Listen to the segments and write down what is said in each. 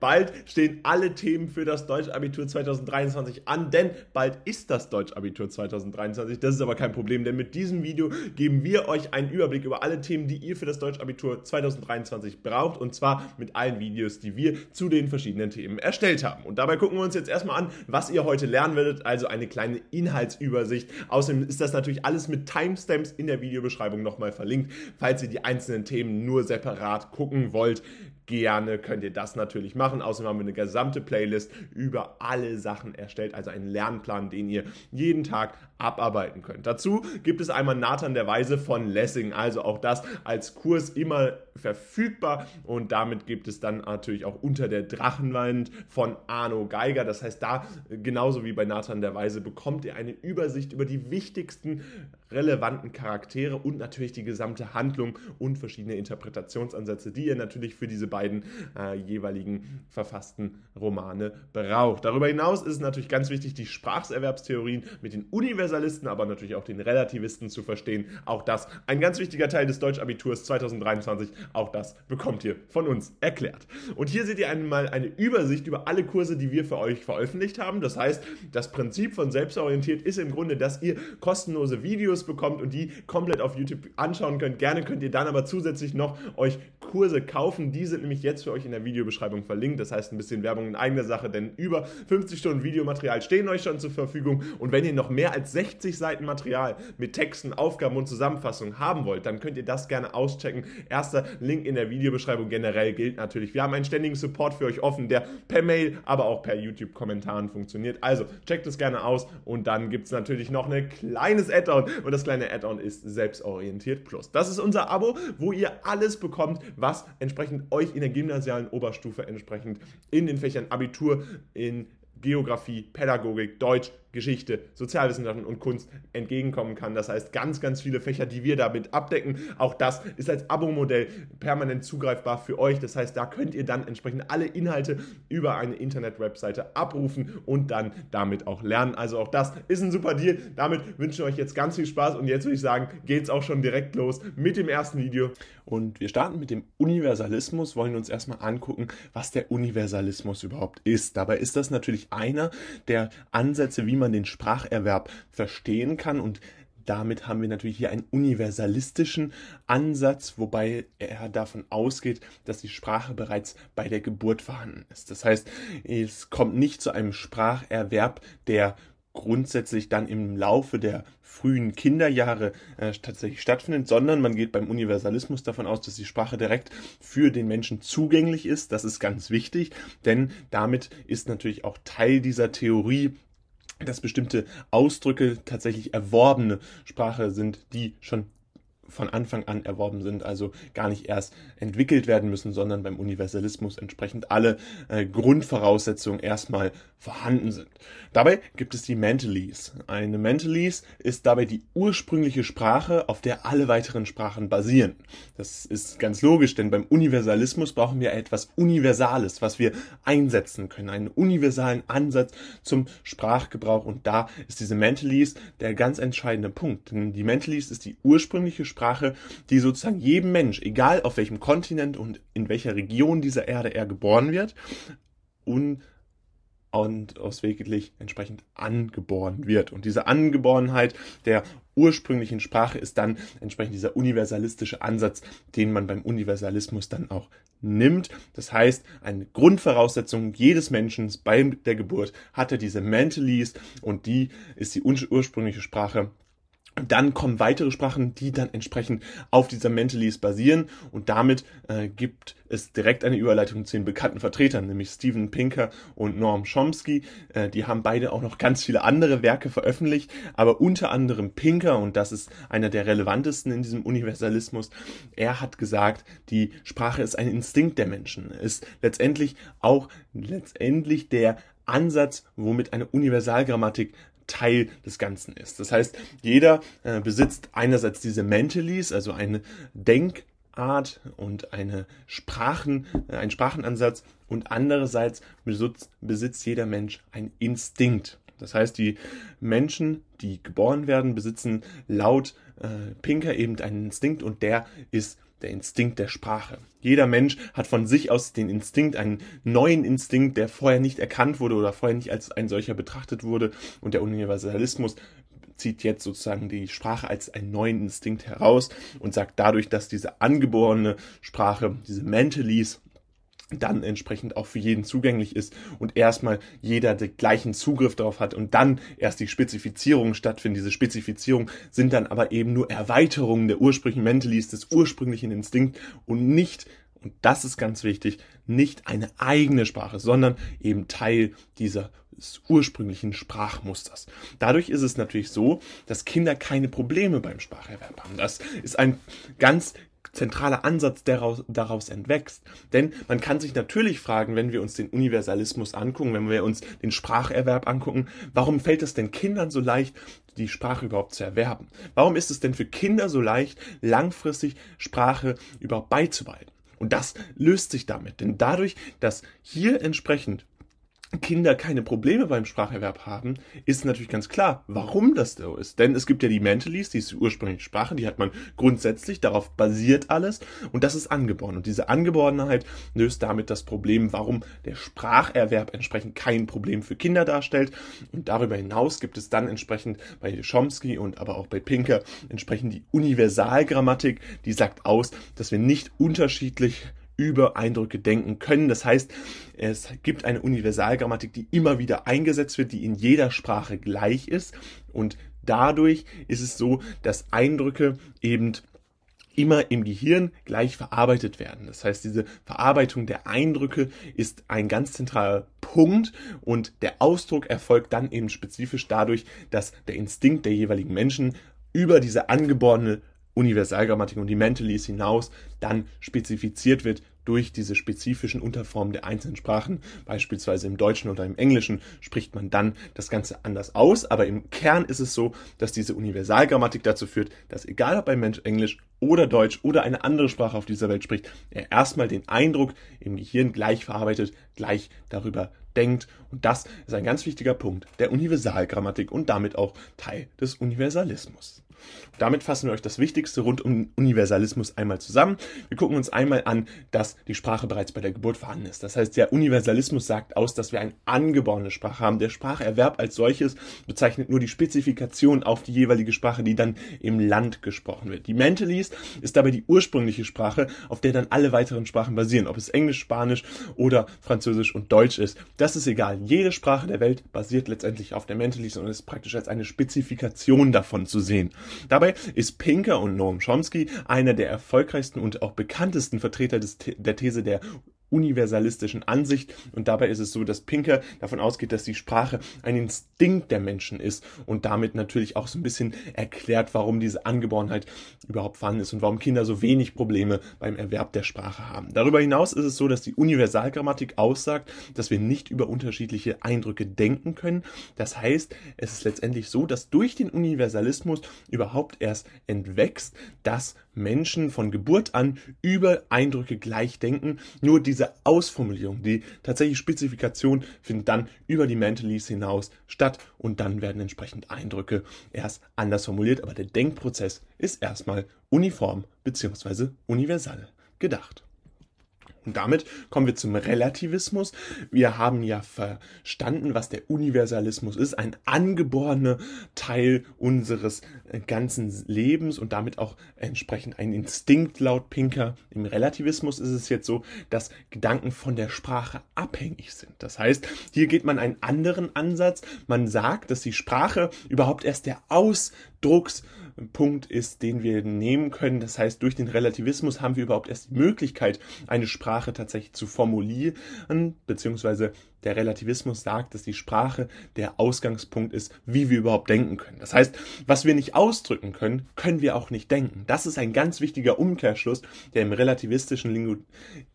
Bald stehen alle Themen für das Deutschabitur 2023 an, denn bald ist das Deutschabitur 2023. Das ist aber kein Problem, denn mit diesem Video geben wir euch einen Überblick über alle Themen, die ihr für das Deutschabitur 2023 braucht und zwar mit allen Videos, die wir zu den verschiedenen Themen erstellt haben. Und dabei gucken wir uns jetzt erstmal an, was ihr heute lernen werdet, also eine kleine Inhaltsübersicht. Außerdem ist das natürlich alles mit Timestamps in der Videobeschreibung nochmal verlinkt, falls ihr die einzelnen Themen nur separat gucken wollt gerne könnt ihr das natürlich machen. Außerdem haben wir eine gesamte Playlist über alle Sachen erstellt, also einen Lernplan, den ihr jeden Tag abarbeiten könnt. Dazu gibt es einmal Nathan der Weise von Lessing, also auch das als Kurs immer verfügbar und damit gibt es dann natürlich auch unter der Drachenwand von Arno Geiger. Das heißt, da genauso wie bei Nathan der Weise bekommt ihr eine Übersicht über die wichtigsten relevanten Charaktere und natürlich die gesamte Handlung und verschiedene Interpretationsansätze, die ihr natürlich für diese beiden äh, jeweiligen verfassten Romane braucht. Darüber hinaus ist es natürlich ganz wichtig, die Spracherwerbstheorien mit den Universalisten, aber natürlich auch den Relativisten zu verstehen. Auch das ein ganz wichtiger Teil des Deutschabiturs 2023. Auch das bekommt ihr von uns erklärt. Und hier seht ihr einmal eine Übersicht über alle Kurse, die wir für euch veröffentlicht haben. Das heißt, das Prinzip von selbstorientiert ist im Grunde, dass ihr kostenlose Videos bekommt und die komplett auf YouTube anschauen könnt. Gerne könnt ihr dann aber zusätzlich noch euch Kurse kaufen. Die sind nämlich jetzt für euch in der Videobeschreibung verlinkt. Das heißt, ein bisschen Werbung in eigener Sache, denn über 50 Stunden Videomaterial stehen euch schon zur Verfügung. Und wenn ihr noch mehr als 60 Seiten Material mit Texten, Aufgaben und Zusammenfassungen haben wollt, dann könnt ihr das gerne auschecken. Erster Link in der Videobeschreibung generell gilt natürlich. Wir haben einen ständigen Support für euch offen, der per Mail, aber auch per YouTube-Kommentaren funktioniert. Also checkt es gerne aus und dann gibt es natürlich noch ein kleines Add-on und das kleine Add-on ist Selbstorientiert Plus. Das ist unser Abo, wo ihr alles bekommt, was entsprechend euch in der gymnasialen Oberstufe entsprechend in den Fächern Abitur, in Geografie, Pädagogik, Deutsch, Geschichte, Sozialwissenschaften und Kunst entgegenkommen kann. Das heißt, ganz, ganz viele Fächer, die wir damit abdecken. Auch das ist als Abo-Modell permanent zugreifbar für euch. Das heißt, da könnt ihr dann entsprechend alle Inhalte über eine Internet-Webseite abrufen und dann damit auch lernen. Also auch das ist ein super Deal. Damit wünsche ich euch jetzt ganz viel Spaß und jetzt würde ich sagen, geht es auch schon direkt los mit dem ersten Video. Und wir starten mit dem Universalismus, wollen uns erstmal angucken, was der Universalismus überhaupt ist. Dabei ist das natürlich einer der Ansätze, wie man den Spracherwerb verstehen kann und damit haben wir natürlich hier einen universalistischen Ansatz, wobei er davon ausgeht, dass die Sprache bereits bei der Geburt vorhanden ist. Das heißt, es kommt nicht zu einem Spracherwerb, der grundsätzlich dann im Laufe der frühen Kinderjahre äh, tatsächlich stattfindet, sondern man geht beim Universalismus davon aus, dass die Sprache direkt für den Menschen zugänglich ist. Das ist ganz wichtig, denn damit ist natürlich auch Teil dieser Theorie, dass bestimmte Ausdrücke tatsächlich erworbene Sprache sind, die schon von Anfang an erworben sind, also gar nicht erst entwickelt werden müssen, sondern beim Universalismus entsprechend alle äh, Grundvoraussetzungen erstmal vorhanden sind. Dabei gibt es die Mentalese. Eine Mentalese ist dabei die ursprüngliche Sprache, auf der alle weiteren Sprachen basieren. Das ist ganz logisch, denn beim Universalismus brauchen wir etwas Universales, was wir einsetzen können, einen universalen Ansatz zum Sprachgebrauch und da ist diese Mentalese der ganz entscheidende Punkt. Denn die Mentalese ist die ursprüngliche Sprache, Sprache, die sozusagen jedem Mensch, egal auf welchem Kontinent und in welcher Region dieser Erde er geboren wird, un und ausweglich entsprechend angeboren wird. Und diese Angeborenheit der ursprünglichen Sprache ist dann entsprechend dieser universalistische Ansatz, den man beim Universalismus dann auch nimmt. Das heißt, eine Grundvoraussetzung jedes Menschen bei der Geburt hatte diese Mentalese und die ist die ursprüngliche Sprache dann kommen weitere Sprachen, die dann entsprechend auf dieser Mentalese basieren. Und damit äh, gibt es direkt eine Überleitung zu den bekannten Vertretern, nämlich Steven Pinker und Norm Chomsky. Äh, die haben beide auch noch ganz viele andere Werke veröffentlicht, aber unter anderem Pinker, und das ist einer der relevantesten in diesem Universalismus, er hat gesagt, die Sprache ist ein Instinkt der Menschen, ist letztendlich auch letztendlich der Ansatz, womit eine Universalgrammatik Teil des Ganzen ist. Das heißt, jeder äh, besitzt einerseits diese Mentalise, also eine Denkart und eine Sprachen, äh, einen Sprachenansatz und andererseits besitzt, besitzt jeder Mensch einen Instinkt. Das heißt, die Menschen, die geboren werden, besitzen laut äh, Pinker eben einen Instinkt und der ist der Instinkt der Sprache. Jeder Mensch hat von sich aus den Instinkt, einen neuen Instinkt, der vorher nicht erkannt wurde oder vorher nicht als ein solcher betrachtet wurde. Und der Universalismus zieht jetzt sozusagen die Sprache als einen neuen Instinkt heraus und sagt dadurch, dass diese angeborene Sprache, diese Mentalese, dann entsprechend auch für jeden zugänglich ist und erstmal jeder den gleichen Zugriff darauf hat und dann erst die Spezifizierungen stattfinden. Diese Spezifizierungen sind dann aber eben nur Erweiterungen der ursprünglichen Mentalist, des ursprünglichen Instinkt und nicht, und das ist ganz wichtig, nicht eine eigene Sprache, sondern eben Teil dieser ursprünglichen Sprachmusters. Dadurch ist es natürlich so, dass Kinder keine Probleme beim Spracherwerb haben. Das ist ein ganz zentraler Ansatz daraus, daraus entwächst. Denn man kann sich natürlich fragen, wenn wir uns den Universalismus angucken, wenn wir uns den Spracherwerb angucken, warum fällt es denn Kindern so leicht, die Sprache überhaupt zu erwerben? Warum ist es denn für Kinder so leicht, langfristig Sprache überhaupt beizubehalten? Und das löst sich damit, denn dadurch, dass hier entsprechend Kinder keine Probleme beim Spracherwerb haben, ist natürlich ganz klar, warum das so ist. Denn es gibt ja die Mentalies, die ist die ursprüngliche Sprache, die hat man grundsätzlich, darauf basiert alles und das ist angeboren. Und diese Angeborenheit löst damit das Problem, warum der Spracherwerb entsprechend kein Problem für Kinder darstellt. Und darüber hinaus gibt es dann entsprechend bei Chomsky und aber auch bei Pinker entsprechend die Universalgrammatik, die sagt aus, dass wir nicht unterschiedlich über Eindrücke denken können. Das heißt, es gibt eine Universalgrammatik, die immer wieder eingesetzt wird, die in jeder Sprache gleich ist. Und dadurch ist es so, dass Eindrücke eben immer im Gehirn gleich verarbeitet werden. Das heißt, diese Verarbeitung der Eindrücke ist ein ganz zentraler Punkt und der Ausdruck erfolgt dann eben spezifisch dadurch, dass der Instinkt der jeweiligen Menschen über diese angeborene Universalgrammatik und die Mentalese hinaus dann spezifiziert wird durch diese spezifischen Unterformen der einzelnen Sprachen. Beispielsweise im Deutschen oder im Englischen spricht man dann das Ganze anders aus, aber im Kern ist es so, dass diese Universalgrammatik dazu führt, dass egal ob ein Mensch Englisch oder Deutsch oder eine andere Sprache auf dieser Welt spricht, er erstmal den Eindruck im Gehirn gleich verarbeitet, gleich darüber denkt. Und das ist ein ganz wichtiger Punkt der Universalgrammatik und damit auch Teil des Universalismus. Damit fassen wir euch das Wichtigste rund um Universalismus einmal zusammen. Wir gucken uns einmal an, dass die Sprache bereits bei der Geburt vorhanden ist. Das heißt, der Universalismus sagt aus, dass wir eine angeborene Sprache haben. Der Spracherwerb als solches bezeichnet nur die Spezifikation auf die jeweilige Sprache, die dann im Land gesprochen wird. Die Mentalese ist dabei die ursprüngliche Sprache, auf der dann alle weiteren Sprachen basieren, ob es Englisch, Spanisch oder Französisch und Deutsch ist. Das ist egal. Jede Sprache der Welt basiert letztendlich auf der Mentalese und ist praktisch als eine Spezifikation davon zu sehen. Dabei ist Pinker und Noam Chomsky einer der erfolgreichsten und auch bekanntesten Vertreter des, der These der universalistischen Ansicht. Und dabei ist es so, dass Pinker davon ausgeht, dass die Sprache ein Instinkt der Menschen ist und damit natürlich auch so ein bisschen erklärt, warum diese Angeborenheit überhaupt vorhanden ist und warum Kinder so wenig Probleme beim Erwerb der Sprache haben. Darüber hinaus ist es so, dass die Universalgrammatik aussagt, dass wir nicht über unterschiedliche Eindrücke denken können. Das heißt, es ist letztendlich so, dass durch den Universalismus überhaupt erst entwächst, dass Menschen von Geburt an über Eindrücke gleich denken. Nur diese Ausformulierung, die tatsächliche Spezifikation findet dann über die Mentalese hinaus statt und dann werden entsprechend Eindrücke erst anders formuliert, aber der Denkprozess ist erstmal uniform bzw. universal gedacht. Und damit kommen wir zum Relativismus. Wir haben ja verstanden, was der Universalismus ist. Ein angeborener Teil unseres äh, ganzen Lebens und damit auch entsprechend ein Instinkt laut Pinker. Im Relativismus ist es jetzt so, dass Gedanken von der Sprache abhängig sind. Das heißt, hier geht man einen anderen Ansatz. Man sagt, dass die Sprache überhaupt erst der Ausdrucks Punkt ist, den wir nehmen können. Das heißt, durch den Relativismus haben wir überhaupt erst die Möglichkeit, eine Sprache tatsächlich zu formulieren, beziehungsweise der Relativismus sagt, dass die Sprache der Ausgangspunkt ist, wie wir überhaupt denken können. Das heißt, was wir nicht ausdrücken können, können wir auch nicht denken. Das ist ein ganz wichtiger Umkehrschluss, der im relativistischen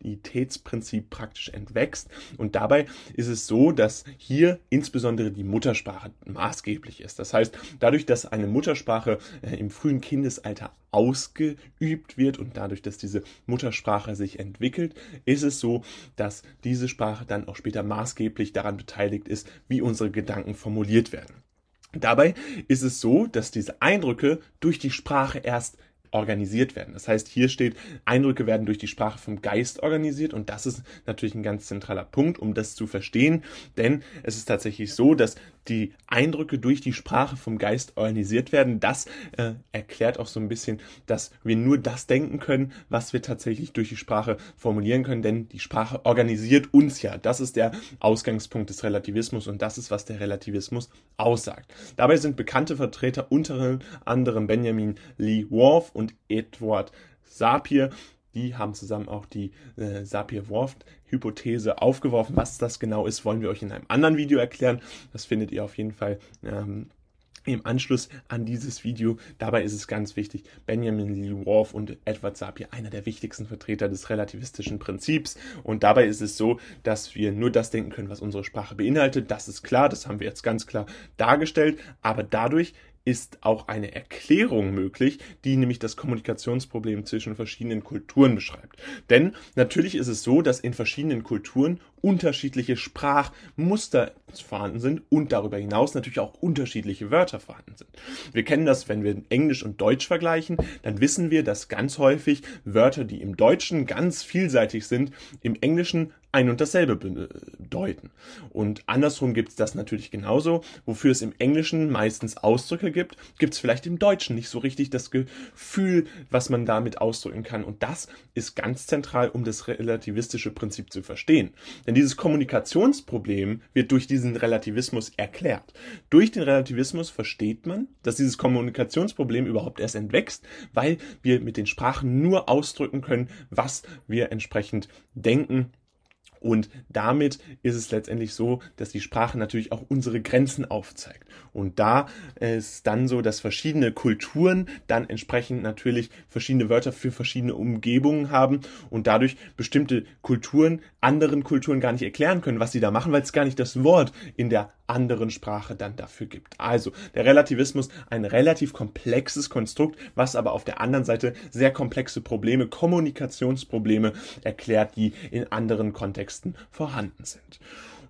Linguitätsprinzip praktisch entwächst. Und dabei ist es so, dass hier insbesondere die Muttersprache maßgeblich ist. Das heißt, dadurch, dass eine Muttersprache äh, im frühen Kindesalter ausgeübt wird und dadurch, dass diese Muttersprache sich entwickelt, ist es so, dass diese Sprache dann auch später maßgeblich daran beteiligt ist, wie unsere Gedanken formuliert werden. Dabei ist es so, dass diese Eindrücke durch die Sprache erst organisiert werden. Das heißt, hier steht, Eindrücke werden durch die Sprache vom Geist organisiert und das ist natürlich ein ganz zentraler Punkt, um das zu verstehen, denn es ist tatsächlich so, dass die Eindrücke durch die Sprache vom Geist organisiert werden. Das äh, erklärt auch so ein bisschen, dass wir nur das denken können, was wir tatsächlich durch die Sprache formulieren können, denn die Sprache organisiert uns ja. Das ist der Ausgangspunkt des Relativismus und das ist, was der Relativismus aussagt. Dabei sind bekannte Vertreter unter anderem Benjamin Lee Worf und Edward Sapir die haben zusammen auch die äh, Sapir-Whorf-Hypothese aufgeworfen. Was das genau ist, wollen wir euch in einem anderen Video erklären. Das findet ihr auf jeden Fall ähm, im Anschluss an dieses Video. Dabei ist es ganz wichtig, Benjamin Lee Worf und Edward Sapir, einer der wichtigsten Vertreter des relativistischen Prinzips. Und dabei ist es so, dass wir nur das denken können, was unsere Sprache beinhaltet. Das ist klar, das haben wir jetzt ganz klar dargestellt. Aber dadurch ist auch eine Erklärung möglich, die nämlich das Kommunikationsproblem zwischen verschiedenen Kulturen beschreibt. Denn natürlich ist es so, dass in verschiedenen Kulturen unterschiedliche Sprachmuster vorhanden sind und darüber hinaus natürlich auch unterschiedliche Wörter vorhanden sind. Wir kennen das, wenn wir Englisch und Deutsch vergleichen, dann wissen wir, dass ganz häufig Wörter, die im Deutschen ganz vielseitig sind, im Englischen ein und dasselbe bedeuten. Und andersrum gibt es das natürlich genauso. Wofür es im Englischen meistens Ausdrücke gibt, gibt es vielleicht im Deutschen nicht so richtig das Gefühl, was man damit ausdrücken kann. Und das ist ganz zentral, um das relativistische Prinzip zu verstehen. Denn dieses Kommunikationsproblem wird durch diesen Relativismus erklärt. Durch den Relativismus versteht man, dass dieses Kommunikationsproblem überhaupt erst entwächst, weil wir mit den Sprachen nur ausdrücken können, was wir entsprechend denken und damit ist es letztendlich so, dass die Sprache natürlich auch unsere Grenzen aufzeigt. Und da ist dann so, dass verschiedene Kulturen dann entsprechend natürlich verschiedene Wörter für verschiedene Umgebungen haben und dadurch bestimmte Kulturen anderen Kulturen gar nicht erklären können, was sie da machen, weil es gar nicht das Wort in der anderen Sprache dann dafür gibt. Also der Relativismus ein relativ komplexes Konstrukt, was aber auf der anderen Seite sehr komplexe Probleme, Kommunikationsprobleme erklärt, die in anderen Kontexten vorhanden sind.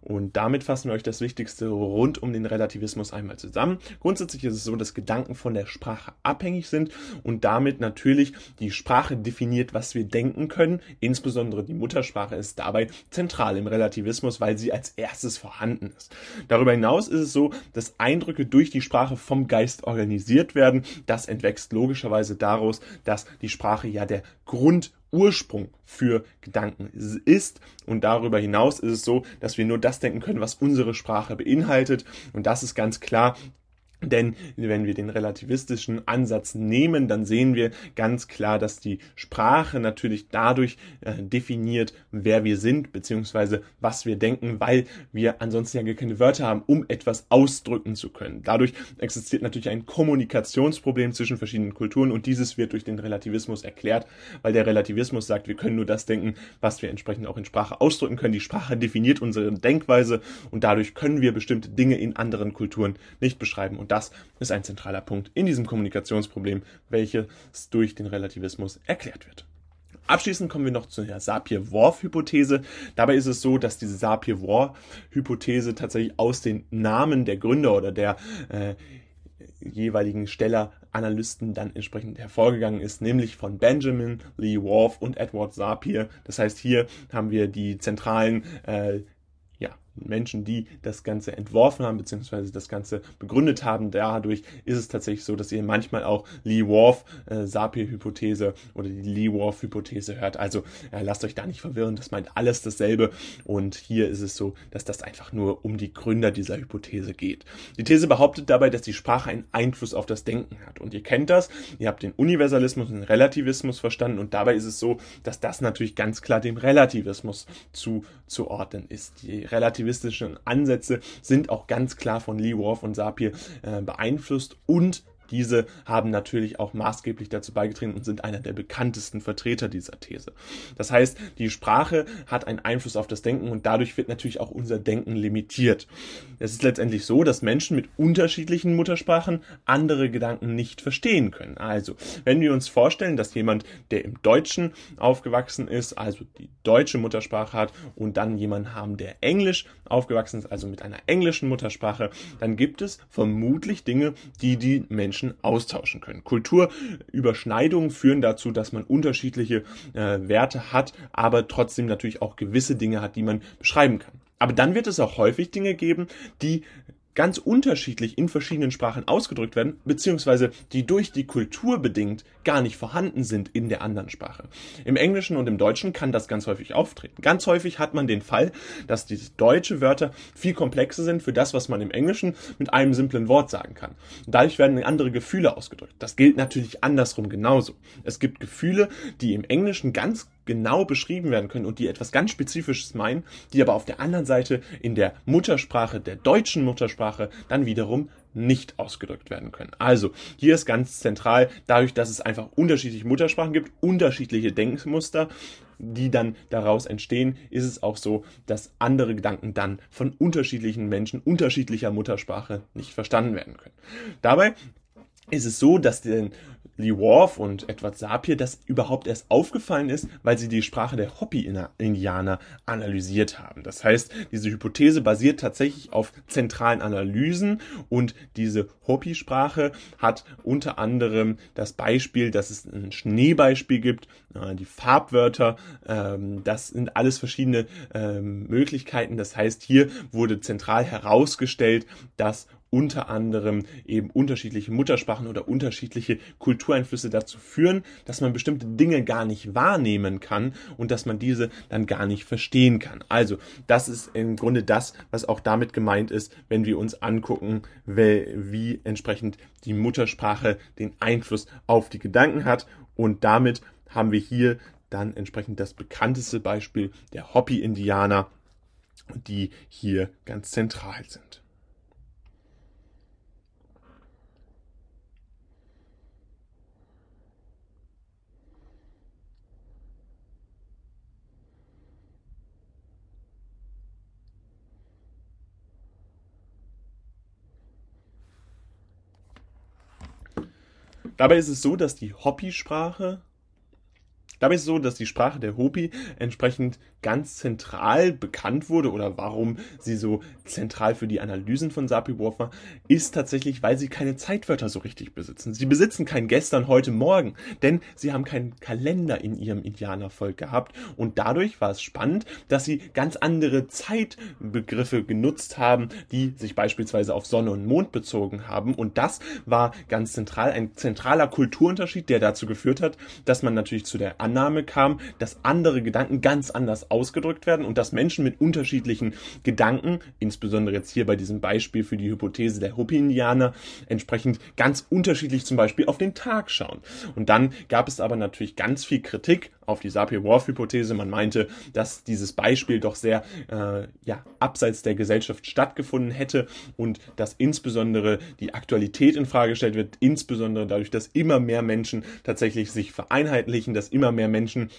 Und damit fassen wir euch das Wichtigste rund um den Relativismus einmal zusammen. Grundsätzlich ist es so, dass Gedanken von der Sprache abhängig sind und damit natürlich die Sprache definiert, was wir denken können. Insbesondere die Muttersprache ist dabei zentral im Relativismus, weil sie als erstes vorhanden ist. Darüber hinaus ist es so, dass Eindrücke durch die Sprache vom Geist organisiert werden. Das entwächst logischerweise daraus, dass die Sprache ja der Grund Ursprung für Gedanken ist. Und darüber hinaus ist es so, dass wir nur das denken können, was unsere Sprache beinhaltet. Und das ist ganz klar denn wenn wir den relativistischen Ansatz nehmen, dann sehen wir ganz klar, dass die Sprache natürlich dadurch äh, definiert, wer wir sind, beziehungsweise was wir denken, weil wir ansonsten ja gar keine Wörter haben, um etwas ausdrücken zu können. Dadurch existiert natürlich ein Kommunikationsproblem zwischen verschiedenen Kulturen und dieses wird durch den Relativismus erklärt, weil der Relativismus sagt, wir können nur das denken, was wir entsprechend auch in Sprache ausdrücken können. Die Sprache definiert unsere Denkweise und dadurch können wir bestimmte Dinge in anderen Kulturen nicht beschreiben. Und das ist ein zentraler Punkt in diesem Kommunikationsproblem, welches durch den Relativismus erklärt wird. Abschließend kommen wir noch zu der Sapir-Whorf-Hypothese. Dabei ist es so, dass diese Sapir-Whorf-Hypothese tatsächlich aus den Namen der Gründer oder der äh, jeweiligen Steller Analysten dann entsprechend hervorgegangen ist, nämlich von Benjamin Lee Worf und Edward Sapir. Das heißt, hier haben wir die zentralen äh, Menschen, die das Ganze entworfen haben, beziehungsweise das Ganze begründet haben. Dadurch ist es tatsächlich so, dass ihr manchmal auch Lee Worf äh, Sapir-Hypothese oder die Lee Worf-Hypothese hört. Also äh, lasst euch da nicht verwirren, das meint alles dasselbe. Und hier ist es so, dass das einfach nur um die Gründer dieser Hypothese geht. Die These behauptet dabei, dass die Sprache einen Einfluss auf das Denken hat. Und ihr kennt das, ihr habt den Universalismus und den Relativismus verstanden und dabei ist es so, dass das natürlich ganz klar dem Relativismus zuzuordnen ist. Die Relativismus relativistischen Ansätze sind auch ganz klar von Lee Worf und Sapir äh, beeinflusst und diese haben natürlich auch maßgeblich dazu beigetragen und sind einer der bekanntesten Vertreter dieser These. Das heißt, die Sprache hat einen Einfluss auf das Denken und dadurch wird natürlich auch unser Denken limitiert. Es ist letztendlich so, dass Menschen mit unterschiedlichen Muttersprachen andere Gedanken nicht verstehen können. Also, wenn wir uns vorstellen, dass jemand, der im Deutschen aufgewachsen ist, also die deutsche Muttersprache hat und dann jemanden haben, der Englisch aufgewachsen ist, also mit einer englischen Muttersprache, dann gibt es vermutlich Dinge, die die Menschen Menschen austauschen können. Kulturüberschneidungen führen dazu, dass man unterschiedliche äh, Werte hat, aber trotzdem natürlich auch gewisse Dinge hat, die man beschreiben kann. Aber dann wird es auch häufig Dinge geben, die ganz unterschiedlich in verschiedenen Sprachen ausgedrückt werden, beziehungsweise die durch die Kultur bedingt gar nicht vorhanden sind in der anderen Sprache. Im Englischen und im Deutschen kann das ganz häufig auftreten. Ganz häufig hat man den Fall, dass diese deutsche Wörter viel komplexer sind für das, was man im Englischen mit einem simplen Wort sagen kann. Dadurch werden andere Gefühle ausgedrückt. Das gilt natürlich andersrum genauso. Es gibt Gefühle, die im Englischen ganz genau beschrieben werden können und die etwas ganz Spezifisches meinen, die aber auf der anderen Seite in der Muttersprache, der deutschen Muttersprache, dann wiederum nicht ausgedrückt werden können. Also, hier ist ganz zentral, dadurch, dass es einfach unterschiedliche Muttersprachen gibt, unterschiedliche Denkmuster, die dann daraus entstehen, ist es auch so, dass andere Gedanken dann von unterschiedlichen Menschen unterschiedlicher Muttersprache nicht verstanden werden können. Dabei ist es so, dass den Lee Worf und Edward Sapir das überhaupt erst aufgefallen ist, weil sie die Sprache der Hopi-Indianer analysiert haben. Das heißt, diese Hypothese basiert tatsächlich auf zentralen Analysen und diese Hopi-Sprache hat unter anderem das Beispiel, dass es ein Schneebeispiel gibt, äh, die Farbwörter, ähm, das sind alles verschiedene ähm, Möglichkeiten. Das heißt, hier wurde zentral herausgestellt, dass unter anderem eben unterschiedliche Muttersprachen oder unterschiedliche Kultureinflüsse dazu führen, dass man bestimmte Dinge gar nicht wahrnehmen kann und dass man diese dann gar nicht verstehen kann. Also, das ist im Grunde das, was auch damit gemeint ist, wenn wir uns angucken, wie entsprechend die Muttersprache den Einfluss auf die Gedanken hat und damit haben wir hier dann entsprechend das bekannteste Beispiel der Hopi-Indianer, die hier ganz zentral sind. Dabei ist es so, dass die Hopi-Sprache Dabei ist es so, dass die Sprache der Hopi entsprechend ganz zentral bekannt wurde oder warum sie so zentral für die Analysen von Sapir-Whorf war, ist tatsächlich, weil sie keine Zeitwörter so richtig besitzen. Sie besitzen kein Gestern, heute, morgen, denn sie haben keinen Kalender in ihrem Indianervolk gehabt. Und dadurch war es spannend, dass sie ganz andere Zeitbegriffe genutzt haben, die sich beispielsweise auf Sonne und Mond bezogen haben. Und das war ganz zentral, ein zentraler Kulturunterschied, der dazu geführt hat, dass man natürlich zu der Annahme kam, dass andere Gedanken ganz anders ausgedrückt werden und dass Menschen mit unterschiedlichen Gedanken, insbesondere jetzt hier bei diesem Beispiel für die Hypothese der Hopi-Indianer, entsprechend ganz unterschiedlich zum Beispiel auf den Tag schauen. Und dann gab es aber natürlich ganz viel Kritik auf die Sapir-Whorf-Hypothese. Man meinte, dass dieses Beispiel doch sehr äh, ja, abseits der Gesellschaft stattgefunden hätte und dass insbesondere die Aktualität in Frage gestellt wird, insbesondere dadurch, dass immer mehr Menschen tatsächlich sich vereinheitlichen, dass immer mehr Menschen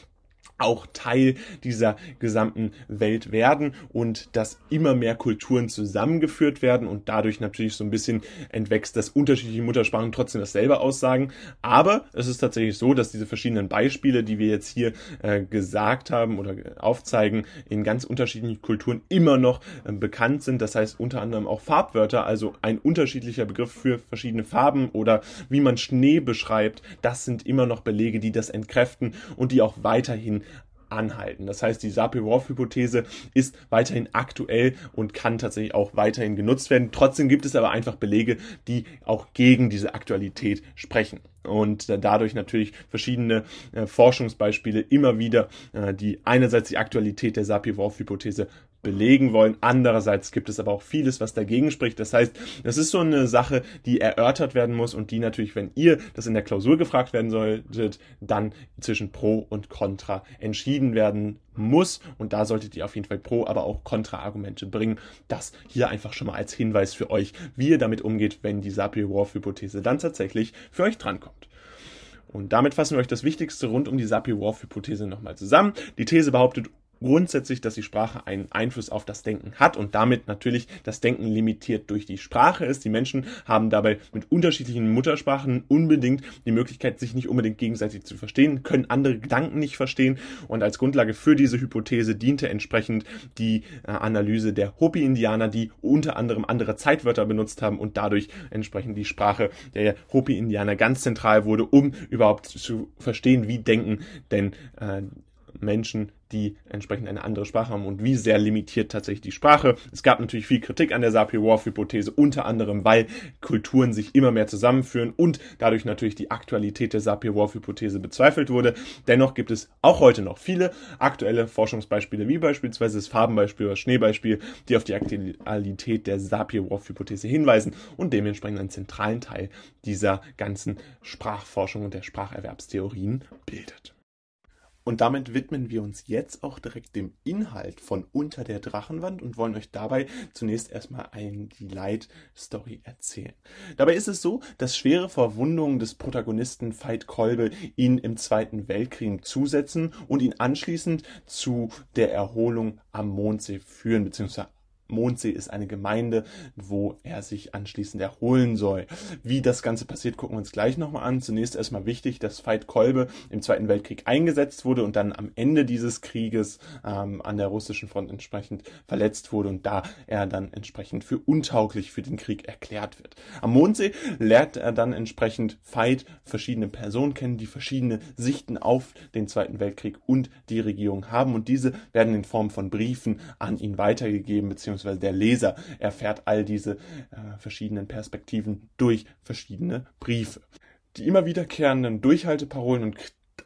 auch Teil dieser gesamten Welt werden und dass immer mehr Kulturen zusammengeführt werden und dadurch natürlich so ein bisschen entwächst, dass unterschiedliche Muttersprachen trotzdem dasselbe aussagen. Aber es ist tatsächlich so, dass diese verschiedenen Beispiele, die wir jetzt hier äh, gesagt haben oder aufzeigen, in ganz unterschiedlichen Kulturen immer noch äh, bekannt sind. Das heißt unter anderem auch Farbwörter, also ein unterschiedlicher Begriff für verschiedene Farben oder wie man Schnee beschreibt. Das sind immer noch Belege, die das entkräften und die auch weiterhin anhalten. Das heißt, die Sapir-Whorf-Hypothese ist weiterhin aktuell und kann tatsächlich auch weiterhin genutzt werden. Trotzdem gibt es aber einfach Belege, die auch gegen diese Aktualität sprechen und dadurch natürlich verschiedene äh, Forschungsbeispiele immer wieder, äh, die einerseits die Aktualität der Sapir-Whorf-Hypothese belegen wollen. Andererseits gibt es aber auch vieles, was dagegen spricht. Das heißt, das ist so eine Sache, die erörtert werden muss und die natürlich, wenn ihr das in der Klausur gefragt werden solltet, dann zwischen Pro und Contra entschieden werden muss. Und da solltet ihr auf jeden Fall Pro, aber auch Kontra-Argumente bringen. Das hier einfach schon mal als Hinweis für euch, wie ihr damit umgeht, wenn die Sapir-Whorf-Hypothese dann tatsächlich für euch drankommt. Und damit fassen wir euch das Wichtigste rund um die Sapir-Whorf-Hypothese nochmal zusammen. Die These behauptet grundsätzlich, dass die Sprache einen Einfluss auf das Denken hat und damit natürlich das Denken limitiert durch die Sprache ist. Die Menschen haben dabei mit unterschiedlichen Muttersprachen unbedingt die Möglichkeit, sich nicht unbedingt gegenseitig zu verstehen, können andere Gedanken nicht verstehen und als Grundlage für diese Hypothese diente entsprechend die äh, Analyse der Hopi-Indianer, die unter anderem andere Zeitwörter benutzt haben und dadurch entsprechend die Sprache der Hopi-Indianer ganz zentral wurde, um überhaupt zu verstehen, wie denken denn äh, Menschen, die entsprechend eine andere Sprache haben und wie sehr limitiert tatsächlich die Sprache. Es gab natürlich viel Kritik an der Sapir-Whorf-Hypothese, unter anderem, weil Kulturen sich immer mehr zusammenführen und dadurch natürlich die Aktualität der Sapir-Whorf-Hypothese bezweifelt wurde. Dennoch gibt es auch heute noch viele aktuelle Forschungsbeispiele, wie beispielsweise das Farbenbeispiel oder Schneebeispiel, die auf die Aktualität der Sapir-Whorf-Hypothese hinweisen und dementsprechend einen zentralen Teil dieser ganzen Sprachforschung und der Spracherwerbstheorien bildet. Und damit widmen wir uns jetzt auch direkt dem Inhalt von Unter der Drachenwand und wollen euch dabei zunächst erstmal eine Light-Story erzählen. Dabei ist es so, dass schwere Verwundungen des Protagonisten Veit Kolbe ihn im Zweiten Weltkrieg zusetzen und ihn anschließend zu der Erholung am Mondsee führen, beziehungsweise Mondsee ist eine Gemeinde, wo er sich anschließend erholen soll. Wie das Ganze passiert, gucken wir uns gleich nochmal an. Zunächst erstmal wichtig, dass Veit Kolbe im Zweiten Weltkrieg eingesetzt wurde und dann am Ende dieses Krieges ähm, an der russischen Front entsprechend verletzt wurde und da er dann entsprechend für untauglich für den Krieg erklärt wird. Am Mondsee lernt er dann entsprechend Veit verschiedene Personen kennen, die verschiedene Sichten auf den Zweiten Weltkrieg und die Regierung haben und diese werden in Form von Briefen an ihn weitergegeben bzw beziehungsweise der Leser erfährt all diese äh, verschiedenen Perspektiven durch verschiedene Briefe. Die immer wiederkehrenden Durchhalteparolen und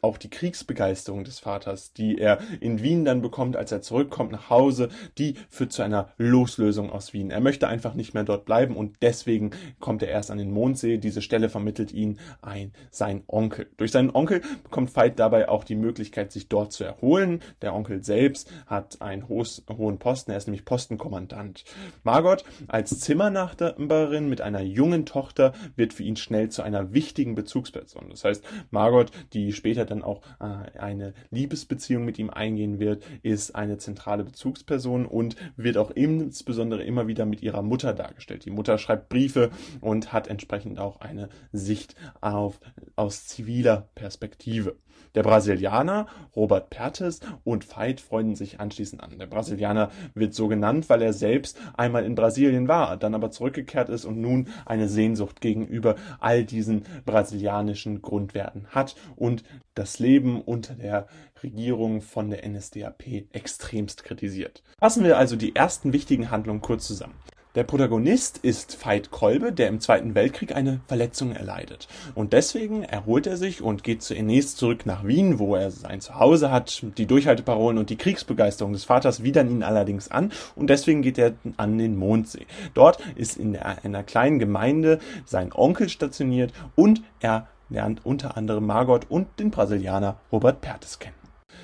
auch die Kriegsbegeisterung des Vaters, die er in Wien dann bekommt, als er zurückkommt nach Hause, die führt zu einer Loslösung aus Wien. Er möchte einfach nicht mehr dort bleiben und deswegen kommt er erst an den Mondsee. Diese Stelle vermittelt ihn ein sein Onkel. Durch seinen Onkel bekommt Veit dabei auch die Möglichkeit, sich dort zu erholen. Der Onkel selbst hat einen hohen Posten, er ist nämlich Postenkommandant. Margot als Zimmernachbarin mit einer jungen Tochter wird für ihn schnell zu einer wichtigen Bezugsperson. Das heißt, Margot, die später dann auch äh, eine Liebesbeziehung mit ihm eingehen wird, ist eine zentrale Bezugsperson und wird auch insbesondere immer wieder mit ihrer Mutter dargestellt. Die Mutter schreibt Briefe und hat entsprechend auch eine Sicht auf, aus ziviler Perspektive. Der Brasilianer Robert Pertes und Veit freunden sich anschließend an. Der Brasilianer wird so genannt, weil er selbst einmal in Brasilien war, dann aber zurückgekehrt ist und nun eine Sehnsucht gegenüber all diesen brasilianischen Grundwerten hat und das Leben unter der Regierung von der NSDAP extremst kritisiert. Fassen wir also die ersten wichtigen Handlungen kurz zusammen. Der Protagonist ist Veit Kolbe, der im Zweiten Weltkrieg eine Verletzung erleidet. Und deswegen erholt er sich und geht zunächst zurück nach Wien, wo er sein Zuhause hat. Die Durchhalteparolen und die Kriegsbegeisterung des Vaters widern ihn allerdings an und deswegen geht er an den Mondsee. Dort ist in einer kleinen Gemeinde sein Onkel stationiert und er lernt unter anderem Margot und den Brasilianer Robert Pertes kennen.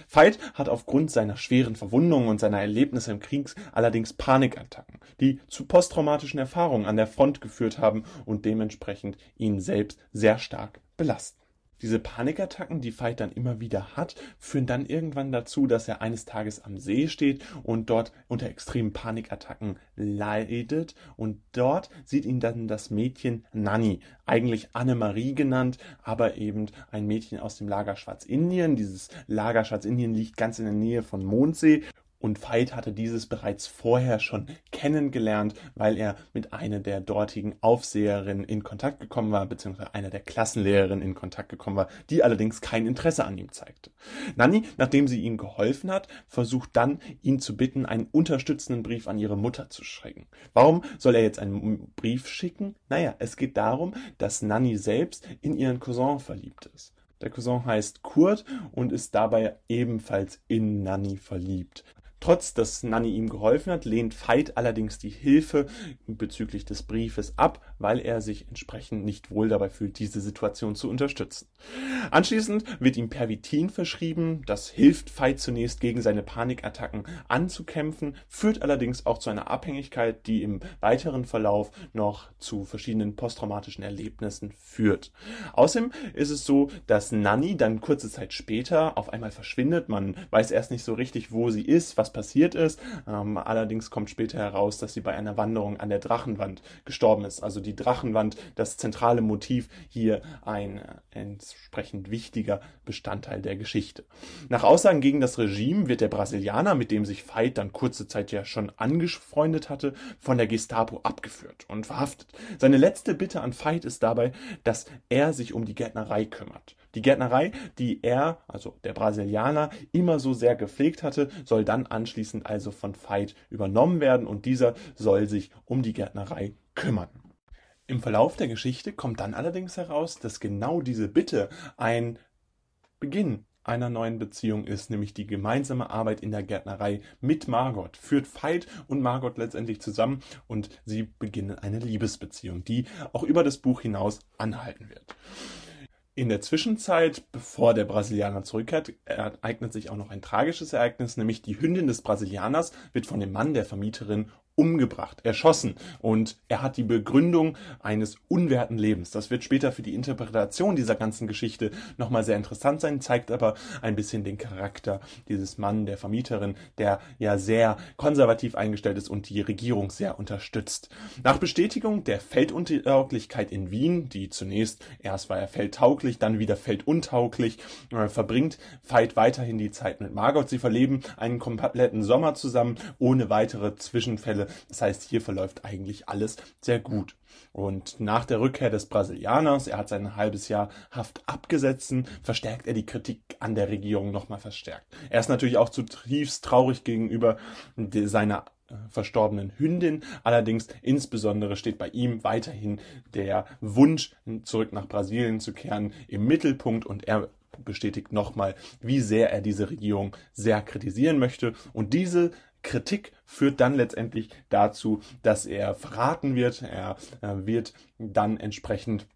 Veit hat aufgrund seiner schweren Verwundungen und seiner Erlebnisse im Krieg allerdings Panikattacken, die zu posttraumatischen Erfahrungen an der Front geführt haben und dementsprechend ihn selbst sehr stark belasten. Diese Panikattacken, die Veit dann immer wieder hat, führen dann irgendwann dazu, dass er eines Tages am See steht und dort unter extremen Panikattacken leidet. Und dort sieht ihn dann das Mädchen Nanny, eigentlich Annemarie genannt, aber eben ein Mädchen aus dem Lager Schwarzindien. Dieses Lager Schwarzindien liegt ganz in der Nähe von Mondsee und Veit hatte dieses bereits vorher schon kennengelernt, weil er mit einer der dortigen Aufseherinnen in Kontakt gekommen war, beziehungsweise einer der Klassenlehrerinnen in Kontakt gekommen war, die allerdings kein Interesse an ihm zeigte. Nanny, nachdem sie ihm geholfen hat, versucht dann, ihn zu bitten, einen unterstützenden Brief an ihre Mutter zu schicken. Warum soll er jetzt einen Brief schicken? Naja, es geht darum, dass Nanny selbst in ihren Cousin verliebt ist. Der Cousin heißt Kurt und ist dabei ebenfalls in Nanny verliebt. Trotz, dass Nanny ihm geholfen hat, lehnt Veit allerdings die Hilfe bezüglich des Briefes ab, weil er sich entsprechend nicht wohl dabei fühlt, diese Situation zu unterstützen. Anschließend wird ihm Pervitin verschrieben. Das hilft Veit zunächst gegen seine Panikattacken anzukämpfen, führt allerdings auch zu einer Abhängigkeit, die im weiteren Verlauf noch zu verschiedenen posttraumatischen Erlebnissen führt. Außerdem ist es so, dass Nanny dann kurze Zeit später auf einmal verschwindet. Man weiß erst nicht so richtig, wo sie ist, was passiert ist. Ähm, allerdings kommt später heraus, dass sie bei einer Wanderung an der Drachenwand gestorben ist. Also die Drachenwand, das zentrale Motiv, hier ein äh, entsprechend wichtiger Bestandteil der Geschichte. Nach Aussagen gegen das Regime wird der Brasilianer, mit dem sich Veit dann kurze Zeit ja schon angefreundet hatte, von der Gestapo abgeführt und verhaftet. Seine letzte Bitte an Veit ist dabei, dass er sich um die Gärtnerei kümmert. Die Gärtnerei, die er, also der Brasilianer, immer so sehr gepflegt hatte, soll dann anschließend also von Veit übernommen werden und dieser soll sich um die Gärtnerei kümmern. Im Verlauf der Geschichte kommt dann allerdings heraus, dass genau diese Bitte ein Beginn einer neuen Beziehung ist, nämlich die gemeinsame Arbeit in der Gärtnerei mit Margot. Führt Veit und Margot letztendlich zusammen und sie beginnen eine Liebesbeziehung, die auch über das Buch hinaus anhalten wird. In der Zwischenzeit, bevor der Brasilianer zurückkehrt, ereignet sich auch noch ein tragisches Ereignis, nämlich die Hündin des Brasilianers wird von dem Mann der Vermieterin umgebracht, erschossen. Und er hat die Begründung eines unwerten Lebens. Das wird später für die Interpretation dieser ganzen Geschichte nochmal sehr interessant sein, zeigt aber ein bisschen den Charakter dieses Mann, der Vermieterin, der ja sehr konservativ eingestellt ist und die Regierung sehr unterstützt. Nach Bestätigung der Felduntauglichkeit in Wien, die zunächst, erst war er feldtauglich, dann wieder felduntauglich, äh, verbringt Veit weiterhin die Zeit mit Margot. Sie verleben einen kompletten Sommer zusammen, ohne weitere Zwischenfälle das heißt, hier verläuft eigentlich alles sehr gut. Und nach der Rückkehr des Brasilianers, er hat sein halbes Jahr Haft abgesessen, verstärkt er die Kritik an der Regierung nochmal verstärkt. Er ist natürlich auch zutiefst traurig gegenüber seiner äh, verstorbenen Hündin. Allerdings insbesondere steht bei ihm weiterhin der Wunsch, zurück nach Brasilien zu kehren, im Mittelpunkt und er bestätigt nochmal, wie sehr er diese Regierung sehr kritisieren möchte. Und diese Kritik führt dann letztendlich dazu, dass er verraten wird. Er äh, wird dann entsprechend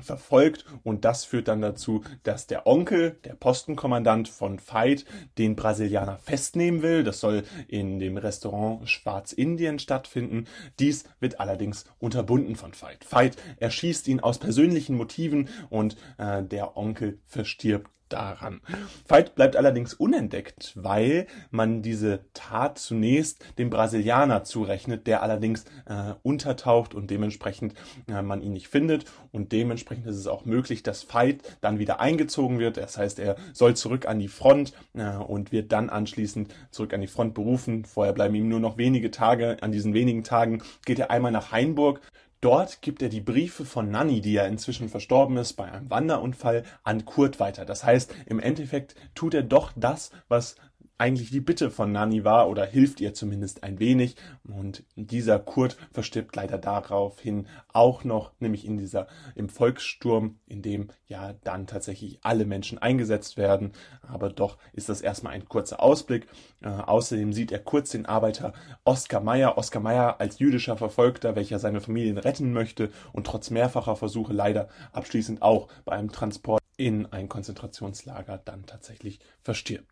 verfolgt und das führt dann dazu, dass der Onkel, der Postenkommandant von Veit, den Brasilianer festnehmen will. Das soll in dem Restaurant Schwarzindien stattfinden. Dies wird allerdings unterbunden von Veit. Veit erschießt ihn aus persönlichen Motiven und äh, der Onkel verstirbt daran. Veit bleibt allerdings unentdeckt, weil man diese Tat zunächst dem Brasilianer zurechnet, der allerdings äh, untertaucht und dementsprechend äh, man ihn nicht findet und dementsprechend ist es auch möglich, dass Veit dann wieder eingezogen wird. Das heißt, er soll zurück an die Front äh, und wird dann anschließend zurück an die Front berufen. Vorher bleiben ihm nur noch wenige Tage. An diesen wenigen Tagen geht er einmal nach Hainburg Dort gibt er die Briefe von Nanny, die ja inzwischen verstorben ist bei einem Wanderunfall, an Kurt weiter. Das heißt, im Endeffekt tut er doch das, was eigentlich die Bitte von Nani war oder hilft ihr zumindest ein wenig. Und dieser Kurt verstirbt leider daraufhin auch noch, nämlich in dieser, im Volkssturm, in dem ja dann tatsächlich alle Menschen eingesetzt werden. Aber doch ist das erstmal ein kurzer Ausblick. Äh, außerdem sieht er kurz den Arbeiter Oskar Meyer. Oskar Meyer als jüdischer Verfolgter, welcher seine Familien retten möchte und trotz mehrfacher Versuche leider abschließend auch bei einem Transport in ein Konzentrationslager dann tatsächlich verstirbt.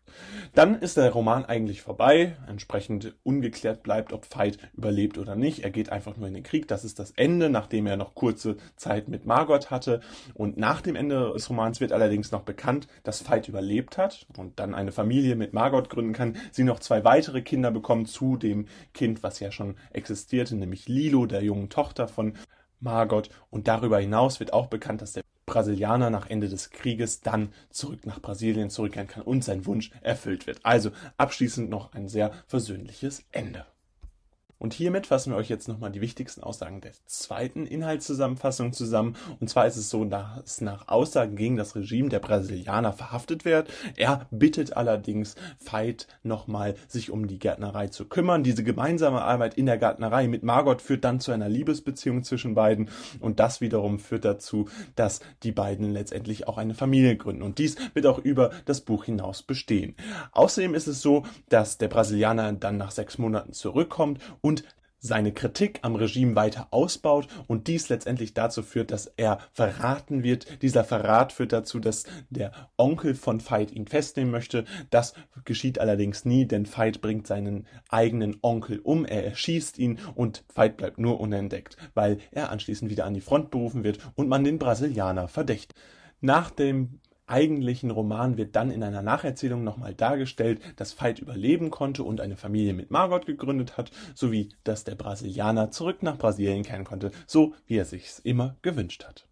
Dann ist der Roman eigentlich vorbei, entsprechend ungeklärt bleibt, ob Veit überlebt oder nicht. Er geht einfach nur in den Krieg. Das ist das Ende, nachdem er noch kurze Zeit mit Margot hatte. Und nach dem Ende des Romans wird allerdings noch bekannt, dass Veit überlebt hat und dann eine Familie mit Margot gründen kann. Sie noch zwei weitere Kinder bekommen zu dem Kind, was ja schon existierte, nämlich Lilo, der jungen Tochter von Margot. Und darüber hinaus wird auch bekannt, dass der Brasilianer nach Ende des Krieges dann zurück nach Brasilien zurückkehren kann und sein Wunsch erfüllt wird. Also abschließend noch ein sehr versöhnliches Ende. Und hiermit fassen wir euch jetzt nochmal die wichtigsten Aussagen der zweiten Inhaltszusammenfassung zusammen. Und zwar ist es so, dass nach Aussagen gegen das Regime der Brasilianer verhaftet wird. Er bittet allerdings Veit nochmal, sich um die Gärtnerei zu kümmern. Diese gemeinsame Arbeit in der Gärtnerei mit Margot führt dann zu einer Liebesbeziehung zwischen beiden. Und das wiederum führt dazu, dass die beiden letztendlich auch eine Familie gründen. Und dies wird auch über das Buch hinaus bestehen. Außerdem ist es so, dass der Brasilianer dann nach sechs Monaten zurückkommt und und seine Kritik am Regime weiter ausbaut und dies letztendlich dazu führt, dass er verraten wird. Dieser Verrat führt dazu, dass der Onkel von Veit ihn festnehmen möchte. Das geschieht allerdings nie, denn Veit bringt seinen eigenen Onkel um, er erschießt ihn und Veit bleibt nur unentdeckt, weil er anschließend wieder an die Front berufen wird und man den Brasilianer verdächtigt. Nach dem eigentlichen Roman wird dann in einer Nacherzählung nochmal dargestellt, dass Veit überleben konnte und eine Familie mit Margot gegründet hat, sowie dass der Brasilianer zurück nach Brasilien kehren konnte, so wie er sich's immer gewünscht hat.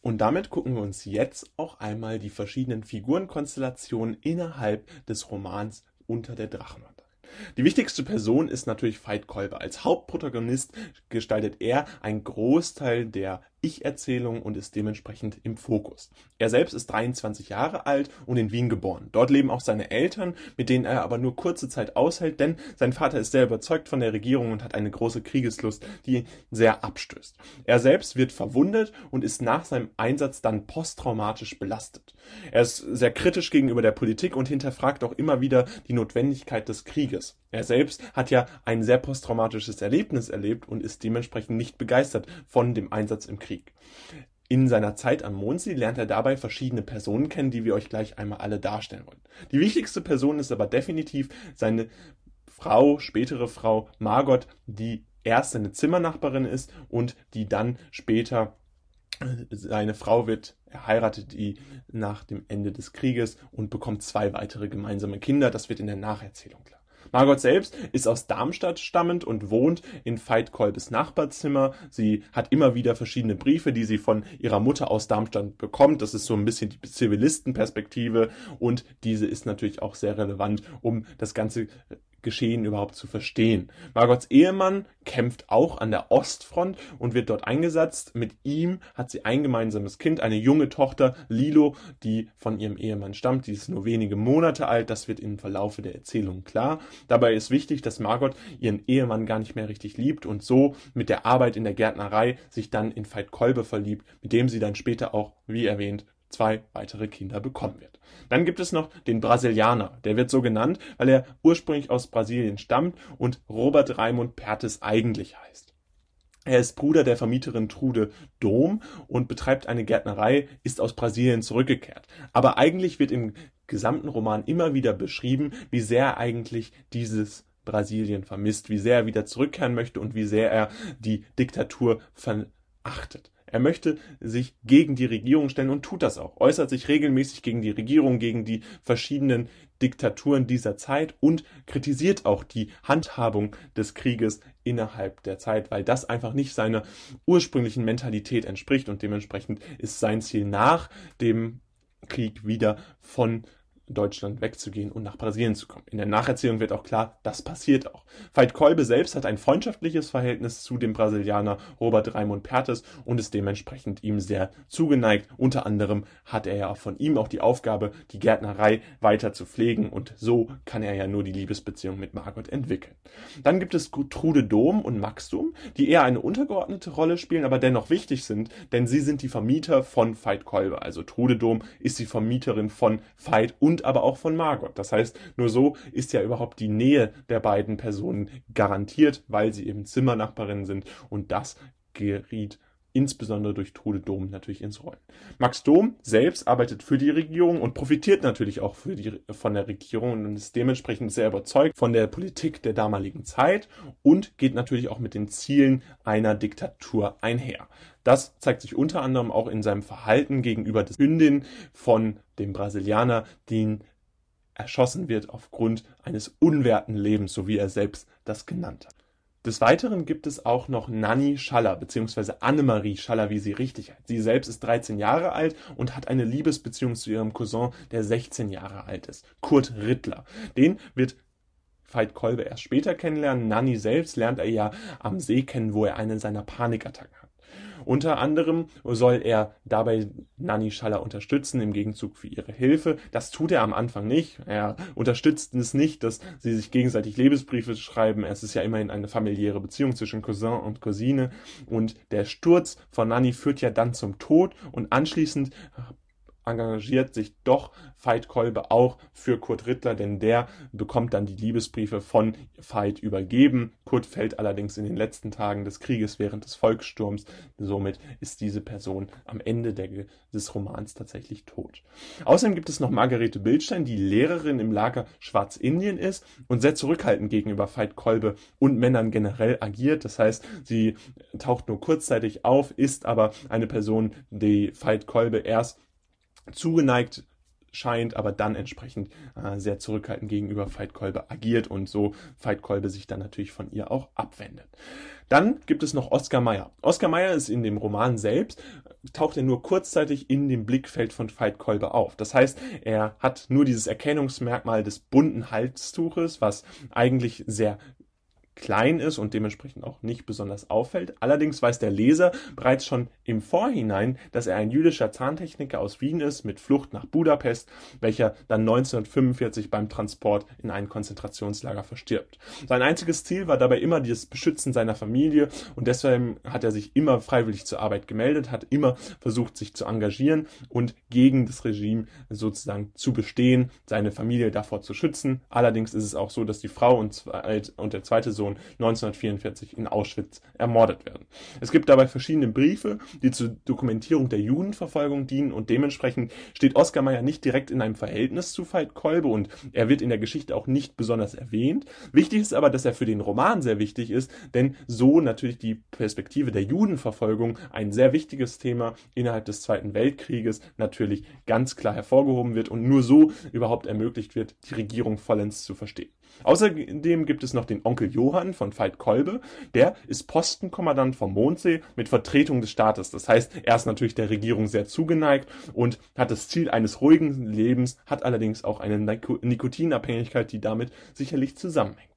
Und damit gucken wir uns jetzt auch einmal die verschiedenen Figurenkonstellationen innerhalb des Romans unter der Drachenwand die wichtigste Person ist natürlich Veit Kolber. Als Hauptprotagonist gestaltet er einen Großteil der ich-Erzählung und ist dementsprechend im Fokus. Er selbst ist 23 Jahre alt und in Wien geboren. Dort leben auch seine Eltern, mit denen er aber nur kurze Zeit aushält, denn sein Vater ist sehr überzeugt von der Regierung und hat eine große Kriegeslust, die sehr abstößt. Er selbst wird verwundet und ist nach seinem Einsatz dann posttraumatisch belastet. Er ist sehr kritisch gegenüber der Politik und hinterfragt auch immer wieder die Notwendigkeit des Krieges. Er selbst hat ja ein sehr posttraumatisches Erlebnis erlebt und ist dementsprechend nicht begeistert von dem Einsatz im Krieg. Krieg. In seiner Zeit am Mondsee lernt er dabei verschiedene Personen kennen, die wir euch gleich einmal alle darstellen wollen. Die wichtigste Person ist aber definitiv seine Frau, spätere Frau Margot, die erst seine Zimmernachbarin ist und die dann später äh, seine Frau wird, er heiratet die nach dem Ende des Krieges und bekommt zwei weitere gemeinsame Kinder. Das wird in der Nacherzählung klar. Margot selbst ist aus Darmstadt stammend und wohnt in Veit Kolbes Nachbarzimmer. Sie hat immer wieder verschiedene Briefe, die sie von ihrer Mutter aus Darmstadt bekommt. Das ist so ein bisschen die Zivilistenperspektive und diese ist natürlich auch sehr relevant, um das ganze Geschehen überhaupt zu verstehen. Margots Ehemann kämpft auch an der Ostfront und wird dort eingesetzt. Mit ihm hat sie ein gemeinsames Kind, eine junge Tochter, Lilo, die von ihrem Ehemann stammt. Die ist nur wenige Monate alt. Das wird im Verlaufe der Erzählung klar. Dabei ist wichtig, dass Margot ihren Ehemann gar nicht mehr richtig liebt und so mit der Arbeit in der Gärtnerei sich dann in Veit Kolbe verliebt, mit dem sie dann später auch, wie erwähnt, zwei weitere Kinder bekommen wird. Dann gibt es noch den Brasilianer. Der wird so genannt, weil er ursprünglich aus Brasilien stammt und Robert Raimund Pertes eigentlich heißt. Er ist Bruder der Vermieterin Trude Dom und betreibt eine Gärtnerei, ist aus Brasilien zurückgekehrt. Aber eigentlich wird im gesamten Roman immer wieder beschrieben, wie sehr er eigentlich dieses Brasilien vermisst, wie sehr er wieder zurückkehren möchte und wie sehr er die Diktatur verachtet. Er möchte sich gegen die Regierung stellen und tut das auch, äußert sich regelmäßig gegen die Regierung, gegen die verschiedenen Diktaturen dieser Zeit und kritisiert auch die Handhabung des Krieges innerhalb der Zeit, weil das einfach nicht seiner ursprünglichen Mentalität entspricht und dementsprechend ist sein Ziel nach dem Krieg wieder von Deutschland wegzugehen und nach Brasilien zu kommen. In der Nacherzählung wird auch klar, das passiert auch. Veit Kolbe selbst hat ein freundschaftliches Verhältnis zu dem Brasilianer Robert Raimund Pertes und ist dementsprechend ihm sehr zugeneigt. Unter anderem hat er ja von ihm auch die Aufgabe, die Gärtnerei weiter zu pflegen und so kann er ja nur die Liebesbeziehung mit Margot entwickeln. Dann gibt es Trude Dom und Max Dom, die eher eine untergeordnete Rolle spielen, aber dennoch wichtig sind, denn sie sind die Vermieter von Veit Kolbe. Also Trude Dom ist die Vermieterin von Veit und aber auch von Margot. Das heißt, nur so ist ja überhaupt die Nähe der beiden Personen garantiert, weil sie eben Zimmernachbarinnen sind und das geriet insbesondere durch Tode Dom natürlich ins Rollen. Max Dom selbst arbeitet für die Regierung und profitiert natürlich auch die, von der Regierung und ist dementsprechend sehr überzeugt von der Politik der damaligen Zeit und geht natürlich auch mit den Zielen einer Diktatur einher. Das zeigt sich unter anderem auch in seinem Verhalten gegenüber des Hündin von dem Brasilianer, den erschossen wird aufgrund eines unwerten Lebens, so wie er selbst das genannt hat. Des Weiteren gibt es auch noch Nanny Schaller, beziehungsweise Annemarie Schaller, wie sie richtig heißt. Sie selbst ist 13 Jahre alt und hat eine Liebesbeziehung zu ihrem Cousin, der 16 Jahre alt ist, Kurt Rittler. Den wird Veit Kolbe erst später kennenlernen. Nanny selbst lernt er ja am See kennen, wo er eine seiner Panikattacken hat. Unter anderem soll er dabei Nanny Schaller unterstützen im Gegenzug für ihre Hilfe. Das tut er am Anfang nicht. Er unterstützt es nicht, dass sie sich gegenseitig Lebensbriefe schreiben. Es ist ja immerhin eine familiäre Beziehung zwischen Cousin und Cousine. Und der Sturz von Nanny führt ja dann zum Tod und anschließend engagiert sich doch Veit Kolbe auch für Kurt Rittler, denn der bekommt dann die Liebesbriefe von Veit übergeben. Kurt fällt allerdings in den letzten Tagen des Krieges während des Volkssturms. Somit ist diese Person am Ende der, des Romans tatsächlich tot. Außerdem gibt es noch Margarete Bildstein, die Lehrerin im Lager Schwarzindien ist und sehr zurückhaltend gegenüber Veit Kolbe und Männern generell agiert. Das heißt, sie taucht nur kurzzeitig auf, ist aber eine Person, die Veit Kolbe erst zugeneigt scheint, aber dann entsprechend äh, sehr zurückhaltend gegenüber Veit Kolbe agiert und so Veit Kolbe sich dann natürlich von ihr auch abwendet. Dann gibt es noch Oskar Mayer. Oskar Mayer ist in dem Roman selbst, taucht er nur kurzzeitig in dem Blickfeld von Veit Kolbe auf. Das heißt, er hat nur dieses Erkennungsmerkmal des bunten Halstuches, was eigentlich sehr klein ist und dementsprechend auch nicht besonders auffällt. Allerdings weiß der Leser bereits schon im Vorhinein, dass er ein jüdischer Zahntechniker aus Wien ist mit Flucht nach Budapest, welcher dann 1945 beim Transport in ein Konzentrationslager verstirbt. Sein einziges Ziel war dabei immer das Beschützen seiner Familie und deswegen hat er sich immer freiwillig zur Arbeit gemeldet, hat immer versucht, sich zu engagieren und gegen das Regime sozusagen zu bestehen, seine Familie davor zu schützen. Allerdings ist es auch so, dass die Frau und, der zweite Sohn Sohn 1944 in Auschwitz ermordet werden. Es gibt dabei verschiedene Briefe, die zur Dokumentierung der Judenverfolgung dienen und dementsprechend steht Oskar Mayer nicht direkt in einem Verhältnis zu Veit Kolbe und er wird in der Geschichte auch nicht besonders erwähnt. Wichtig ist aber, dass er für den Roman sehr wichtig ist, denn so natürlich die Perspektive der Judenverfolgung ein sehr wichtiges Thema innerhalb des Zweiten Weltkrieges natürlich ganz klar hervorgehoben wird und nur so überhaupt ermöglicht wird, die Regierung vollends zu verstehen. Außerdem gibt es noch den Onkel Johann von Veit Kolbe. Der ist Postenkommandant vom Mondsee mit Vertretung des Staates. Das heißt, er ist natürlich der Regierung sehr zugeneigt und hat das Ziel eines ruhigen Lebens, hat allerdings auch eine Nikotinabhängigkeit, die damit sicherlich zusammenhängt.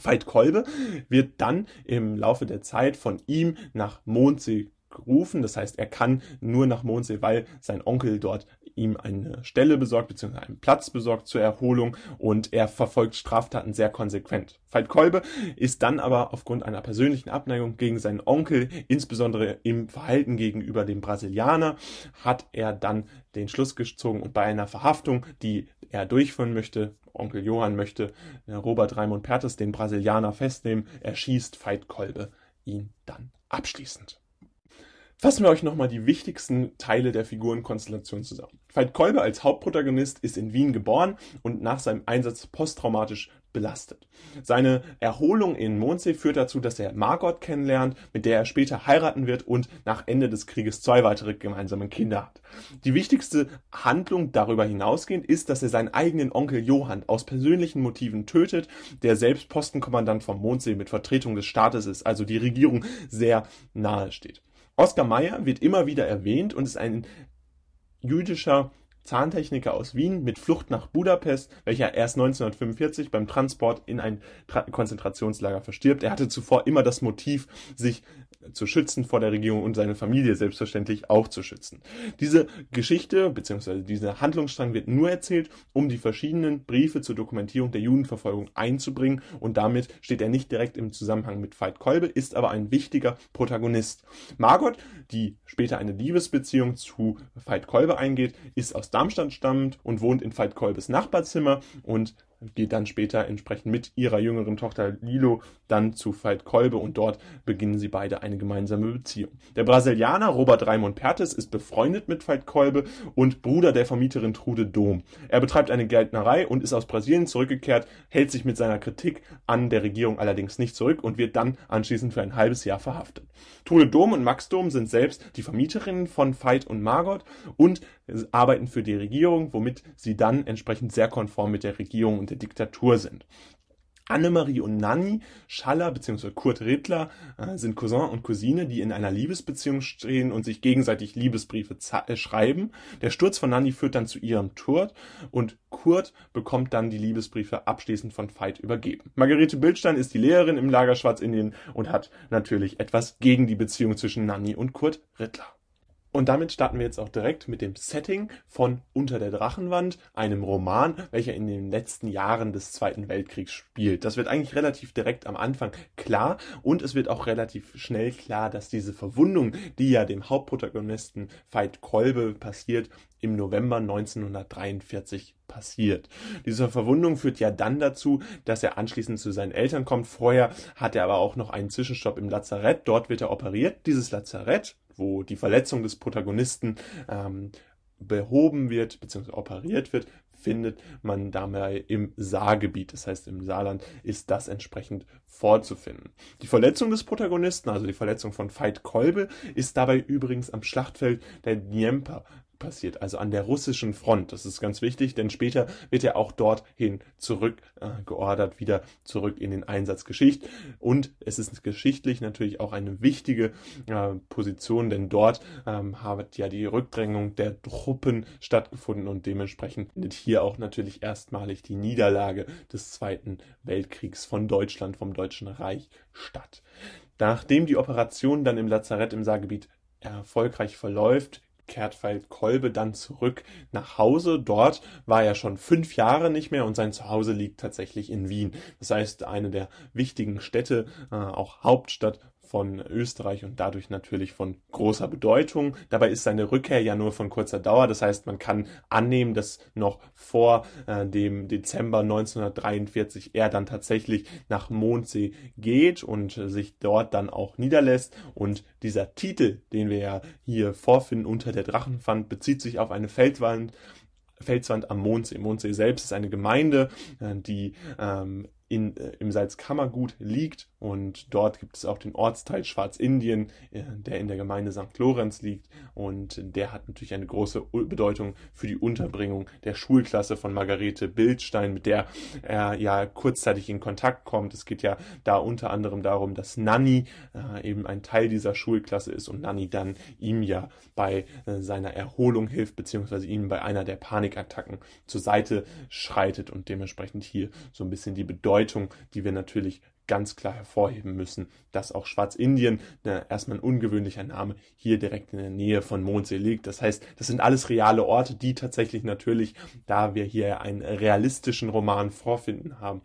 Veit Kolbe wird dann im Laufe der Zeit von ihm nach Mondsee gerufen. Das heißt, er kann nur nach Mondsee, weil sein Onkel dort ihm eine Stelle besorgt, beziehungsweise einen Platz besorgt zur Erholung und er verfolgt Straftaten sehr konsequent. Veit Kolbe ist dann aber aufgrund einer persönlichen Abneigung gegen seinen Onkel, insbesondere im Verhalten gegenüber dem Brasilianer, hat er dann den Schluss gezogen und bei einer Verhaftung, die er durchführen möchte, Onkel Johann möchte äh, Robert Raimund Pertes, den Brasilianer, festnehmen, erschießt Veit Kolbe ihn dann abschließend. Fassen wir euch nochmal die wichtigsten Teile der Figurenkonstellation zusammen. Veit Kolbe als Hauptprotagonist ist in Wien geboren und nach seinem Einsatz posttraumatisch belastet. Seine Erholung in Mondsee führt dazu, dass er Margot kennenlernt, mit der er später heiraten wird und nach Ende des Krieges zwei weitere gemeinsame Kinder hat. Die wichtigste Handlung darüber hinausgehend ist, dass er seinen eigenen Onkel Johann aus persönlichen Motiven tötet, der selbst Postenkommandant vom Mondsee mit Vertretung des Staates ist, also die Regierung sehr nahe steht. Oskar Mayer wird immer wieder erwähnt und ist ein jüdischer Zahntechniker aus Wien mit Flucht nach Budapest, welcher erst 1945 beim Transport in ein Tra Konzentrationslager verstirbt. Er hatte zuvor immer das Motiv, sich zu schützen vor der Regierung und seine Familie selbstverständlich auch zu schützen. Diese Geschichte bzw. dieser Handlungsstrang wird nur erzählt, um die verschiedenen Briefe zur Dokumentierung der Judenverfolgung einzubringen und damit steht er nicht direkt im Zusammenhang mit Veit Kolbe, ist aber ein wichtiger Protagonist. Margot, die später eine Liebesbeziehung zu Veit Kolbe eingeht, ist aus Darmstadt stammend und wohnt in Veit Kolbes Nachbarzimmer und geht dann später entsprechend mit ihrer jüngeren Tochter Lilo dann zu Veit Kolbe und dort beginnen sie beide eine gemeinsame Beziehung. Der Brasilianer Robert Raimund Pertes ist befreundet mit Veit Kolbe und Bruder der Vermieterin Trude Dom. Er betreibt eine Gärtnerei und ist aus Brasilien zurückgekehrt, hält sich mit seiner Kritik an der Regierung allerdings nicht zurück und wird dann anschließend für ein halbes Jahr verhaftet. Trude Dom und Max Dom sind selbst die Vermieterinnen von Veit und Margot und arbeiten für die Regierung, womit sie dann entsprechend sehr konform mit der Regierung und der Diktatur sind. Annemarie und Nanni Schaller bzw. Kurt Rittler äh, sind Cousin und Cousine, die in einer Liebesbeziehung stehen und sich gegenseitig Liebesbriefe äh, schreiben. Der Sturz von Nanni führt dann zu ihrem Tod und Kurt bekommt dann die Liebesbriefe abschließend von Veit übergeben. Margarete Bildstein ist die Lehrerin im Lager Schwarzindien und hat natürlich etwas gegen die Beziehung zwischen Nanni und Kurt Rittler. Und damit starten wir jetzt auch direkt mit dem Setting von Unter der Drachenwand, einem Roman, welcher in den letzten Jahren des Zweiten Weltkriegs spielt. Das wird eigentlich relativ direkt am Anfang klar und es wird auch relativ schnell klar, dass diese Verwundung, die ja dem Hauptprotagonisten Veit Kolbe passiert, im November 1943 passiert. Diese Verwundung führt ja dann dazu, dass er anschließend zu seinen Eltern kommt. Vorher hat er aber auch noch einen Zwischenstopp im Lazarett. Dort wird er operiert. Dieses Lazarett wo die Verletzung des Protagonisten ähm, behoben wird bzw. operiert wird, findet man dabei im Saargebiet. Das heißt, im Saarland ist das entsprechend vorzufinden. Die Verletzung des Protagonisten, also die Verletzung von Veit Kolbe, ist dabei übrigens am Schlachtfeld der Dnieper passiert, also an der russischen Front. Das ist ganz wichtig, denn später wird er auch dorthin zurückgeordert, äh, wieder zurück in den Einsatzgeschicht. Und es ist geschichtlich natürlich auch eine wichtige äh, Position, denn dort ähm, hat ja die Rückdrängung der Truppen stattgefunden und dementsprechend findet hier auch natürlich erstmalig die Niederlage des Zweiten Weltkriegs von Deutschland, vom Deutschen Reich statt. Nachdem die Operation dann im Lazarett im Saargebiet erfolgreich verläuft, kehrt Veit Kolbe dann zurück nach Hause. Dort war er schon fünf Jahre nicht mehr und sein Zuhause liegt tatsächlich in Wien. Das heißt, eine der wichtigen Städte, äh, auch Hauptstadt von Österreich und dadurch natürlich von großer Bedeutung. Dabei ist seine Rückkehr ja nur von kurzer Dauer. Das heißt, man kann annehmen, dass noch vor äh, dem Dezember 1943 er dann tatsächlich nach Mondsee geht und äh, sich dort dann auch niederlässt. Und dieser Titel, den wir ja hier vorfinden unter der Drachenpfand, bezieht sich auf eine Feldwand, Felswand am Mondsee. Mondsee selbst ist eine Gemeinde, äh, die ähm, in, äh, im Salzkammergut liegt und dort gibt es auch den Ortsteil Schwarzindien, äh, der in der Gemeinde St. Lorenz liegt und der hat natürlich eine große Bedeutung für die Unterbringung der Schulklasse von Margarete Bildstein, mit der er ja kurzzeitig in Kontakt kommt. Es geht ja da unter anderem darum, dass Nanny äh, eben ein Teil dieser Schulklasse ist und Nanny dann ihm ja bei äh, seiner Erholung hilft, beziehungsweise ihm bei einer der Panikattacken zur Seite schreitet und dementsprechend hier so ein bisschen die Bedeutung Bedeutung, die wir natürlich ganz klar hervorheben müssen, dass auch Schwarzindien, ne, erstmal ein ungewöhnlicher Name, hier direkt in der Nähe von Mondsee liegt. Das heißt, das sind alles reale Orte, die tatsächlich natürlich, da wir hier einen realistischen Roman vorfinden haben,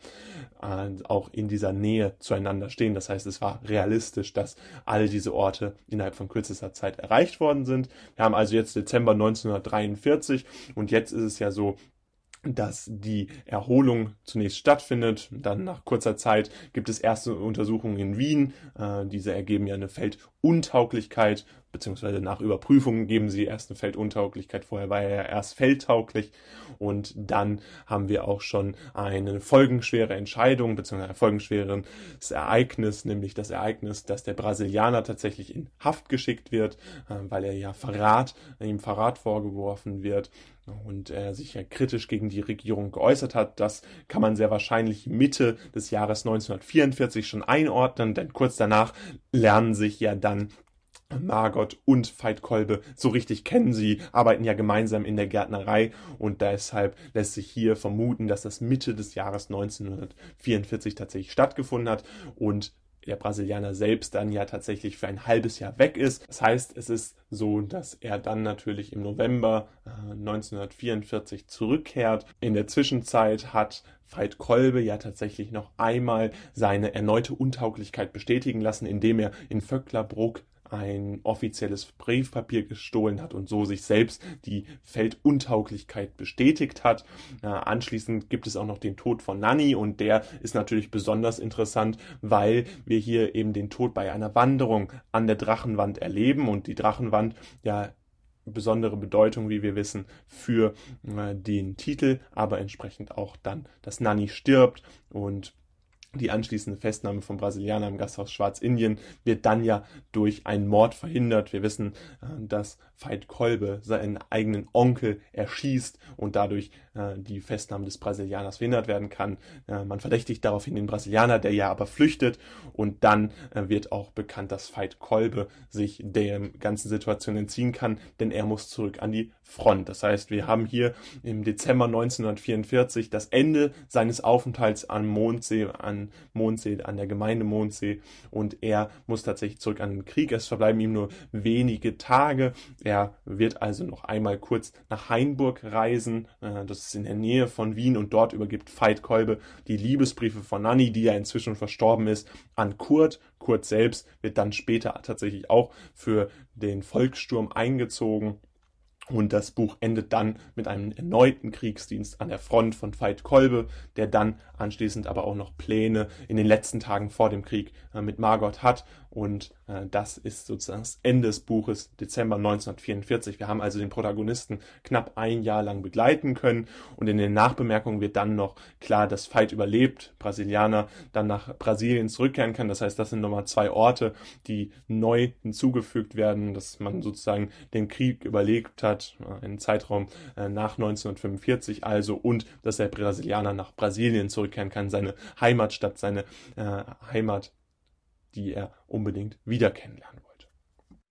äh, auch in dieser Nähe zueinander stehen. Das heißt, es war realistisch, dass all diese Orte innerhalb von kürzester Zeit erreicht worden sind. Wir haben also jetzt Dezember 1943 und jetzt ist es ja so, dass die Erholung zunächst stattfindet. Dann nach kurzer Zeit gibt es erste Untersuchungen in Wien. Äh, diese ergeben ja eine Felduntauglichkeit, beziehungsweise nach Überprüfungen geben sie erst eine Felduntauglichkeit. Vorher war er ja erst feldtauglich. Und dann haben wir auch schon eine folgenschwere Entscheidung, beziehungsweise ein folgenschweres Ereignis, nämlich das Ereignis, dass der Brasilianer tatsächlich in Haft geschickt wird, weil er ja Verrat, ihm Verrat vorgeworfen wird und er sich ja kritisch gegen die Regierung geäußert hat. Das kann man sehr wahrscheinlich Mitte des Jahres 1944 schon einordnen, denn kurz danach lernen sich ja dann Margot und Veit Kolbe so richtig kennen. Sie arbeiten ja gemeinsam in der Gärtnerei und deshalb lässt sich hier vermuten, dass das Mitte des Jahres 1944 tatsächlich stattgefunden hat und der Brasilianer selbst dann ja tatsächlich für ein halbes Jahr weg ist. Das heißt, es ist so, dass er dann natürlich im November äh, 1944 zurückkehrt. In der Zwischenzeit hat Veit Kolbe ja tatsächlich noch einmal seine erneute Untauglichkeit bestätigen lassen, indem er in Vöcklerbruck ein offizielles Briefpapier gestohlen hat und so sich selbst die Felduntauglichkeit bestätigt hat. Äh, anschließend gibt es auch noch den Tod von Nanny und der ist natürlich besonders interessant, weil wir hier eben den Tod bei einer Wanderung an der Drachenwand erleben und die Drachenwand ja besondere Bedeutung, wie wir wissen, für äh, den Titel, aber entsprechend auch dann, dass Nanny stirbt und die anschließende Festnahme von Brasilianer im Gasthaus Schwarzindien wird dann ja durch einen Mord verhindert. Wir wissen, äh, dass Veit Kolbe seinen eigenen Onkel erschießt und dadurch äh, die Festnahme des Brasilianers verhindert werden kann. Äh, man verdächtigt daraufhin den Brasilianer, der ja aber flüchtet und dann wird auch bekannt, dass Veit Kolbe sich der ganzen Situation entziehen kann, denn er muss zurück an die Front. Das heißt, wir haben hier im Dezember 1944 das Ende seines Aufenthalts am Mondsee, an Mondsee, an der Gemeinde Mondsee und er muss tatsächlich zurück an den Krieg. Es verbleiben ihm nur wenige Tage. Er wird also noch einmal kurz nach Hainburg reisen. Äh, das ist in der Nähe von Wien und dort übergibt Veit Kolbe die Liebesbriefe von Nanny, die ja inzwischen verstorben ist, an Kurt. Kurt selbst wird dann später tatsächlich auch für den Volkssturm eingezogen und das Buch endet dann mit einem erneuten Kriegsdienst an der Front von Veit Kolbe, der dann anschließend aber auch noch Pläne in den letzten Tagen vor dem Krieg äh, mit Margot hat. Und das ist sozusagen das Ende des Buches, Dezember 1944. Wir haben also den Protagonisten knapp ein Jahr lang begleiten können. Und in den Nachbemerkungen wird dann noch klar, dass Veit überlebt, Brasilianer dann nach Brasilien zurückkehren kann. Das heißt, das sind nochmal zwei Orte, die neu hinzugefügt werden, dass man sozusagen den Krieg überlebt hat, äh, einen Zeitraum äh, nach 1945 also, und dass der Brasilianer nach Brasilien zurückkehren kann, seine Heimatstadt, seine äh, Heimat die er unbedingt wieder kennenlernen.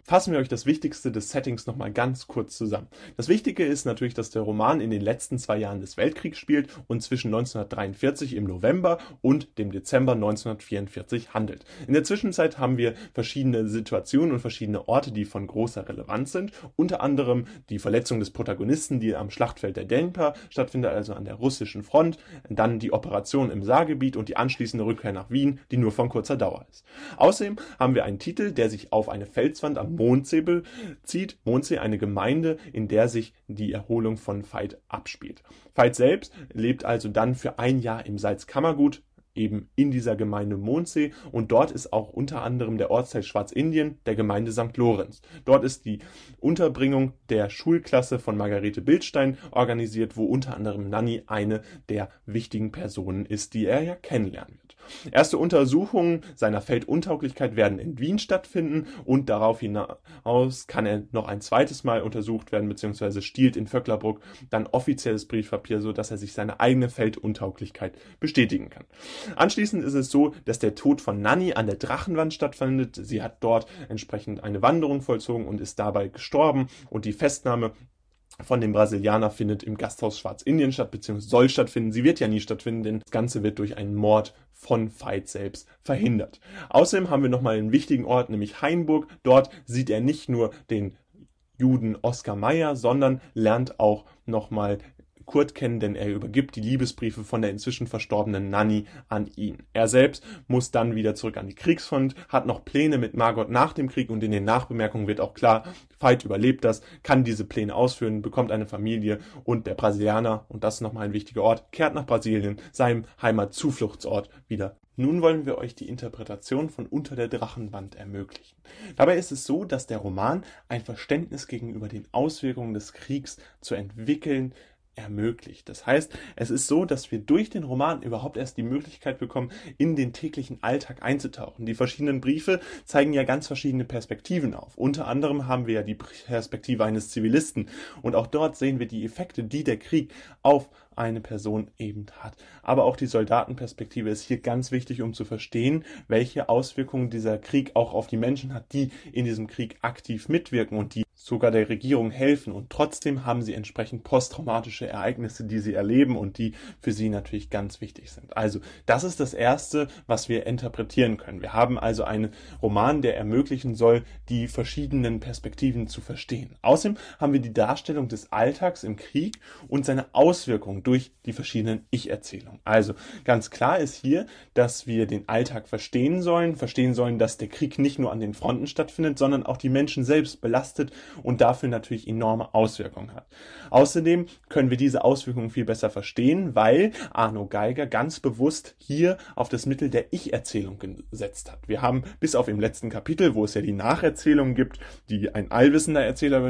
Fassen wir euch das Wichtigste des Settings nochmal ganz kurz zusammen. Das Wichtige ist natürlich, dass der Roman in den letzten zwei Jahren des Weltkriegs spielt und zwischen 1943 im November und dem Dezember 1944 handelt. In der Zwischenzeit haben wir verschiedene Situationen und verschiedene Orte, die von großer Relevanz sind. Unter anderem die Verletzung des Protagonisten, die am Schlachtfeld der Denpa stattfindet, also an der russischen Front. Dann die Operation im Saargebiet und die anschließende Rückkehr nach Wien, die nur von kurzer Dauer ist. Außerdem haben wir einen Titel, der sich auf eine Felswand am Mondsee bezieht. Mondsee eine Gemeinde, in der sich die Erholung von Veit abspielt. Veit selbst lebt also dann für ein Jahr im Salzkammergut eben in dieser Gemeinde Mondsee und dort ist auch unter anderem der Ortsteil Schwarzindien der Gemeinde St. Lorenz. Dort ist die Unterbringung der Schulklasse von Margarete Bildstein organisiert, wo unter anderem Nanny eine der wichtigen Personen ist, die er ja kennenlernen wird. Erste Untersuchungen seiner Felduntauglichkeit werden in Wien stattfinden und darauf hinaus kann er noch ein zweites Mal untersucht werden, beziehungsweise stiehlt in Vöcklerbruck dann offizielles Briefpapier, so dass er sich seine eigene Felduntauglichkeit bestätigen kann. Anschließend ist es so, dass der Tod von Nanny an der Drachenwand stattfindet. Sie hat dort entsprechend eine Wanderung vollzogen und ist dabei gestorben und die Festnahme von dem Brasilianer findet im Gasthaus Schwarzindien statt, beziehungsweise soll stattfinden. Sie wird ja nie stattfinden, denn das Ganze wird durch einen Mord von Veit selbst verhindert. Außerdem haben wir nochmal einen wichtigen Ort, nämlich Hainburg. Dort sieht er nicht nur den Juden Oskar Mayer, sondern lernt auch nochmal Kurt kennen, denn er übergibt die Liebesbriefe von der inzwischen verstorbenen Nanny an ihn. Er selbst muss dann wieder zurück an die Kriegsfront, hat noch Pläne mit Margot nach dem Krieg und in den Nachbemerkungen wird auch klar, Veit überlebt das, kann diese Pläne ausführen, bekommt eine Familie und der Brasilianer, und das ist nochmal ein wichtiger Ort, kehrt nach Brasilien, seinem Heimatzufluchtsort wieder nun wollen wir euch die Interpretation von Unter der Drachenwand ermöglichen. Dabei ist es so, dass der Roman ein Verständnis gegenüber den Auswirkungen des Kriegs zu entwickeln ermöglicht. Das heißt, es ist so, dass wir durch den Roman überhaupt erst die Möglichkeit bekommen, in den täglichen Alltag einzutauchen. Die verschiedenen Briefe zeigen ja ganz verschiedene Perspektiven auf. Unter anderem haben wir ja die Perspektive eines Zivilisten und auch dort sehen wir die Effekte, die der Krieg auf eine Person eben hat. Aber auch die Soldatenperspektive ist hier ganz wichtig, um zu verstehen, welche Auswirkungen dieser Krieg auch auf die Menschen hat, die in diesem Krieg aktiv mitwirken und die sogar der Regierung helfen und trotzdem haben sie entsprechend posttraumatische Ereignisse, die sie erleben und die für sie natürlich ganz wichtig sind. Also das ist das Erste, was wir interpretieren können. Wir haben also einen Roman, der ermöglichen soll, die verschiedenen Perspektiven zu verstehen. Außerdem haben wir die Darstellung des Alltags im Krieg und seine Auswirkungen durch die verschiedenen Ich-Erzählungen. Also ganz klar ist hier, dass wir den Alltag verstehen sollen, verstehen sollen, dass der Krieg nicht nur an den Fronten stattfindet, sondern auch die Menschen selbst belastet und dafür natürlich enorme Auswirkungen hat. Außerdem können wir diese Auswirkungen viel besser verstehen, weil Arno Geiger ganz bewusst hier auf das Mittel der Ich-Erzählung gesetzt hat. Wir haben bis auf im letzten Kapitel, wo es ja die Nacherzählung gibt, die ein allwissender Erzähler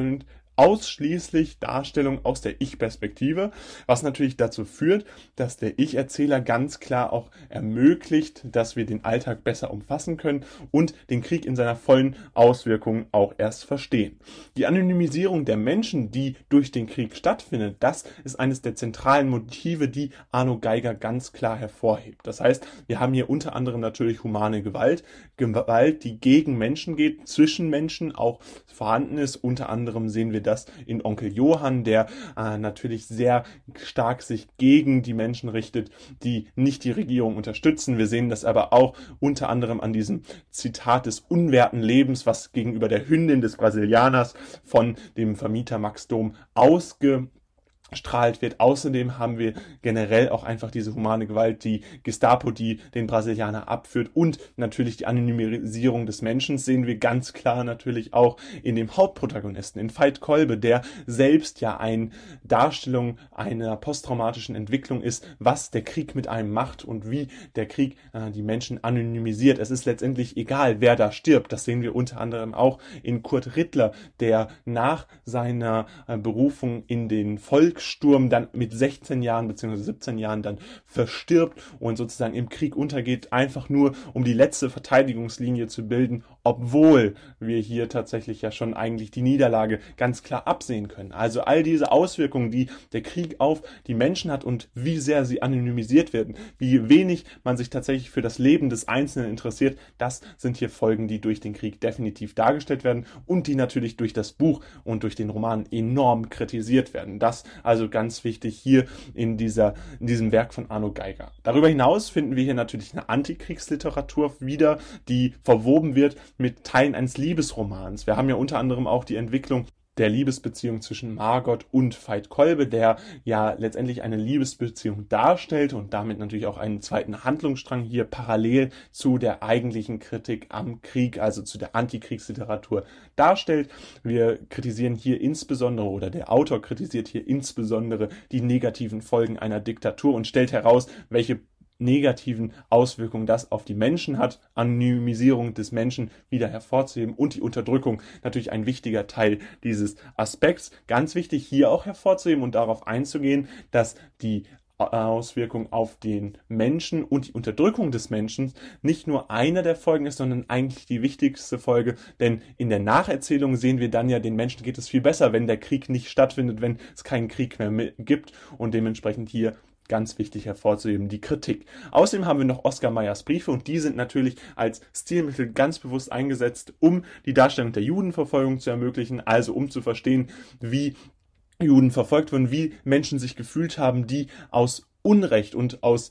ausschließlich Darstellung aus der Ich-Perspektive, was natürlich dazu führt, dass der Ich-Erzähler ganz klar auch ermöglicht, dass wir den Alltag besser umfassen können und den Krieg in seiner vollen Auswirkung auch erst verstehen. Die Anonymisierung der Menschen, die durch den Krieg stattfindet, das ist eines der zentralen Motive, die Arno Geiger ganz klar hervorhebt. Das heißt, wir haben hier unter anderem natürlich humane Gewalt, Gewalt, die gegen Menschen geht, zwischen Menschen auch vorhanden ist. Unter anderem sehen wir das in Onkel Johann, der äh, natürlich sehr stark sich gegen die Menschen richtet, die nicht die Regierung unterstützen. Wir sehen das aber auch unter anderem an diesem Zitat des unwerten Lebens, was gegenüber der Hündin des Brasilianers von dem Vermieter Max Dom ausge strahlt wird. Außerdem haben wir generell auch einfach diese humane Gewalt, die Gestapo, die den Brasilianer abführt und natürlich die Anonymisierung des Menschen sehen wir ganz klar natürlich auch in dem Hauptprotagonisten, in Veit Kolbe, der selbst ja eine Darstellung einer posttraumatischen Entwicklung ist, was der Krieg mit einem macht und wie der Krieg äh, die Menschen anonymisiert. Es ist letztendlich egal, wer da stirbt. Das sehen wir unter anderem auch in Kurt Rittler, der nach seiner äh, Berufung in den Volk Volkssturm dann mit 16 Jahren bzw. 17 Jahren dann verstirbt und sozusagen im Krieg untergeht, einfach nur um die letzte Verteidigungslinie zu bilden, obwohl wir hier tatsächlich ja schon eigentlich die Niederlage ganz klar absehen können. Also all diese Auswirkungen, die der Krieg auf die Menschen hat und wie sehr sie anonymisiert werden, wie wenig man sich tatsächlich für das Leben des Einzelnen interessiert, das sind hier Folgen, die durch den Krieg definitiv dargestellt werden und die natürlich durch das Buch und durch den Roman enorm kritisiert werden. Das also ganz wichtig hier in, dieser, in diesem Werk von Arno Geiger. Darüber hinaus finden wir hier natürlich eine Antikriegsliteratur wieder, die verwoben wird mit Teilen eines Liebesromans. Wir haben ja unter anderem auch die Entwicklung der Liebesbeziehung zwischen Margot und Veit Kolbe, der ja letztendlich eine Liebesbeziehung darstellt und damit natürlich auch einen zweiten Handlungsstrang hier parallel zu der eigentlichen Kritik am Krieg, also zu der Antikriegsliteratur darstellt. Wir kritisieren hier insbesondere oder der Autor kritisiert hier insbesondere die negativen Folgen einer Diktatur und stellt heraus, welche negativen Auswirkungen das auf die Menschen hat, Anonymisierung des Menschen wieder hervorzuheben und die Unterdrückung natürlich ein wichtiger Teil dieses Aspekts. Ganz wichtig hier auch hervorzuheben und darauf einzugehen, dass die Auswirkung auf den Menschen und die Unterdrückung des Menschen nicht nur einer der Folgen ist, sondern eigentlich die wichtigste Folge, denn in der Nacherzählung sehen wir dann ja, den Menschen geht es viel besser, wenn der Krieg nicht stattfindet, wenn es keinen Krieg mehr gibt. Und dementsprechend hier ganz wichtig hervorzuheben, die Kritik. Außerdem haben wir noch Oskar Meyers Briefe und die sind natürlich als Stilmittel ganz bewusst eingesetzt, um die Darstellung der Judenverfolgung zu ermöglichen, also um zu verstehen, wie Juden verfolgt wurden, wie Menschen sich gefühlt haben, die aus Unrecht und aus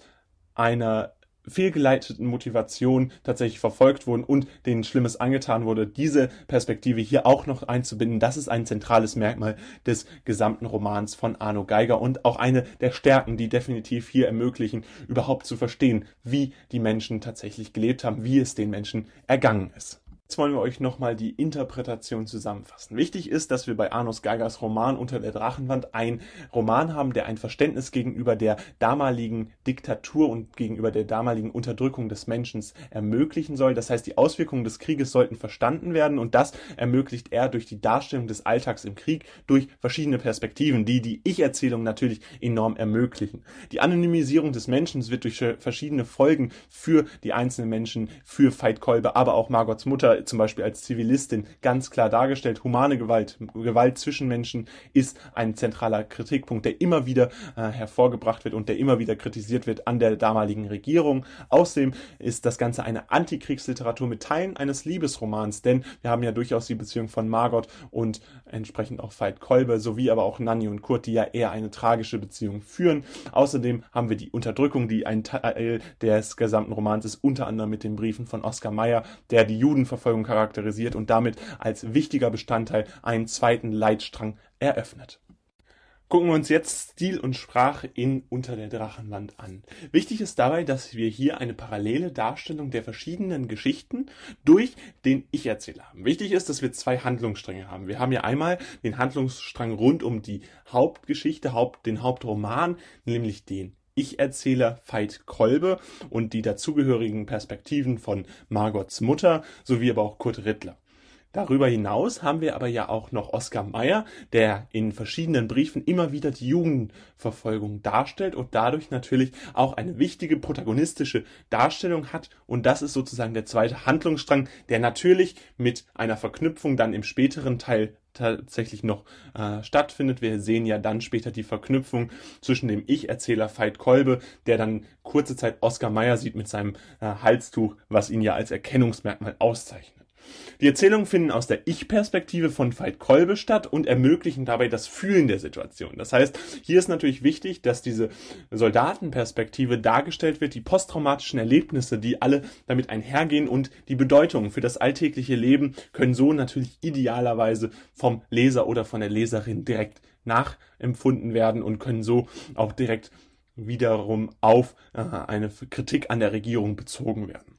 einer fehlgeleiteten Motivation tatsächlich verfolgt wurden und denen Schlimmes angetan wurde, diese Perspektive hier auch noch einzubinden, das ist ein zentrales Merkmal des gesamten Romans von Arno Geiger und auch eine der Stärken, die definitiv hier ermöglichen, überhaupt zu verstehen, wie die Menschen tatsächlich gelebt haben, wie es den Menschen ergangen ist. Jetzt wollen wir euch nochmal die Interpretation zusammenfassen. Wichtig ist, dass wir bei Arnus Geigers Roman Unter der Drachenwand ein Roman haben, der ein Verständnis gegenüber der damaligen Diktatur und gegenüber der damaligen Unterdrückung des Menschen ermöglichen soll. Das heißt, die Auswirkungen des Krieges sollten verstanden werden und das ermöglicht er durch die Darstellung des Alltags im Krieg durch verschiedene Perspektiven, die die Ich-Erzählung natürlich enorm ermöglichen. Die Anonymisierung des Menschen wird durch verschiedene Folgen für die einzelnen Menschen, für Veit Kolbe, aber auch Margots Mutter zum Beispiel als Zivilistin ganz klar dargestellt. Humane Gewalt, Gewalt zwischen Menschen ist ein zentraler Kritikpunkt, der immer wieder äh, hervorgebracht wird und der immer wieder kritisiert wird an der damaligen Regierung. Außerdem ist das Ganze eine Antikriegsliteratur mit Teilen eines Liebesromans, denn wir haben ja durchaus die Beziehung von Margot und entsprechend auch Veit Kolbe sowie aber auch Nanny und Kurt, die ja eher eine tragische Beziehung führen. Außerdem haben wir die Unterdrückung, die ein Teil des gesamten Romans ist, unter anderem mit den Briefen von Oskar Mayer, der die Juden Strafverfolgung charakterisiert und damit als wichtiger Bestandteil einen zweiten Leitstrang eröffnet. Gucken wir uns jetzt Stil und Sprache in Unter der Drachenwand an. Wichtig ist dabei, dass wir hier eine parallele Darstellung der verschiedenen Geschichten durch den Ich-Erzähler haben. Wichtig ist, dass wir zwei Handlungsstränge haben. Wir haben ja einmal den Handlungsstrang rund um die Hauptgeschichte, Haupt, den Hauptroman, nämlich den ich-Erzähler Veit Kolbe und die dazugehörigen Perspektiven von Margots Mutter sowie aber auch Kurt Rittler. Darüber hinaus haben wir aber ja auch noch Oskar Mayer, der in verschiedenen Briefen immer wieder die Jugendverfolgung darstellt und dadurch natürlich auch eine wichtige protagonistische Darstellung hat. Und das ist sozusagen der zweite Handlungsstrang, der natürlich mit einer Verknüpfung dann im späteren Teil tatsächlich noch äh, stattfindet. Wir sehen ja dann später die Verknüpfung zwischen dem Ich-Erzähler Veit Kolbe, der dann kurze Zeit Oskar Mayer sieht mit seinem äh, Halstuch, was ihn ja als Erkennungsmerkmal auszeichnet. Die Erzählungen finden aus der Ich-Perspektive von Veit Kolbe statt und ermöglichen dabei das Fühlen der Situation. Das heißt, hier ist natürlich wichtig, dass diese Soldatenperspektive dargestellt wird, die posttraumatischen Erlebnisse, die alle damit einhergehen und die Bedeutung für das alltägliche Leben können so natürlich idealerweise vom Leser oder von der Leserin direkt nachempfunden werden und können so auch direkt wiederum auf äh, eine Kritik an der Regierung bezogen werden.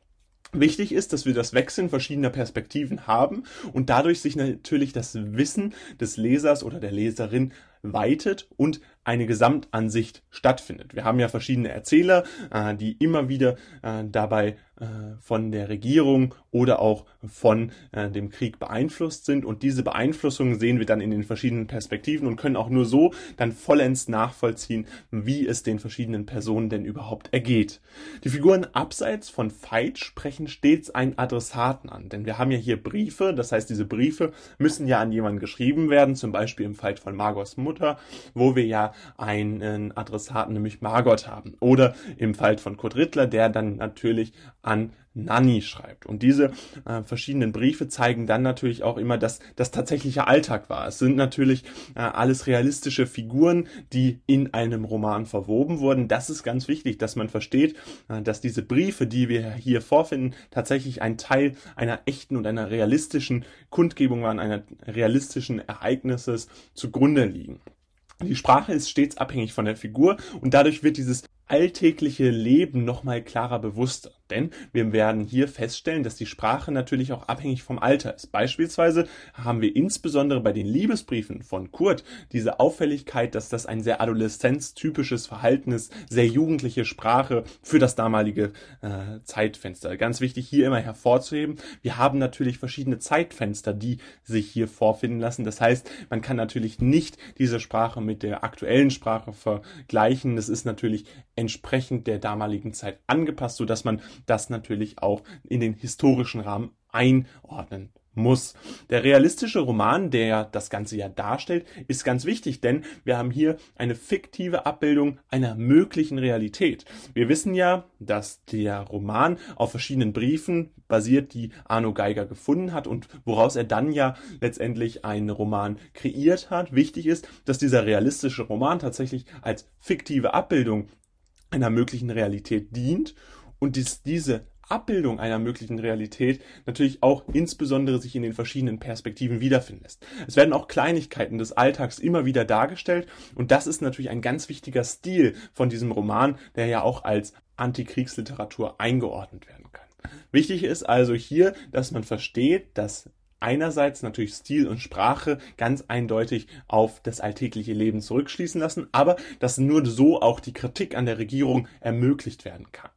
Wichtig ist, dass wir das Wechseln verschiedener Perspektiven haben und dadurch sich natürlich das Wissen des Lesers oder der Leserin weitet und eine Gesamtansicht stattfindet. Wir haben ja verschiedene Erzähler, äh, die immer wieder äh, dabei äh, von der Regierung oder auch von dem Krieg beeinflusst sind und diese Beeinflussung sehen wir dann in den verschiedenen Perspektiven und können auch nur so dann vollends nachvollziehen, wie es den verschiedenen Personen denn überhaupt ergeht. Die Figuren abseits von Veit sprechen stets einen Adressaten an, denn wir haben ja hier Briefe, das heißt diese Briefe müssen ja an jemanden geschrieben werden, zum Beispiel im Fall von Margos Mutter, wo wir ja einen Adressaten, nämlich Margot haben. Oder im Fall von Kurt Rittler, der dann natürlich an Nanny schreibt. Und diese äh, verschiedenen Briefe zeigen dann natürlich auch immer, dass das tatsächliche Alltag war. Es sind natürlich äh, alles realistische Figuren, die in einem Roman verwoben wurden. Das ist ganz wichtig, dass man versteht, äh, dass diese Briefe, die wir hier vorfinden, tatsächlich ein Teil einer echten und einer realistischen Kundgebung waren, einer realistischen Ereignisses zugrunde liegen. Die Sprache ist stets abhängig von der Figur und dadurch wird dieses alltägliche Leben nochmal klarer bewusster. Denn wir werden hier feststellen, dass die Sprache natürlich auch abhängig vom Alter ist. Beispielsweise haben wir insbesondere bei den Liebesbriefen von Kurt diese Auffälligkeit, dass das ein sehr adoleszenztypisches Verhalten ist, sehr jugendliche Sprache für das damalige äh, Zeitfenster. Ganz wichtig hier immer hervorzuheben, wir haben natürlich verschiedene Zeitfenster, die sich hier vorfinden lassen. Das heißt, man kann natürlich nicht diese Sprache mit der aktuellen Sprache vergleichen. Das ist natürlich entsprechend der damaligen Zeit angepasst, so dass man das natürlich auch in den historischen Rahmen einordnen muss. Der realistische Roman, der das Ganze ja darstellt, ist ganz wichtig, denn wir haben hier eine fiktive Abbildung einer möglichen Realität. Wir wissen ja, dass der Roman auf verschiedenen Briefen basiert, die Arno Geiger gefunden hat und woraus er dann ja letztendlich einen Roman kreiert hat. Wichtig ist, dass dieser realistische Roman tatsächlich als fiktive Abbildung einer möglichen Realität dient und dies, diese Abbildung einer möglichen Realität natürlich auch insbesondere sich in den verschiedenen Perspektiven wiederfinden lässt. Es werden auch Kleinigkeiten des Alltags immer wieder dargestellt und das ist natürlich ein ganz wichtiger Stil von diesem Roman, der ja auch als Antikriegsliteratur eingeordnet werden kann. Wichtig ist also hier, dass man versteht, dass einerseits natürlich Stil und Sprache ganz eindeutig auf das alltägliche Leben zurückschließen lassen, aber dass nur so auch die Kritik an der Regierung ermöglicht werden kann.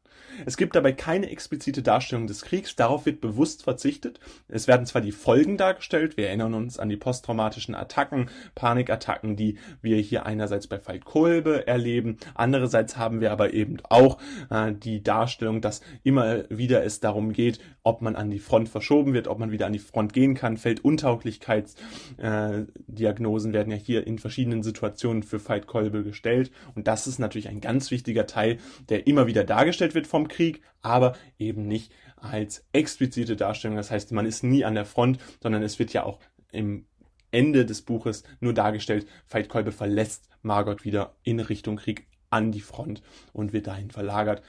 Es gibt dabei keine explizite Darstellung des Kriegs, darauf wird bewusst verzichtet. Es werden zwar die Folgen dargestellt, wir erinnern uns an die posttraumatischen Attacken, Panikattacken, die wir hier einerseits bei Veit Kolbe erleben, andererseits haben wir aber eben auch äh, die Darstellung, dass immer wieder es darum geht, ob man an die Front verschoben wird, ob man wieder an die Front gehen kann. Felduntauglichkeitsdiagnosen äh, werden ja hier in verschiedenen Situationen für Veit Kolbe gestellt und das ist natürlich ein ganz wichtiger Teil, der immer wieder dargestellt wird vom Krieg, aber eben nicht als explizite Darstellung. Das heißt, man ist nie an der Front, sondern es wird ja auch im Ende des Buches nur dargestellt, Veit Kolbe verlässt Margot wieder in Richtung Krieg an die Front und wird dahin verlagert.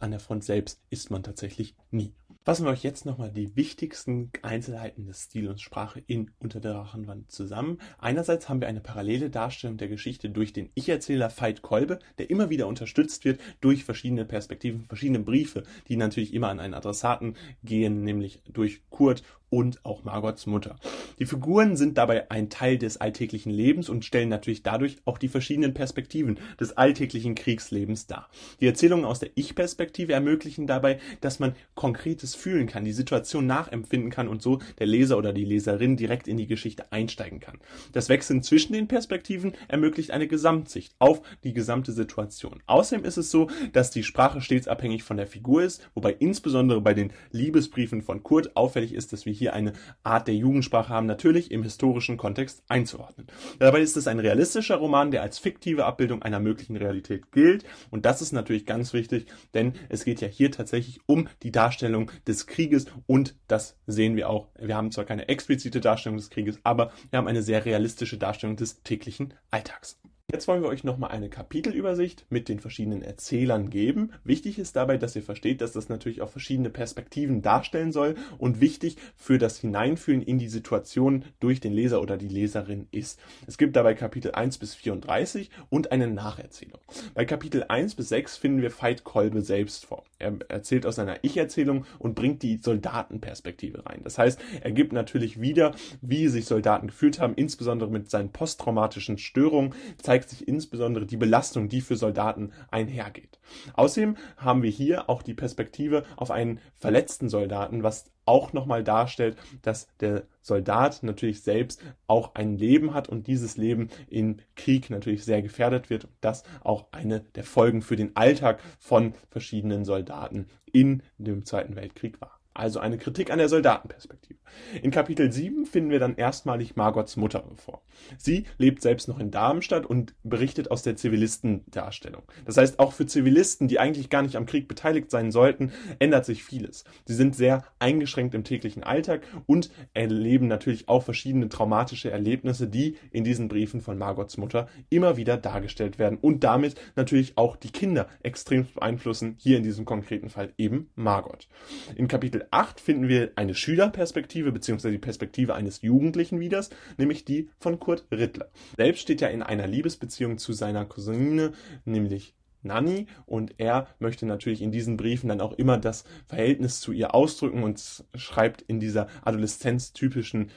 An der Front selbst ist man tatsächlich nie. Fassen wir euch jetzt nochmal die wichtigsten Einzelheiten des Stil und Sprache in Unter der Drachenwand zusammen. Einerseits haben wir eine parallele Darstellung der Geschichte durch den Ich-Erzähler Veit Kolbe, der immer wieder unterstützt wird durch verschiedene Perspektiven, verschiedene Briefe, die natürlich immer an einen Adressaten gehen, nämlich durch Kurt und auch Margots Mutter. Die Figuren sind dabei ein Teil des alltäglichen Lebens und stellen natürlich dadurch auch die verschiedenen Perspektiven des alltäglichen Kriegslebens dar. Die Erzählungen aus der Ich-Perspektive ermöglichen dabei, dass man konkretes fühlen kann, die Situation nachempfinden kann und so der Leser oder die Leserin direkt in die Geschichte einsteigen kann. Das Wechseln zwischen den Perspektiven ermöglicht eine Gesamtsicht auf die gesamte Situation. Außerdem ist es so, dass die Sprache stets abhängig von der Figur ist, wobei insbesondere bei den Liebesbriefen von Kurt auffällig ist, dass wir hier eine Art der Jugendsprache haben, natürlich im historischen Kontext einzuordnen. Dabei ist es ein realistischer Roman, der als fiktive Abbildung einer möglichen Realität gilt und das ist natürlich ganz wichtig, denn es geht ja hier tatsächlich um die Darstellung des Krieges und das sehen wir auch. Wir haben zwar keine explizite Darstellung des Krieges, aber wir haben eine sehr realistische Darstellung des täglichen Alltags. Jetzt wollen wir euch nochmal eine Kapitelübersicht mit den verschiedenen Erzählern geben. Wichtig ist dabei, dass ihr versteht, dass das natürlich auch verschiedene Perspektiven darstellen soll und wichtig für das Hineinfühlen in die Situation durch den Leser oder die Leserin ist. Es gibt dabei Kapitel 1 bis 34 und eine Nacherzählung. Bei Kapitel 1 bis 6 finden wir Veit Kolbe selbst vor. Er erzählt aus seiner Ich-Erzählung und bringt die Soldatenperspektive rein. Das heißt, er gibt natürlich wieder, wie sich Soldaten gefühlt haben, insbesondere mit seinen posttraumatischen Störungen, zeigt sich insbesondere die Belastung, die für Soldaten einhergeht. Außerdem haben wir hier auch die Perspektive auf einen verletzten Soldaten, was auch nochmal darstellt, dass der Soldat natürlich selbst auch ein Leben hat und dieses Leben im Krieg natürlich sehr gefährdet wird. Das auch eine der Folgen für den Alltag von verschiedenen Soldaten in dem Zweiten Weltkrieg war. Also eine Kritik an der Soldatenperspektive. In Kapitel 7 finden wir dann erstmalig Margots Mutter vor. Sie lebt selbst noch in Darmstadt und berichtet aus der Zivilistendarstellung. Das heißt, auch für Zivilisten, die eigentlich gar nicht am Krieg beteiligt sein sollten, ändert sich vieles. Sie sind sehr eingeschränkt im täglichen Alltag und erleben natürlich auch verschiedene traumatische Erlebnisse, die in diesen Briefen von Margots Mutter immer wieder dargestellt werden und damit natürlich auch die Kinder extrem beeinflussen, hier in diesem konkreten Fall eben Margot. In Kapitel 8 finden wir eine Schülerperspektive bzw. die Perspektive eines Jugendlichen wieder, nämlich die von Kurt Rittler. Selbst steht er in einer Liebesbeziehung zu seiner Cousine, nämlich Nanny und er möchte natürlich in diesen Briefen dann auch immer das Verhältnis zu ihr ausdrücken und schreibt in dieser adoleszenztypischen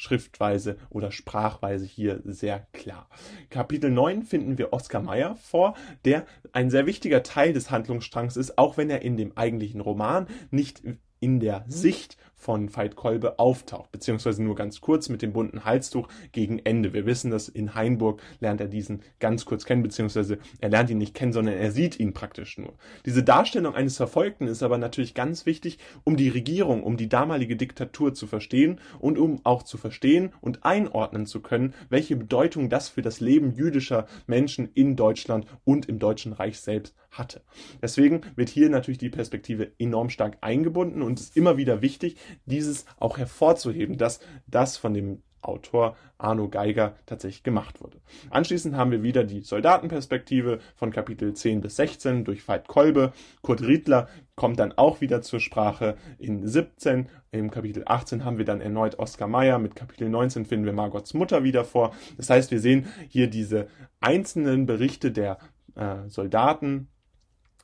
Schriftweise oder Sprachweise hier sehr klar. Kapitel 9 finden wir Oskar Meyer vor, der ein sehr wichtiger Teil des Handlungsstrangs ist, auch wenn er in dem eigentlichen Roman nicht in der Sicht von Veit Kolbe auftaucht, beziehungsweise nur ganz kurz mit dem bunten Halstuch gegen Ende. Wir wissen, dass in Hainburg lernt er diesen ganz kurz kennen, beziehungsweise er lernt ihn nicht kennen, sondern er sieht ihn praktisch nur. Diese Darstellung eines Verfolgten ist aber natürlich ganz wichtig, um die Regierung, um die damalige Diktatur zu verstehen und um auch zu verstehen und einordnen zu können, welche Bedeutung das für das Leben jüdischer Menschen in Deutschland und im Deutschen Reich selbst hatte. Deswegen wird hier natürlich die Perspektive enorm stark eingebunden und ist immer wieder wichtig, dieses auch hervorzuheben, dass das von dem Autor Arno Geiger tatsächlich gemacht wurde. Anschließend haben wir wieder die Soldatenperspektive von Kapitel 10 bis 16 durch Veit Kolbe. Kurt Riedler kommt dann auch wieder zur Sprache in 17. Im Kapitel 18 haben wir dann erneut Oskar Mayer. Mit Kapitel 19 finden wir Margots Mutter wieder vor. Das heißt, wir sehen hier diese einzelnen Berichte der äh, Soldaten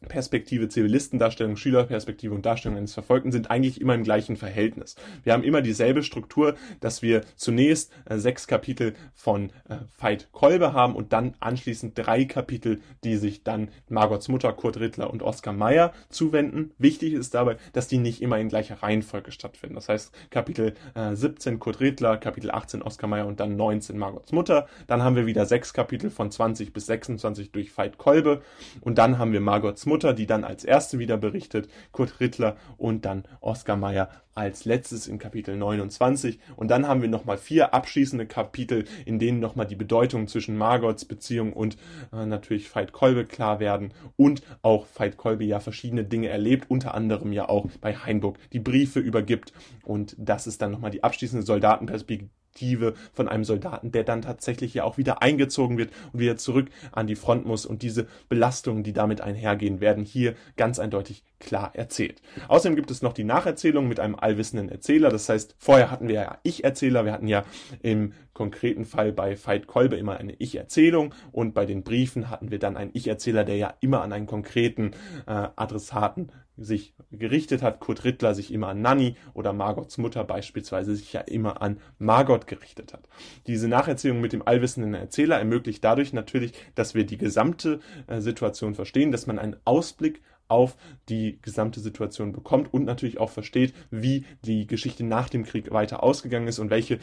Perspektive, Zivilistendarstellung, Schülerperspektive und Darstellung eines Verfolgten sind eigentlich immer im gleichen Verhältnis. Wir haben immer dieselbe Struktur, dass wir zunächst äh, sechs Kapitel von äh, Veit Kolbe haben und dann anschließend drei Kapitel, die sich dann Margots Mutter, Kurt Rittler und Oskar Meyer zuwenden. Wichtig ist dabei, dass die nicht immer in gleicher Reihenfolge stattfinden. Das heißt, Kapitel äh, 17 Kurt Rittler, Kapitel 18 Oskar Meyer und dann 19 Margots Mutter. Dann haben wir wieder sechs Kapitel von 20 bis 26 durch Veit Kolbe und dann haben wir Margots Mutter, die dann als erste wieder berichtet, Kurt Rittler und dann Oskar Mayer als letztes in Kapitel 29. Und dann haben wir nochmal vier abschließende Kapitel, in denen nochmal die Bedeutung zwischen Margots Beziehung und äh, natürlich Veit Kolbe klar werden und auch Veit Kolbe ja verschiedene Dinge erlebt, unter anderem ja auch bei Heinburg die Briefe übergibt. Und das ist dann nochmal die abschließende Soldatenperspektive Perspektive von einem Soldaten, der dann tatsächlich ja auch wieder eingezogen wird und wieder zurück an die Front muss. Und diese Belastungen, die damit einhergehen, werden hier ganz eindeutig klar erzählt. Außerdem gibt es noch die Nacherzählung mit einem allwissenden Erzähler. Das heißt, vorher hatten wir ja Ich-Erzähler. Wir hatten ja im konkreten Fall bei Veit Kolbe immer eine Ich-Erzählung und bei den Briefen hatten wir dann einen Ich-Erzähler, der ja immer an einen konkreten äh, Adressaten sich gerichtet hat. Kurt Rittler sich immer an Nanny oder Margots Mutter beispielsweise sich ja immer an Margot gerichtet hat. Diese Nacherzählung mit dem allwissenden Erzähler ermöglicht dadurch natürlich, dass wir die gesamte äh, Situation verstehen, dass man einen Ausblick auf die gesamte Situation bekommt und natürlich auch versteht, wie die Geschichte nach dem Krieg weiter ausgegangen ist und welche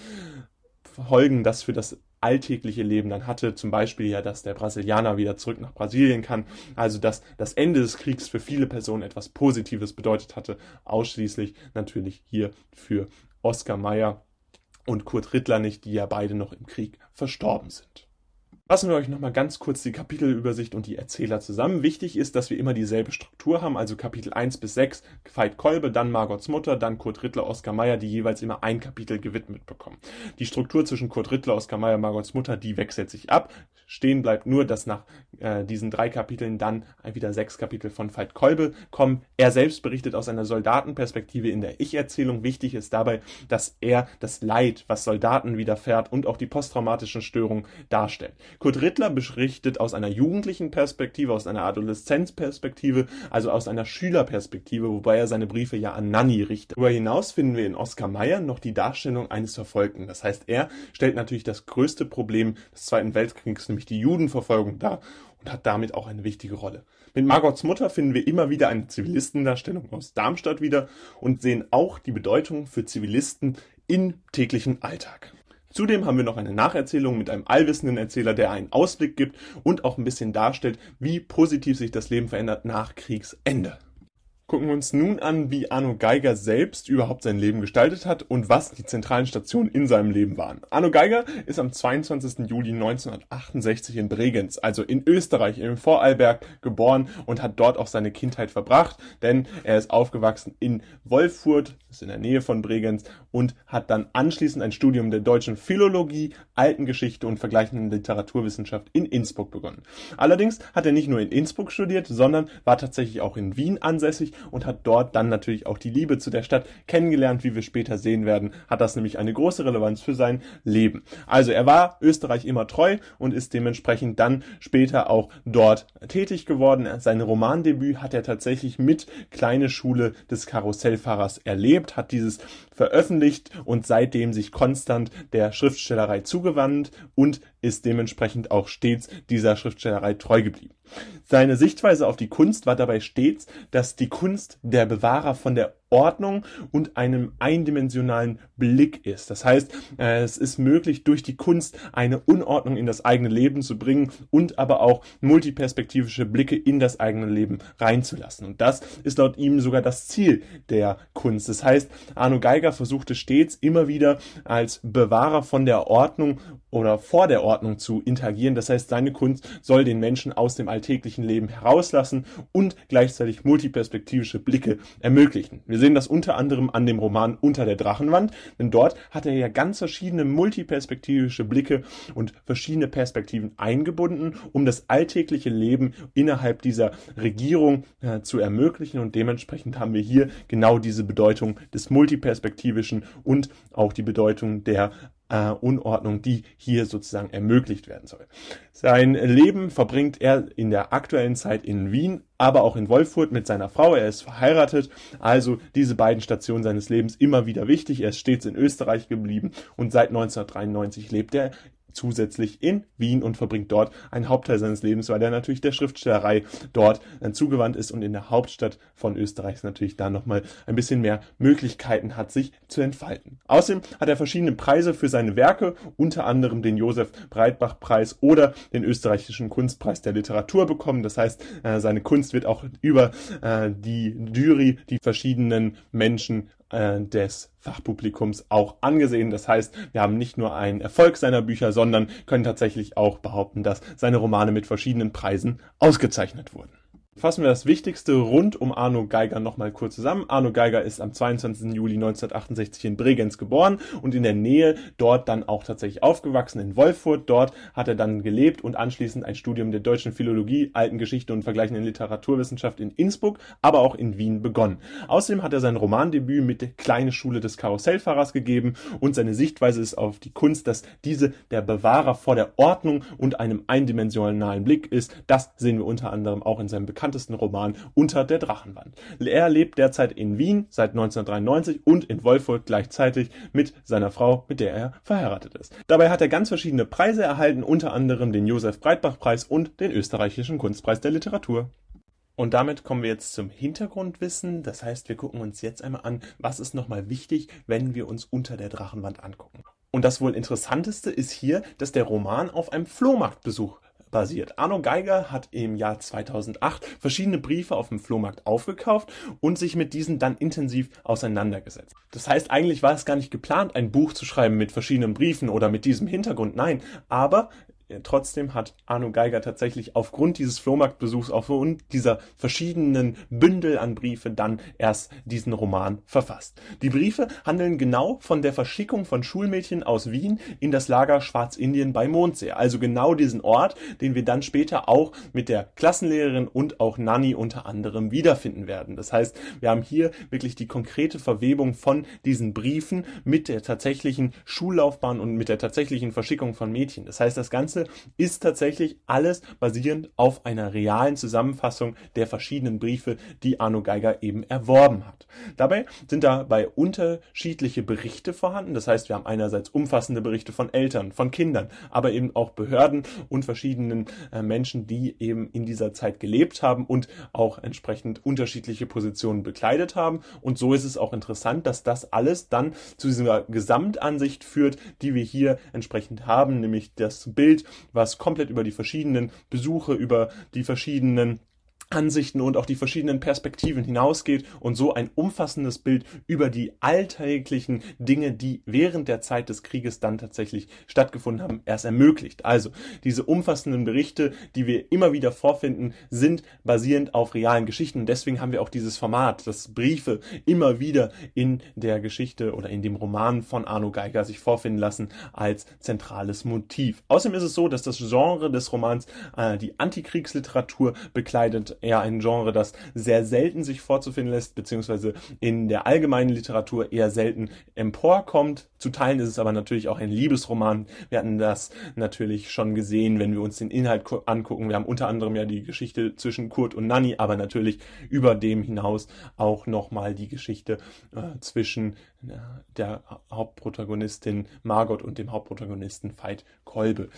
Folgen das für das alltägliche Leben dann hatte. Zum Beispiel ja, dass der Brasilianer wieder zurück nach Brasilien kann. Also, dass das Ende des Kriegs für viele Personen etwas Positives bedeutet hatte. Ausschließlich natürlich hier für Oskar Mayer und Kurt Rittler nicht, die ja beide noch im Krieg verstorben sind. Fassen wir euch nochmal ganz kurz die Kapitelübersicht und die Erzähler zusammen. Wichtig ist, dass wir immer dieselbe Struktur haben, also Kapitel 1 bis 6, Veit Kolbe, dann Margots Mutter, dann Kurt Rittler, Oskar Meyer, die jeweils immer ein Kapitel gewidmet bekommen. Die Struktur zwischen Kurt Rittler, Oskar Meyer, Margots Mutter, die wechselt sich ab. Stehen bleibt nur, dass nach äh, diesen drei Kapiteln dann wieder sechs Kapitel von Veit Kolbe kommen. Er selbst berichtet aus einer Soldatenperspektive in der Ich-Erzählung. Wichtig ist dabei, dass er das Leid, was Soldaten widerfährt und auch die posttraumatischen Störungen darstellt. Kurt Rittler berichtet aus einer jugendlichen Perspektive, aus einer Adoleszenzperspektive, also aus einer Schülerperspektive, wobei er seine Briefe ja an Nanny richtet. Darüber hinaus finden wir in Oskar Mayer noch die Darstellung eines Verfolgten. Das heißt, er stellt natürlich das größte Problem des Zweiten Weltkriegs, nämlich die Judenverfolgung dar und hat damit auch eine wichtige Rolle. Mit Margots Mutter finden wir immer wieder eine Zivilistendarstellung aus Darmstadt wieder und sehen auch die Bedeutung für Zivilisten im täglichen Alltag. Zudem haben wir noch eine Nacherzählung mit einem allwissenden Erzähler, der einen Ausblick gibt und auch ein bisschen darstellt, wie positiv sich das Leben verändert nach Kriegsende gucken wir uns nun an, wie Arno Geiger selbst überhaupt sein Leben gestaltet hat und was die zentralen Stationen in seinem Leben waren. Arno Geiger ist am 22. Juli 1968 in Bregenz, also in Österreich, im Vorarlberg geboren und hat dort auch seine Kindheit verbracht, denn er ist aufgewachsen in Wolfurt, ist in der Nähe von Bregenz und hat dann anschließend ein Studium der deutschen Philologie, Altengeschichte und vergleichenden Literaturwissenschaft in Innsbruck begonnen. Allerdings hat er nicht nur in Innsbruck studiert, sondern war tatsächlich auch in Wien ansässig und hat dort dann natürlich auch die Liebe zu der Stadt kennengelernt, wie wir später sehen werden, hat das nämlich eine große Relevanz für sein Leben. Also er war Österreich immer treu und ist dementsprechend dann später auch dort tätig geworden. Sein Romandebüt hat er tatsächlich mit Kleine Schule des Karussellfahrers erlebt, hat dieses veröffentlicht und seitdem sich konstant der Schriftstellerei zugewandt und ist dementsprechend auch stets dieser Schriftstellerei treu geblieben. Seine Sichtweise auf die Kunst war dabei stets, dass die Kunst der Bewahrer von der Ordnung und einem eindimensionalen Blick ist. Das heißt, äh, es ist möglich, durch die Kunst eine Unordnung in das eigene Leben zu bringen und aber auch multiperspektivische Blicke in das eigene Leben reinzulassen. Und das ist laut ihm sogar das Ziel der Kunst. Das heißt, Arno Geiger versuchte stets immer wieder als Bewahrer von der Ordnung oder vor der Ordnung zu interagieren. Das heißt, seine Kunst soll den Menschen aus dem alltäglichen Leben herauslassen und gleichzeitig multiperspektivische Blicke ermöglichen. Wir sehen das unter anderem an dem Roman Unter der Drachenwand, denn dort hat er ja ganz verschiedene multiperspektivische Blicke und verschiedene Perspektiven eingebunden, um das alltägliche Leben innerhalb dieser Regierung äh, zu ermöglichen. Und dementsprechend haben wir hier genau diese Bedeutung des multiperspektivischen und auch die Bedeutung der äh, Unordnung, die hier sozusagen ermöglicht werden soll. Sein Leben verbringt er in der aktuellen Zeit in Wien, aber auch in Wolfurt mit seiner Frau. Er ist verheiratet, also diese beiden Stationen seines Lebens immer wieder wichtig. Er ist stets in Österreich geblieben und seit 1993 lebt er zusätzlich in Wien und verbringt dort einen Hauptteil seines Lebens, weil er natürlich der Schriftstellerei dort äh, zugewandt ist und in der Hauptstadt von Österreich natürlich da nochmal ein bisschen mehr Möglichkeiten hat, sich zu entfalten. Außerdem hat er verschiedene Preise für seine Werke, unter anderem den Josef Breitbach Preis oder den österreichischen Kunstpreis der Literatur bekommen. Das heißt, äh, seine Kunst wird auch über äh, die Jury, die verschiedenen Menschen äh, des Fachpublikums auch angesehen. Das heißt, wir haben nicht nur einen Erfolg seiner Bücher, sondern können tatsächlich auch behaupten, dass seine Romane mit verschiedenen Preisen ausgezeichnet wurden. Fassen wir das Wichtigste rund um Arno Geiger nochmal kurz zusammen. Arno Geiger ist am 22. Juli 1968 in Bregenz geboren und in der Nähe dort dann auch tatsächlich aufgewachsen in Wolfurt. Dort hat er dann gelebt und anschließend ein Studium der deutschen Philologie, alten Geschichte und vergleichenden Literaturwissenschaft in Innsbruck, aber auch in Wien begonnen. Außerdem hat er sein Romandebüt mit der Kleine Schule des Karussellfahrers gegeben und seine Sichtweise ist auf die Kunst, dass diese der Bewahrer vor der Ordnung und einem eindimensionalen Blick ist. Das sehen wir unter anderem auch in seinem bekannten bekanntesten Roman Unter der Drachenwand. Er lebt derzeit in Wien seit 1993 und in Wolfurt gleichzeitig mit seiner Frau, mit der er verheiratet ist. Dabei hat er ganz verschiedene Preise erhalten, unter anderem den Josef Breitbach Preis und den österreichischen Kunstpreis der Literatur. Und damit kommen wir jetzt zum Hintergrundwissen. Das heißt, wir gucken uns jetzt einmal an, was ist nochmal wichtig, wenn wir uns unter der Drachenwand angucken. Und das wohl interessanteste ist hier, dass der Roman auf einem Flohmarktbesuch basiert. Arno Geiger hat im Jahr 2008 verschiedene Briefe auf dem Flohmarkt aufgekauft und sich mit diesen dann intensiv auseinandergesetzt. Das heißt, eigentlich war es gar nicht geplant, ein Buch zu schreiben mit verschiedenen Briefen oder mit diesem Hintergrund. Nein, aber trotzdem hat Arno Geiger tatsächlich aufgrund dieses Flohmarktbesuchs, aufgrund dieser verschiedenen Bündel an Briefe dann erst diesen Roman verfasst. Die Briefe handeln genau von der Verschickung von Schulmädchen aus Wien in das Lager Schwarzindien bei Mondsee. Also genau diesen Ort, den wir dann später auch mit der Klassenlehrerin und auch Nanny unter anderem wiederfinden werden. Das heißt, wir haben hier wirklich die konkrete Verwebung von diesen Briefen mit der tatsächlichen Schullaufbahn und mit der tatsächlichen Verschickung von Mädchen. Das heißt, das Ganze ist tatsächlich alles basierend auf einer realen Zusammenfassung der verschiedenen Briefe, die Arno Geiger eben erworben hat. Dabei sind dabei unterschiedliche Berichte vorhanden. Das heißt, wir haben einerseits umfassende Berichte von Eltern, von Kindern, aber eben auch Behörden und verschiedenen äh, Menschen, die eben in dieser Zeit gelebt haben und auch entsprechend unterschiedliche Positionen bekleidet haben. Und so ist es auch interessant, dass das alles dann zu dieser Gesamtansicht führt, die wir hier entsprechend haben, nämlich das Bild was komplett über die verschiedenen Besuche, über die verschiedenen Ansichten und auch die verschiedenen Perspektiven hinausgeht und so ein umfassendes Bild über die alltäglichen Dinge, die während der Zeit des Krieges dann tatsächlich stattgefunden haben, erst ermöglicht. Also diese umfassenden Berichte, die wir immer wieder vorfinden, sind basierend auf realen Geschichten deswegen haben wir auch dieses Format, dass Briefe immer wieder in der Geschichte oder in dem Roman von Arno Geiger sich vorfinden lassen als zentrales Motiv. Außerdem ist es so, dass das Genre des Romans äh, die Antikriegsliteratur bekleidet eher ein Genre, das sehr selten sich vorzufinden lässt, beziehungsweise in der allgemeinen Literatur eher selten emporkommt. Zu Teilen ist es aber natürlich auch ein Liebesroman. Wir hatten das natürlich schon gesehen, wenn wir uns den Inhalt angucken. Wir haben unter anderem ja die Geschichte zwischen Kurt und Nanny, aber natürlich über dem hinaus auch nochmal die Geschichte äh, zwischen äh, der Hauptprotagonistin Margot und dem Hauptprotagonisten Veit Kolbe.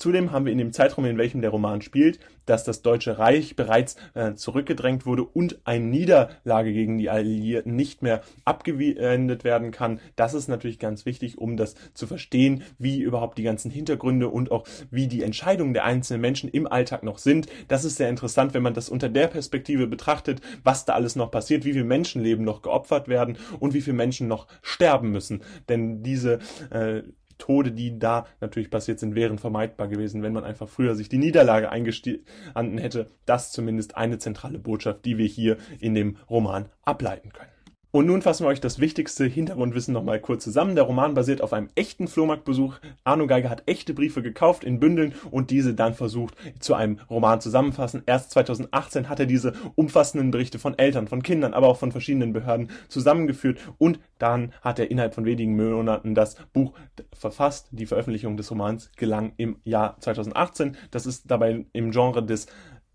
Zudem haben wir in dem Zeitraum, in welchem der Roman spielt, dass das Deutsche Reich bereits äh, zurückgedrängt wurde und eine Niederlage gegen die Alliierten nicht mehr abgewendet werden kann. Das ist natürlich ganz wichtig, um das zu verstehen, wie überhaupt die ganzen Hintergründe und auch wie die Entscheidungen der einzelnen Menschen im Alltag noch sind. Das ist sehr interessant, wenn man das unter der Perspektive betrachtet, was da alles noch passiert, wie viele Menschenleben noch geopfert werden und wie viele Menschen noch sterben müssen. Denn diese äh, Tode, die da natürlich passiert sind, wären vermeidbar gewesen, wenn man einfach früher sich die Niederlage eingestanden hätte. Das zumindest eine zentrale Botschaft, die wir hier in dem Roman ableiten können. Und nun fassen wir euch das wichtigste Hintergrundwissen nochmal kurz zusammen. Der Roman basiert auf einem echten Flohmarktbesuch. Arno Geiger hat echte Briefe gekauft in Bündeln und diese dann versucht zu einem Roman zusammenfassen. Erst 2018 hat er diese umfassenden Berichte von Eltern, von Kindern, aber auch von verschiedenen Behörden zusammengeführt und dann hat er innerhalb von wenigen Monaten das Buch verfasst. Die Veröffentlichung des Romans gelang im Jahr 2018. Das ist dabei im Genre des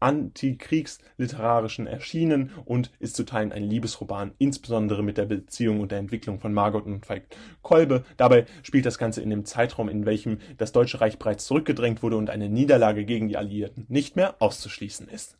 Antikriegsliterarischen erschienen und ist zu Teilen ein Liebesroman, insbesondere mit der Beziehung und der Entwicklung von Margot und Veit Kolbe. Dabei spielt das Ganze in dem Zeitraum, in welchem das Deutsche Reich bereits zurückgedrängt wurde und eine Niederlage gegen die Alliierten nicht mehr auszuschließen ist.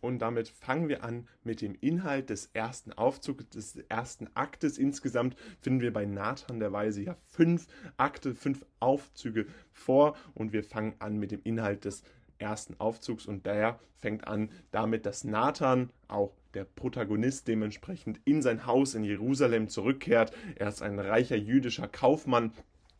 Und damit fangen wir an mit dem Inhalt des ersten Aufzugs, des ersten Aktes. Insgesamt finden wir bei Nathan der Weise ja fünf Akte, fünf Aufzüge vor und wir fangen an mit dem Inhalt des ersten Aufzugs und der fängt an damit, dass Nathan, auch der Protagonist dementsprechend, in sein Haus in Jerusalem zurückkehrt. Er ist ein reicher jüdischer Kaufmann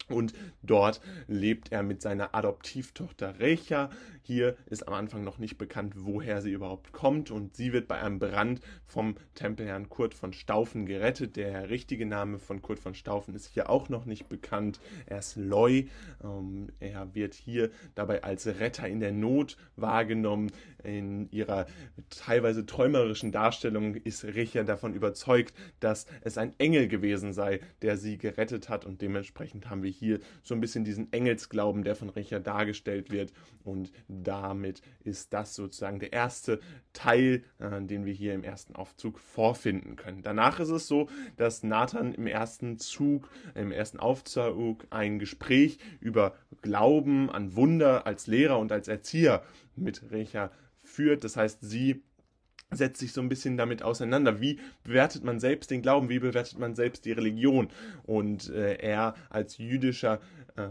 und dort lebt er mit seiner Adoptivtochter Recha. Hier ist am Anfang noch nicht bekannt, woher sie überhaupt kommt. Und sie wird bei einem Brand vom Tempelherrn Kurt von Staufen gerettet. Der richtige Name von Kurt von Staufen ist hier auch noch nicht bekannt. Er ist Loy. Ähm, er wird hier dabei als Retter in der Not wahrgenommen. In ihrer teilweise träumerischen Darstellung ist Recha davon überzeugt, dass es ein Engel gewesen sei, der sie gerettet hat. Und dementsprechend haben wir hier so ein bisschen diesen Engelsglauben, der von Richard dargestellt wird. Und damit ist das sozusagen der erste Teil, äh, den wir hier im ersten Aufzug vorfinden können. Danach ist es so, dass Nathan im ersten Zug, im ersten Aufzug ein Gespräch über Glauben an Wunder als Lehrer und als Erzieher mit Richard führt. Das heißt, sie setzt sich so ein bisschen damit auseinander. Wie bewertet man selbst den Glauben? Wie bewertet man selbst die Religion? Und äh, er als jüdischer äh,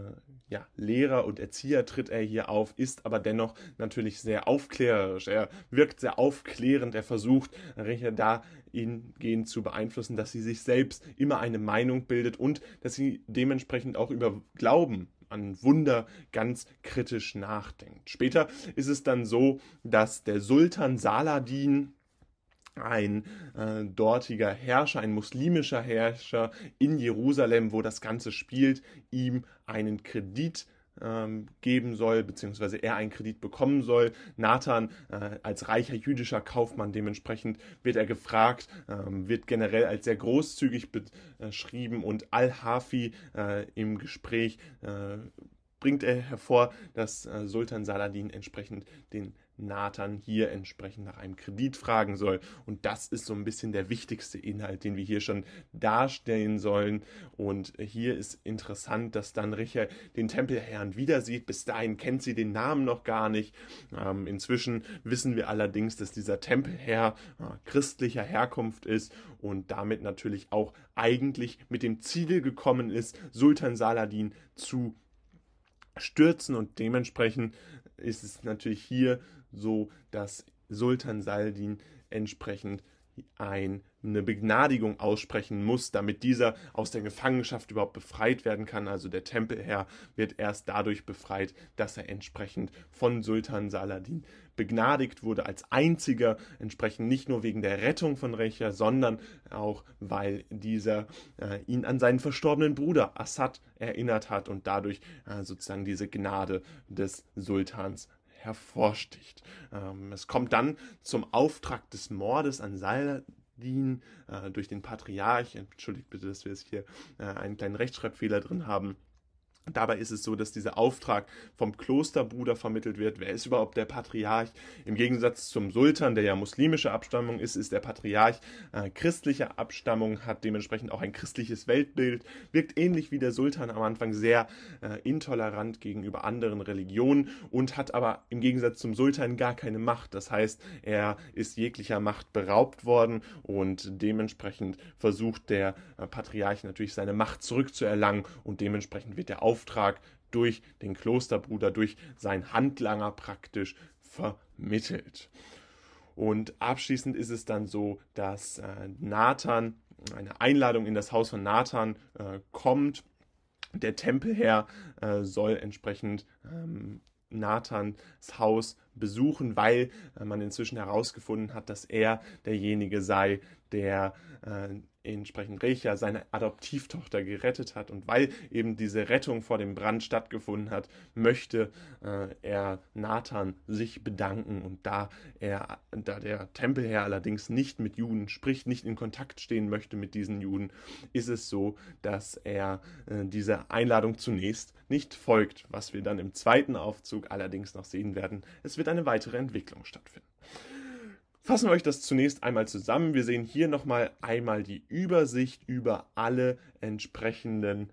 ja, Lehrer und Erzieher tritt er hier auf, ist aber dennoch natürlich sehr aufklärerisch. Er wirkt sehr aufklärend. Er versucht, Richard dahingehend zu beeinflussen, dass sie sich selbst immer eine Meinung bildet und dass sie dementsprechend auch über Glauben an Wunder ganz kritisch nachdenkt. Später ist es dann so, dass der Sultan Saladin ein äh, dortiger Herrscher, ein muslimischer Herrscher in Jerusalem, wo das Ganze spielt, ihm einen Kredit ähm, geben soll, beziehungsweise er einen Kredit bekommen soll. Nathan äh, als reicher jüdischer Kaufmann dementsprechend wird er gefragt, ähm, wird generell als sehr großzügig beschrieben und Al-Hafi äh, im Gespräch äh, bringt er hervor, dass äh, Sultan Saladin entsprechend den Nathan hier entsprechend nach einem Kredit fragen soll. Und das ist so ein bisschen der wichtigste Inhalt, den wir hier schon darstellen sollen. Und hier ist interessant, dass dann Richard den Tempelherrn wieder sieht. Bis dahin kennt sie den Namen noch gar nicht. Ähm, inzwischen wissen wir allerdings, dass dieser Tempelherr äh, christlicher Herkunft ist und damit natürlich auch eigentlich mit dem Ziel gekommen ist, Sultan Saladin zu stürzen und dementsprechend ist es natürlich hier so, dass Sultan Saldin entsprechend ein, eine Begnadigung aussprechen muss, damit dieser aus der Gefangenschaft überhaupt befreit werden kann. Also der Tempelherr wird erst dadurch befreit, dass er entsprechend von Sultan Saladin begnadigt wurde als einziger, entsprechend nicht nur wegen der Rettung von Recha, sondern auch weil dieser äh, ihn an seinen verstorbenen Bruder Assad erinnert hat und dadurch äh, sozusagen diese Gnade des Sultans hervorsticht. Ähm, es kommt dann zum Auftrag des Mordes an Saladin äh, durch den Patriarch. Entschuldigt bitte, dass wir jetzt hier äh, einen kleinen Rechtschreibfehler drin haben. Dabei ist es so, dass dieser Auftrag vom Klosterbruder vermittelt wird. Wer ist überhaupt der Patriarch? Im Gegensatz zum Sultan, der ja muslimische Abstammung ist, ist der Patriarch äh, christlicher Abstammung, hat dementsprechend auch ein christliches Weltbild, wirkt ähnlich wie der Sultan am Anfang sehr äh, intolerant gegenüber anderen Religionen und hat aber im Gegensatz zum Sultan gar keine Macht. Das heißt, er ist jeglicher Macht beraubt worden und dementsprechend versucht der äh, Patriarch natürlich seine Macht zurückzuerlangen und dementsprechend wird der Auftrag Auftrag durch den Klosterbruder, durch seinen Handlanger praktisch vermittelt. Und abschließend ist es dann so, dass äh, Nathan, eine Einladung in das Haus von Nathan äh, kommt. Der Tempelherr äh, soll entsprechend ähm, Nathans Haus besuchen, weil äh, man inzwischen herausgefunden hat, dass er derjenige sei, der äh, entsprechend Recha seine Adoptivtochter gerettet hat. Und weil eben diese Rettung vor dem Brand stattgefunden hat, möchte äh, er Nathan sich bedanken. Und da er, da der Tempelherr allerdings nicht mit Juden spricht, nicht in Kontakt stehen möchte mit diesen Juden, ist es so, dass er äh, dieser Einladung zunächst nicht folgt, was wir dann im zweiten Aufzug allerdings noch sehen werden. Es wird eine weitere Entwicklung stattfinden. Fassen wir euch das zunächst einmal zusammen. Wir sehen hier nochmal einmal die Übersicht über alle entsprechenden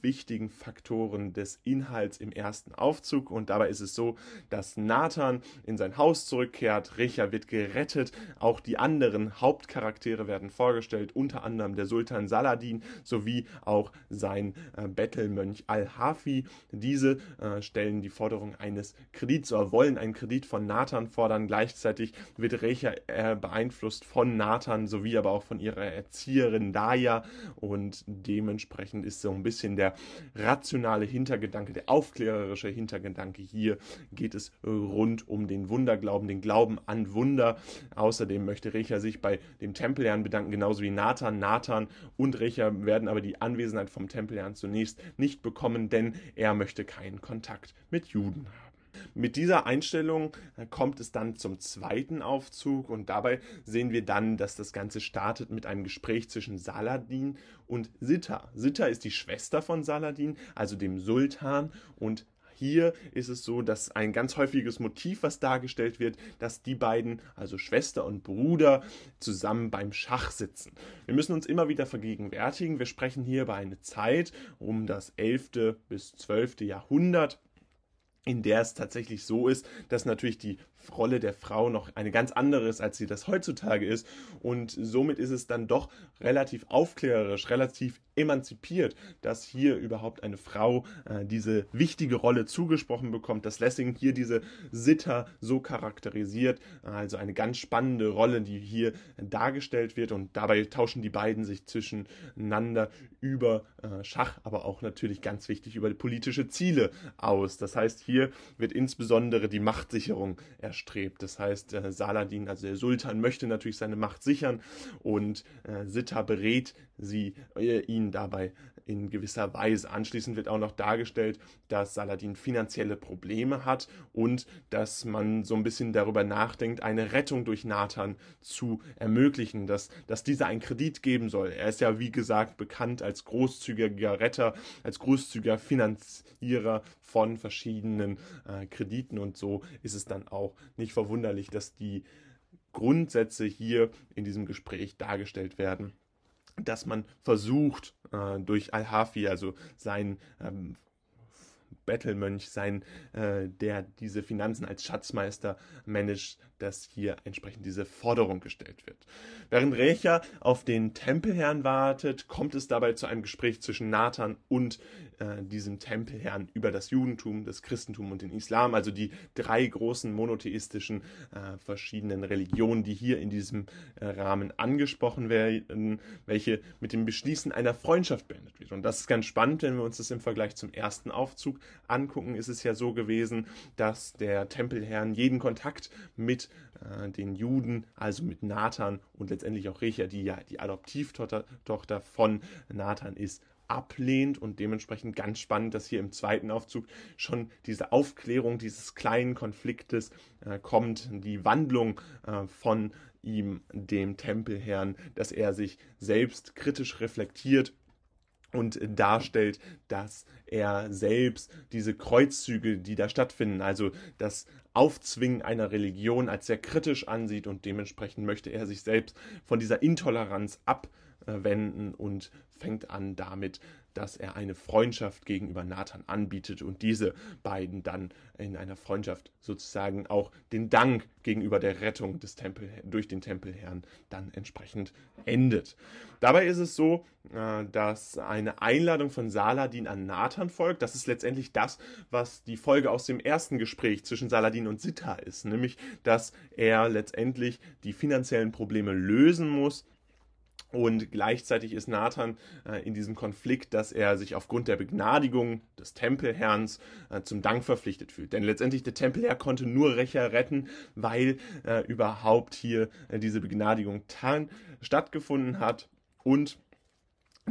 wichtigen Faktoren des Inhalts im ersten Aufzug. Und dabei ist es so, dass Nathan in sein Haus zurückkehrt, Recha wird gerettet, auch die anderen Hauptcharaktere werden vorgestellt, unter anderem der Sultan Saladin sowie auch sein äh, Bettelmönch Al-Hafi. Diese äh, stellen die Forderung eines Kredits oder wollen einen Kredit von Nathan fordern. Gleichzeitig wird Recha äh, beeinflusst von Nathan sowie aber auch von ihrer Erzieherin Daya und dementsprechend ist so ein bisschen der rationale Hintergedanke, der aufklärerische Hintergedanke hier geht es rund um den Wunderglauben, den Glauben an Wunder. Außerdem möchte Recher sich bei dem Tempelherrn bedanken, genauso wie Nathan. Nathan und Recher werden aber die Anwesenheit vom Tempelherrn zunächst nicht bekommen, denn er möchte keinen Kontakt mit Juden haben. Mit dieser Einstellung äh, kommt es dann zum zweiten Aufzug und dabei sehen wir dann, dass das Ganze startet mit einem Gespräch zwischen Saladin und Sitta. Sitta ist die Schwester von Saladin, also dem Sultan und hier ist es so, dass ein ganz häufiges Motiv, was dargestellt wird, dass die beiden, also Schwester und Bruder, zusammen beim Schach sitzen. Wir müssen uns immer wieder vergegenwärtigen, wir sprechen hier über eine Zeit um das 11. bis 12. Jahrhundert in der es tatsächlich so ist, dass natürlich die Rolle der Frau noch eine ganz andere ist, als sie das heutzutage ist. Und somit ist es dann doch relativ aufklärerisch, relativ emanzipiert, dass hier überhaupt eine Frau äh, diese wichtige Rolle zugesprochen bekommt, dass Lessing hier diese Sitter so charakterisiert. Also eine ganz spannende Rolle, die hier dargestellt wird. Und dabei tauschen die beiden sich zwischeneinander über äh, Schach, aber auch natürlich ganz wichtig über politische Ziele aus. Das heißt, hier wird insbesondere die Machtsicherung erstrebt. Das heißt, äh, Saladin, also der Sultan, möchte natürlich seine Macht sichern und äh, Sitta berät sie äh, ihn dabei in gewisser Weise. Anschließend wird auch noch dargestellt, dass Saladin finanzielle Probleme hat und dass man so ein bisschen darüber nachdenkt, eine Rettung durch Nathan zu ermöglichen, dass, dass dieser einen Kredit geben soll. Er ist ja, wie gesagt, bekannt als großzügiger Retter, als großzügiger Finanzierer von verschiedenen äh, Krediten und so ist es dann auch nicht verwunderlich, dass die Grundsätze hier in diesem Gespräch dargestellt werden dass man versucht, äh, durch Al-Hafi, also sein ähm, Bettelmönch sein, äh, der diese Finanzen als Schatzmeister managt, dass hier entsprechend diese Forderung gestellt wird. Während Recha auf den Tempelherrn wartet, kommt es dabei zu einem Gespräch zwischen Nathan und äh, diesem Tempelherrn über das Judentum, das Christentum und den Islam, also die drei großen monotheistischen äh, verschiedenen Religionen, die hier in diesem äh, Rahmen angesprochen werden, welche mit dem Beschließen einer Freundschaft beendet wird. Und das ist ganz spannend, wenn wir uns das im Vergleich zum ersten Aufzug angucken, ist es ja so gewesen, dass der Tempelherrn jeden Kontakt mit äh, den Juden, also mit Nathan und letztendlich auch Recha, die ja die Adoptivtochter Tochter von Nathan ist, ablehnt und dementsprechend ganz spannend, dass hier im zweiten Aufzug schon diese Aufklärung dieses kleinen Konfliktes äh, kommt, die Wandlung äh, von ihm, dem Tempelherrn, dass er sich selbst kritisch reflektiert und darstellt, dass er selbst diese Kreuzzüge, die da stattfinden, also das Aufzwingen einer Religion als sehr kritisch ansieht und dementsprechend möchte er sich selbst von dieser Intoleranz abwenden und fängt an damit dass er eine Freundschaft gegenüber Nathan anbietet und diese beiden dann in einer Freundschaft sozusagen auch den Dank gegenüber der Rettung des Tempel durch den Tempelherrn dann entsprechend endet. Dabei ist es so, äh, dass eine Einladung von Saladin an Nathan folgt. Das ist letztendlich das, was die Folge aus dem ersten Gespräch zwischen Saladin und Sitta ist, nämlich dass er letztendlich die finanziellen Probleme lösen muss und gleichzeitig ist Nathan äh, in diesem Konflikt, dass er sich aufgrund der Begnadigung des Tempelherrns äh, zum Dank verpflichtet fühlt. Denn letztendlich der Tempelherr konnte nur Recher retten, weil äh, überhaupt hier äh, diese Begnadigung stattgefunden hat und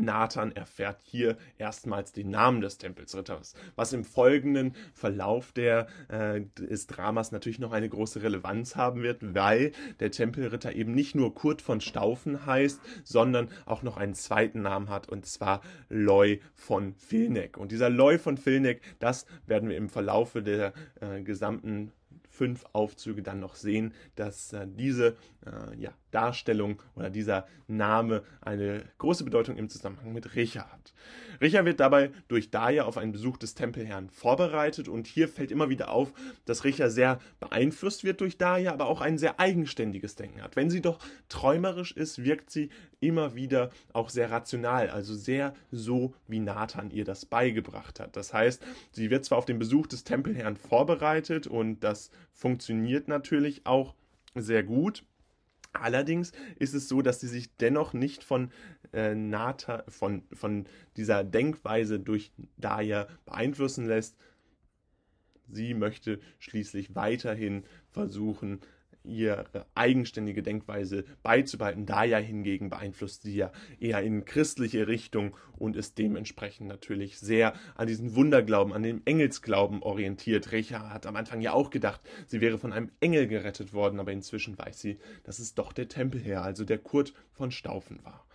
Nathan erfährt hier erstmals den Namen des Tempelsritters, was im folgenden Verlauf der, äh, des Dramas natürlich noch eine große Relevanz haben wird, weil der Tempelritter eben nicht nur Kurt von Staufen heißt, sondern auch noch einen zweiten Namen hat, und zwar Loy von Vilneck. Und dieser Loy von Vilneck, das werden wir im Verlaufe der äh, gesamten fünf Aufzüge dann noch sehen, dass äh, diese äh, ja, Darstellung oder dieser Name eine große Bedeutung im Zusammenhang mit Recha hat. Recha wird dabei durch Daya auf einen Besuch des Tempelherrn vorbereitet und hier fällt immer wieder auf, dass Recha sehr beeinflusst wird durch Daya, aber auch ein sehr eigenständiges Denken hat. Wenn sie doch träumerisch ist, wirkt sie immer wieder auch sehr rational, also sehr so, wie Nathan ihr das beigebracht hat. Das heißt, sie wird zwar auf den Besuch des Tempelherrn vorbereitet und das funktioniert natürlich auch sehr gut. Allerdings ist es so, dass sie sich dennoch nicht von, äh, Nata, von, von dieser Denkweise durch Daya beeinflussen lässt. Sie möchte schließlich weiterhin versuchen, ihre eigenständige Denkweise beizubehalten. Daya hingegen beeinflusst sie ja eher in christliche Richtung und ist dementsprechend natürlich sehr an diesen Wunderglauben, an den Engelsglauben orientiert. Recha hat am Anfang ja auch gedacht, sie wäre von einem Engel gerettet worden, aber inzwischen weiß sie, dass es doch der Tempelherr, also der Kurt von Staufen war.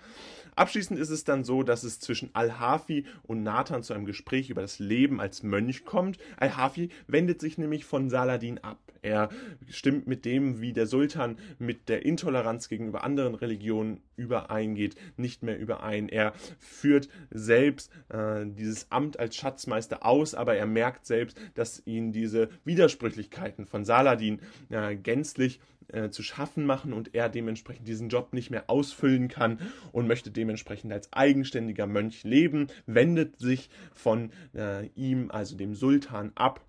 Abschließend ist es dann so, dass es zwischen Al-Hafi und Nathan zu einem Gespräch über das Leben als Mönch kommt. Al-Hafi wendet sich nämlich von Saladin ab. Er stimmt mit dem, wie der Sultan mit der Intoleranz gegenüber anderen Religionen übereingeht, nicht mehr überein. Er führt selbst äh, dieses Amt als Schatzmeister aus, aber er merkt selbst, dass ihn diese Widersprüchlichkeiten von Saladin äh, gänzlich äh, zu schaffen machen und er dementsprechend diesen Job nicht mehr ausfüllen kann und möchte dementsprechend als eigenständiger Mönch leben, wendet sich von äh, ihm, also dem Sultan, ab.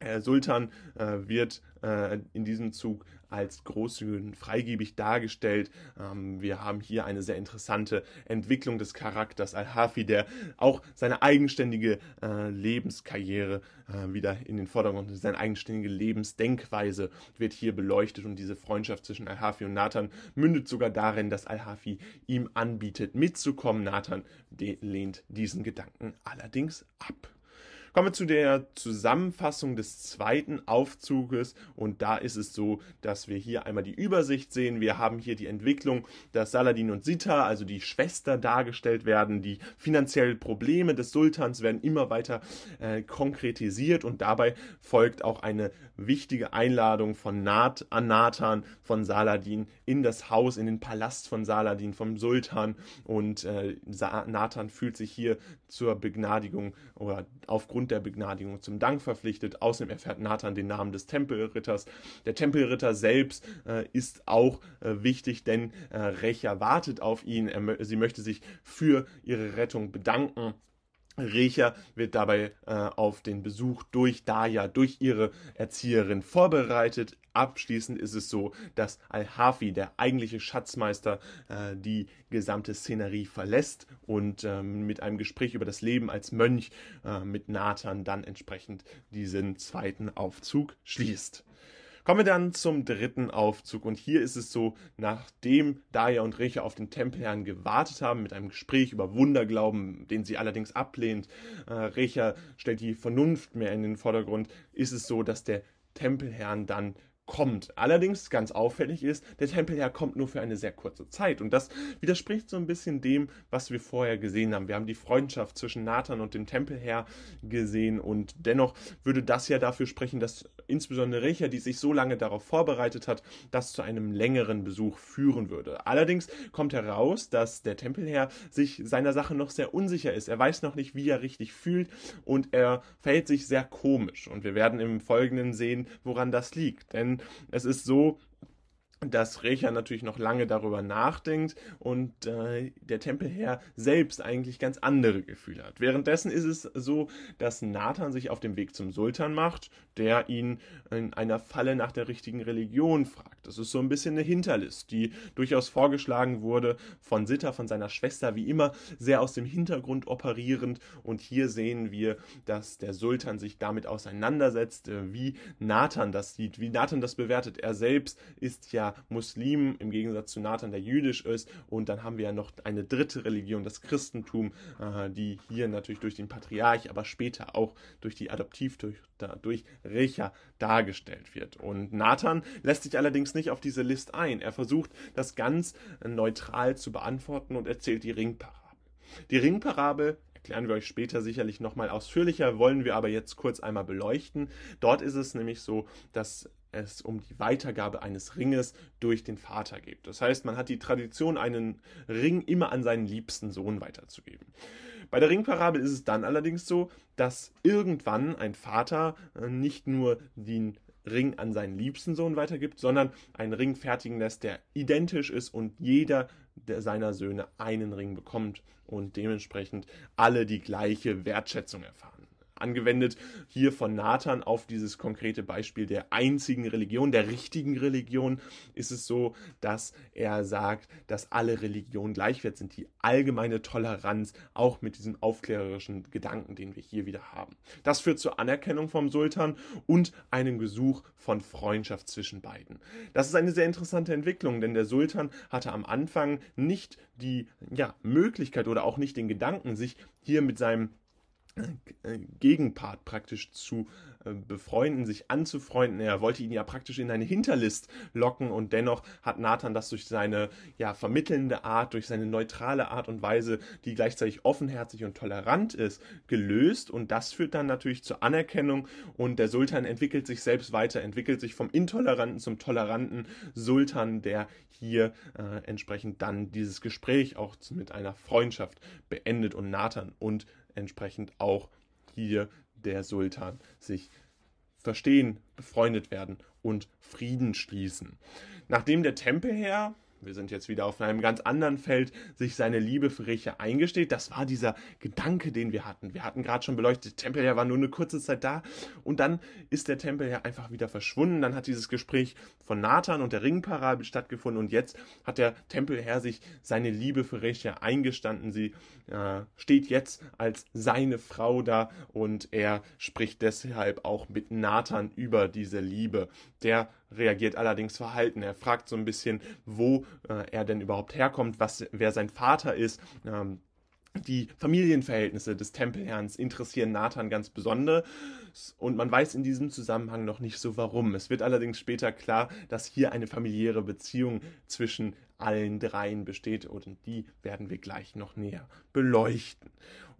Herr Sultan äh, wird äh, in diesem Zug als großzügig und freigebig dargestellt. Ähm, wir haben hier eine sehr interessante Entwicklung des Charakters Al-Hafi, der auch seine eigenständige äh, Lebenskarriere äh, wieder in den Vordergrund, seine eigenständige Lebensdenkweise wird hier beleuchtet und diese Freundschaft zwischen Al-Hafi und Nathan mündet sogar darin, dass Al-Hafi ihm anbietet, mitzukommen. Nathan lehnt diesen Gedanken allerdings ab. Kommen wir zu der Zusammenfassung des zweiten Aufzuges und da ist es so, dass wir hier einmal die Übersicht sehen. Wir haben hier die Entwicklung, dass Saladin und Sita, also die Schwester, dargestellt werden. Die finanziellen Probleme des Sultans werden immer weiter äh, konkretisiert und dabei folgt auch eine wichtige Einladung von Nat an Nathan von Saladin in das Haus, in den Palast von Saladin, vom Sultan und äh, Nathan fühlt sich hier zur Begnadigung oder aufgrund aufgrund der Begnadigung zum Dank verpflichtet. Außerdem erfährt Nathan den Namen des Tempelritters. Der Tempelritter selbst äh, ist auch äh, wichtig, denn äh, Recha wartet auf ihn. Er, sie möchte sich für ihre Rettung bedanken. Recha wird dabei äh, auf den Besuch durch Daya, durch ihre Erzieherin vorbereitet. Abschließend ist es so, dass Al-Hafi, der eigentliche Schatzmeister, äh, die gesamte Szenerie verlässt und ähm, mit einem Gespräch über das Leben als Mönch äh, mit Nathan dann entsprechend diesen zweiten Aufzug schließt. Kommen wir dann zum dritten Aufzug. Und hier ist es so, nachdem Daya und Recha auf den Tempelherrn gewartet haben mit einem Gespräch über Wunderglauben, den sie allerdings ablehnt, äh, Recha stellt die Vernunft mehr in den Vordergrund, ist es so, dass der Tempelherrn dann kommt. Allerdings ganz auffällig ist, der Tempelherr kommt nur für eine sehr kurze Zeit. Und das widerspricht so ein bisschen dem, was wir vorher gesehen haben. Wir haben die Freundschaft zwischen Nathan und dem Tempelherr gesehen und dennoch würde das ja dafür sprechen, dass insbesondere Recha, die sich so lange darauf vorbereitet hat, das zu einem längeren Besuch führen würde. Allerdings kommt heraus, dass der Tempelherr sich seiner Sache noch sehr unsicher ist. Er weiß noch nicht, wie er richtig fühlt und er verhält sich sehr komisch. Und wir werden im Folgenden sehen, woran das liegt. Denn es ist so, dass Recha natürlich noch lange darüber nachdenkt und äh, der Tempelherr selbst eigentlich ganz andere Gefühle hat. Währenddessen ist es so, dass Nathan sich auf dem Weg zum Sultan macht, der ihn in einer Falle nach der richtigen Religion fragt. Das ist so ein bisschen eine Hinterlist, die durchaus vorgeschlagen wurde von Sitta, von seiner Schwester, wie immer sehr aus dem Hintergrund operierend. Und hier sehen wir, dass der Sultan sich damit auseinandersetzt, äh, wie Nathan das sieht, wie Nathan das bewertet. Er selbst ist ja Muslim, im Gegensatz zu Nathan, der jüdisch ist. Und dann haben wir ja noch eine dritte Religion, das Christentum, äh, die hier natürlich durch den Patriarch, aber später auch durch die Adoptivtöchter, durch Recha dargestellt wird. Und Nathan lässt sich allerdings nicht auf diese List ein. Er versucht, das ganz neutral zu beantworten und erzählt die Ringparabel. Die Ringparabel erklären wir euch später sicherlich nochmal ausführlicher, wollen wir aber jetzt kurz einmal beleuchten. Dort ist es nämlich so, dass es um die Weitergabe eines Ringes durch den Vater geht. Das heißt, man hat die Tradition, einen Ring immer an seinen liebsten Sohn weiterzugeben. Bei der Ringparabel ist es dann allerdings so, dass irgendwann ein Vater äh, nicht nur den Ring an seinen liebsten Sohn weitergibt, sondern einen Ring fertigen lässt, der identisch ist und jeder der seiner Söhne einen Ring bekommt und dementsprechend alle die gleiche Wertschätzung erfahren. Angewendet hier von Nathan auf dieses konkrete Beispiel der einzigen Religion, der richtigen Religion, ist es so, dass er sagt, dass alle Religionen gleichwert sind, die allgemeine Toleranz, auch mit diesem aufklärerischen Gedanken, den wir hier wieder haben. Das führt zur Anerkennung vom Sultan und einem Gesuch von Freundschaft zwischen beiden. Das ist eine sehr interessante Entwicklung, denn der Sultan hatte am Anfang nicht die ja, Möglichkeit oder auch nicht den Gedanken, sich hier mit seinem Gegenpart praktisch zu äh, befreunden, sich anzufreunden. Er wollte ihn ja praktisch in eine Hinterlist locken und dennoch hat Nathan das durch seine ja, vermittelnde Art, durch seine neutrale Art und Weise, die gleichzeitig offenherzig und tolerant ist, gelöst und das führt dann natürlich zur Anerkennung und der Sultan entwickelt sich selbst weiter, entwickelt sich vom intoleranten zum toleranten Sultan, der hier äh, entsprechend dann dieses Gespräch auch mit einer Freundschaft beendet und Nathan und entsprechend auch hier der Sultan sich verstehen, befreundet werden und Frieden schließen. Nachdem der Tempelherr wir sind jetzt wieder auf einem ganz anderen Feld, sich seine Liebe für Recha eingesteht. Das war dieser Gedanke, den wir hatten. Wir hatten gerade schon beleuchtet, Tempelherr war nur eine kurze Zeit da und dann ist der Tempelherr einfach wieder verschwunden. Dann hat dieses Gespräch von Nathan und der Ringparabel stattgefunden und jetzt hat der Tempelherr sich seine Liebe für Recha eingestanden. Sie äh, steht jetzt als seine Frau da und er spricht deshalb auch mit Nathan über diese Liebe. Der reagiert allerdings verhalten. Er fragt so ein bisschen, wo äh, er denn überhaupt herkommt, was, wer sein Vater ist. Ähm, die Familienverhältnisse des Tempelherrns interessieren Nathan ganz besonders und man weiß in diesem Zusammenhang noch nicht so warum. Es wird allerdings später klar, dass hier eine familiäre Beziehung zwischen allen dreien besteht und die werden wir gleich noch näher beleuchten.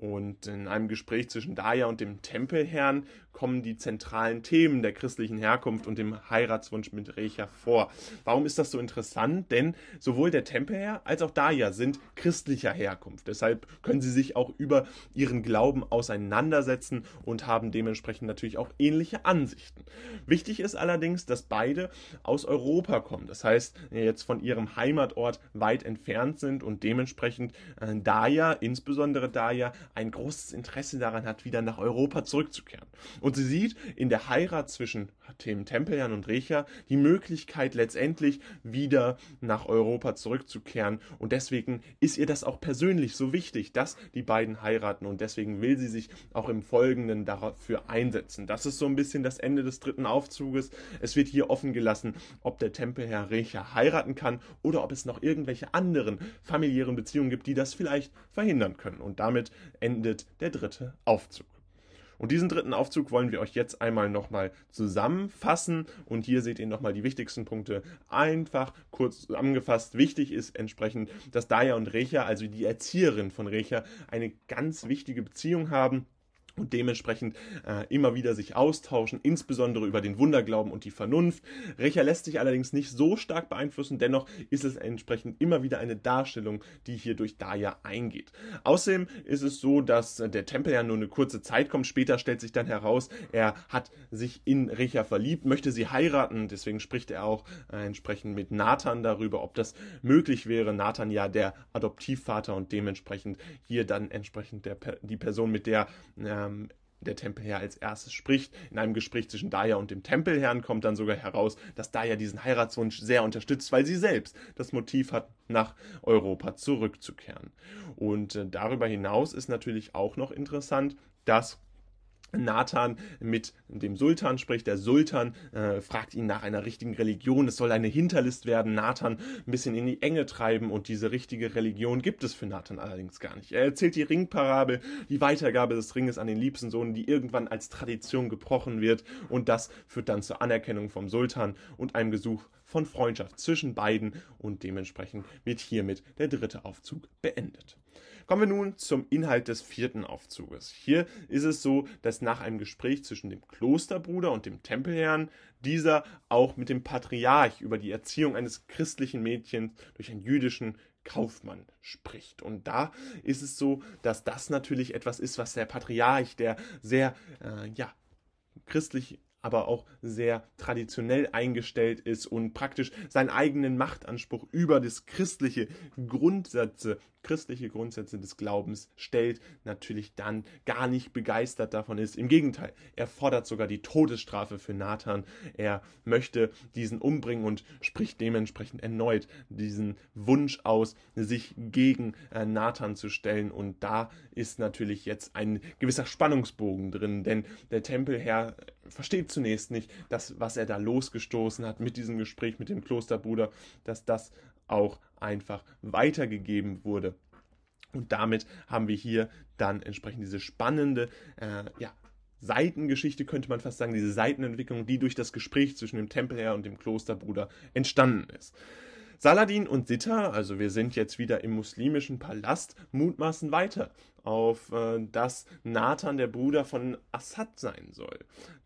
Und in einem Gespräch zwischen Daya und dem Tempelherrn kommen die zentralen Themen der christlichen Herkunft und dem Heiratswunsch mit Recha vor. Warum ist das so interessant? Denn sowohl der Tempelherr als auch Daya sind christlicher Herkunft. Deshalb können sie sich auch über ihren Glauben auseinandersetzen und haben dementsprechend natürlich auch ähnliche Ansichten. Wichtig ist allerdings, dass beide aus Europa kommen. Das heißt, jetzt von ihrem Heimatort weit entfernt sind und dementsprechend äh, Daya, insbesondere Daya, ein großes Interesse daran hat, wieder nach Europa zurückzukehren. Und sie sieht in der Heirat zwischen dem Tempelherrn und Recha die Möglichkeit, letztendlich wieder nach Europa zurückzukehren. Und deswegen ist ihr das auch persönlich so wichtig, dass die beiden heiraten. Und deswegen will sie sich auch im Folgenden dafür einsetzen. Das ist so ein bisschen das Ende des dritten Aufzuges. Es wird hier offen gelassen, ob der Tempelherr Recha heiraten kann oder ob es noch irgendwelche anderen familiären Beziehungen gibt, die das vielleicht verhindern können. Und damit endet der dritte Aufzug. Und diesen dritten Aufzug wollen wir euch jetzt einmal nochmal zusammenfassen. Und hier seht ihr nochmal die wichtigsten Punkte einfach kurz zusammengefasst. Wichtig ist entsprechend, dass Daya und Recha, also die Erzieherin von Recha, eine ganz wichtige Beziehung haben und dementsprechend äh, immer wieder sich austauschen, insbesondere über den Wunderglauben und die Vernunft. Recher lässt sich allerdings nicht so stark beeinflussen, dennoch ist es entsprechend immer wieder eine Darstellung, die hier durch Daya eingeht. Außerdem ist es so, dass der Tempel ja nur eine kurze Zeit kommt, später stellt sich dann heraus, er hat sich in Recher verliebt, möchte sie heiraten, deswegen spricht er auch äh, entsprechend mit Nathan darüber, ob das möglich wäre. Nathan ja der Adoptivvater und dementsprechend hier dann entsprechend der, die Person, mit der äh, ähm, der Tempelherr als erstes spricht. In einem Gespräch zwischen Daya und dem Tempelherrn kommt dann sogar heraus, dass Daya diesen Heiratswunsch sehr unterstützt, weil sie selbst das Motiv hat, nach Europa zurückzukehren. Und äh, darüber hinaus ist natürlich auch noch interessant, dass Nathan mit dem Sultan spricht. Der Sultan äh, fragt ihn nach einer richtigen Religion. Es soll eine Hinterlist werden. Nathan ein bisschen in die Enge treiben und diese richtige Religion gibt es für Nathan allerdings gar nicht. Er erzählt die Ringparabel, die Weitergabe des Ringes an den liebsten Sohn, die irgendwann als Tradition gebrochen wird und das führt dann zur Anerkennung vom Sultan und einem Gesuch von Freundschaft zwischen beiden und dementsprechend wird hiermit der dritte Aufzug beendet. Kommen wir nun zum Inhalt des vierten Aufzuges. Hier ist es so, dass nach einem Gespräch zwischen dem Klosterbruder und dem Tempelherrn dieser auch mit dem Patriarch über die Erziehung eines christlichen Mädchens durch einen jüdischen Kaufmann spricht. Und da ist es so, dass das natürlich etwas ist, was der Patriarch, der sehr, äh, ja, christlich aber auch sehr traditionell eingestellt ist und praktisch seinen eigenen Machtanspruch über das christliche Grundsätze, christliche Grundsätze des Glaubens stellt, natürlich dann gar nicht begeistert davon ist. Im Gegenteil, er fordert sogar die Todesstrafe für Nathan. Er möchte diesen umbringen und spricht dementsprechend erneut diesen Wunsch aus, sich gegen äh, Nathan zu stellen. Und da ist natürlich jetzt ein gewisser Spannungsbogen drin, denn der Tempelherr versteht zunächst nicht, dass was er da losgestoßen hat mit diesem Gespräch mit dem Klosterbruder, dass das auch einfach weitergegeben wurde. Und damit haben wir hier dann entsprechend diese spannende äh, ja, Seitengeschichte, könnte man fast sagen, diese Seitenentwicklung, die durch das Gespräch zwischen dem Tempelherr und dem Klosterbruder entstanden ist. Saladin und Sitta, also wir sind jetzt wieder im muslimischen Palast, mutmaßen weiter auf, äh, dass Nathan der Bruder von Assad sein soll.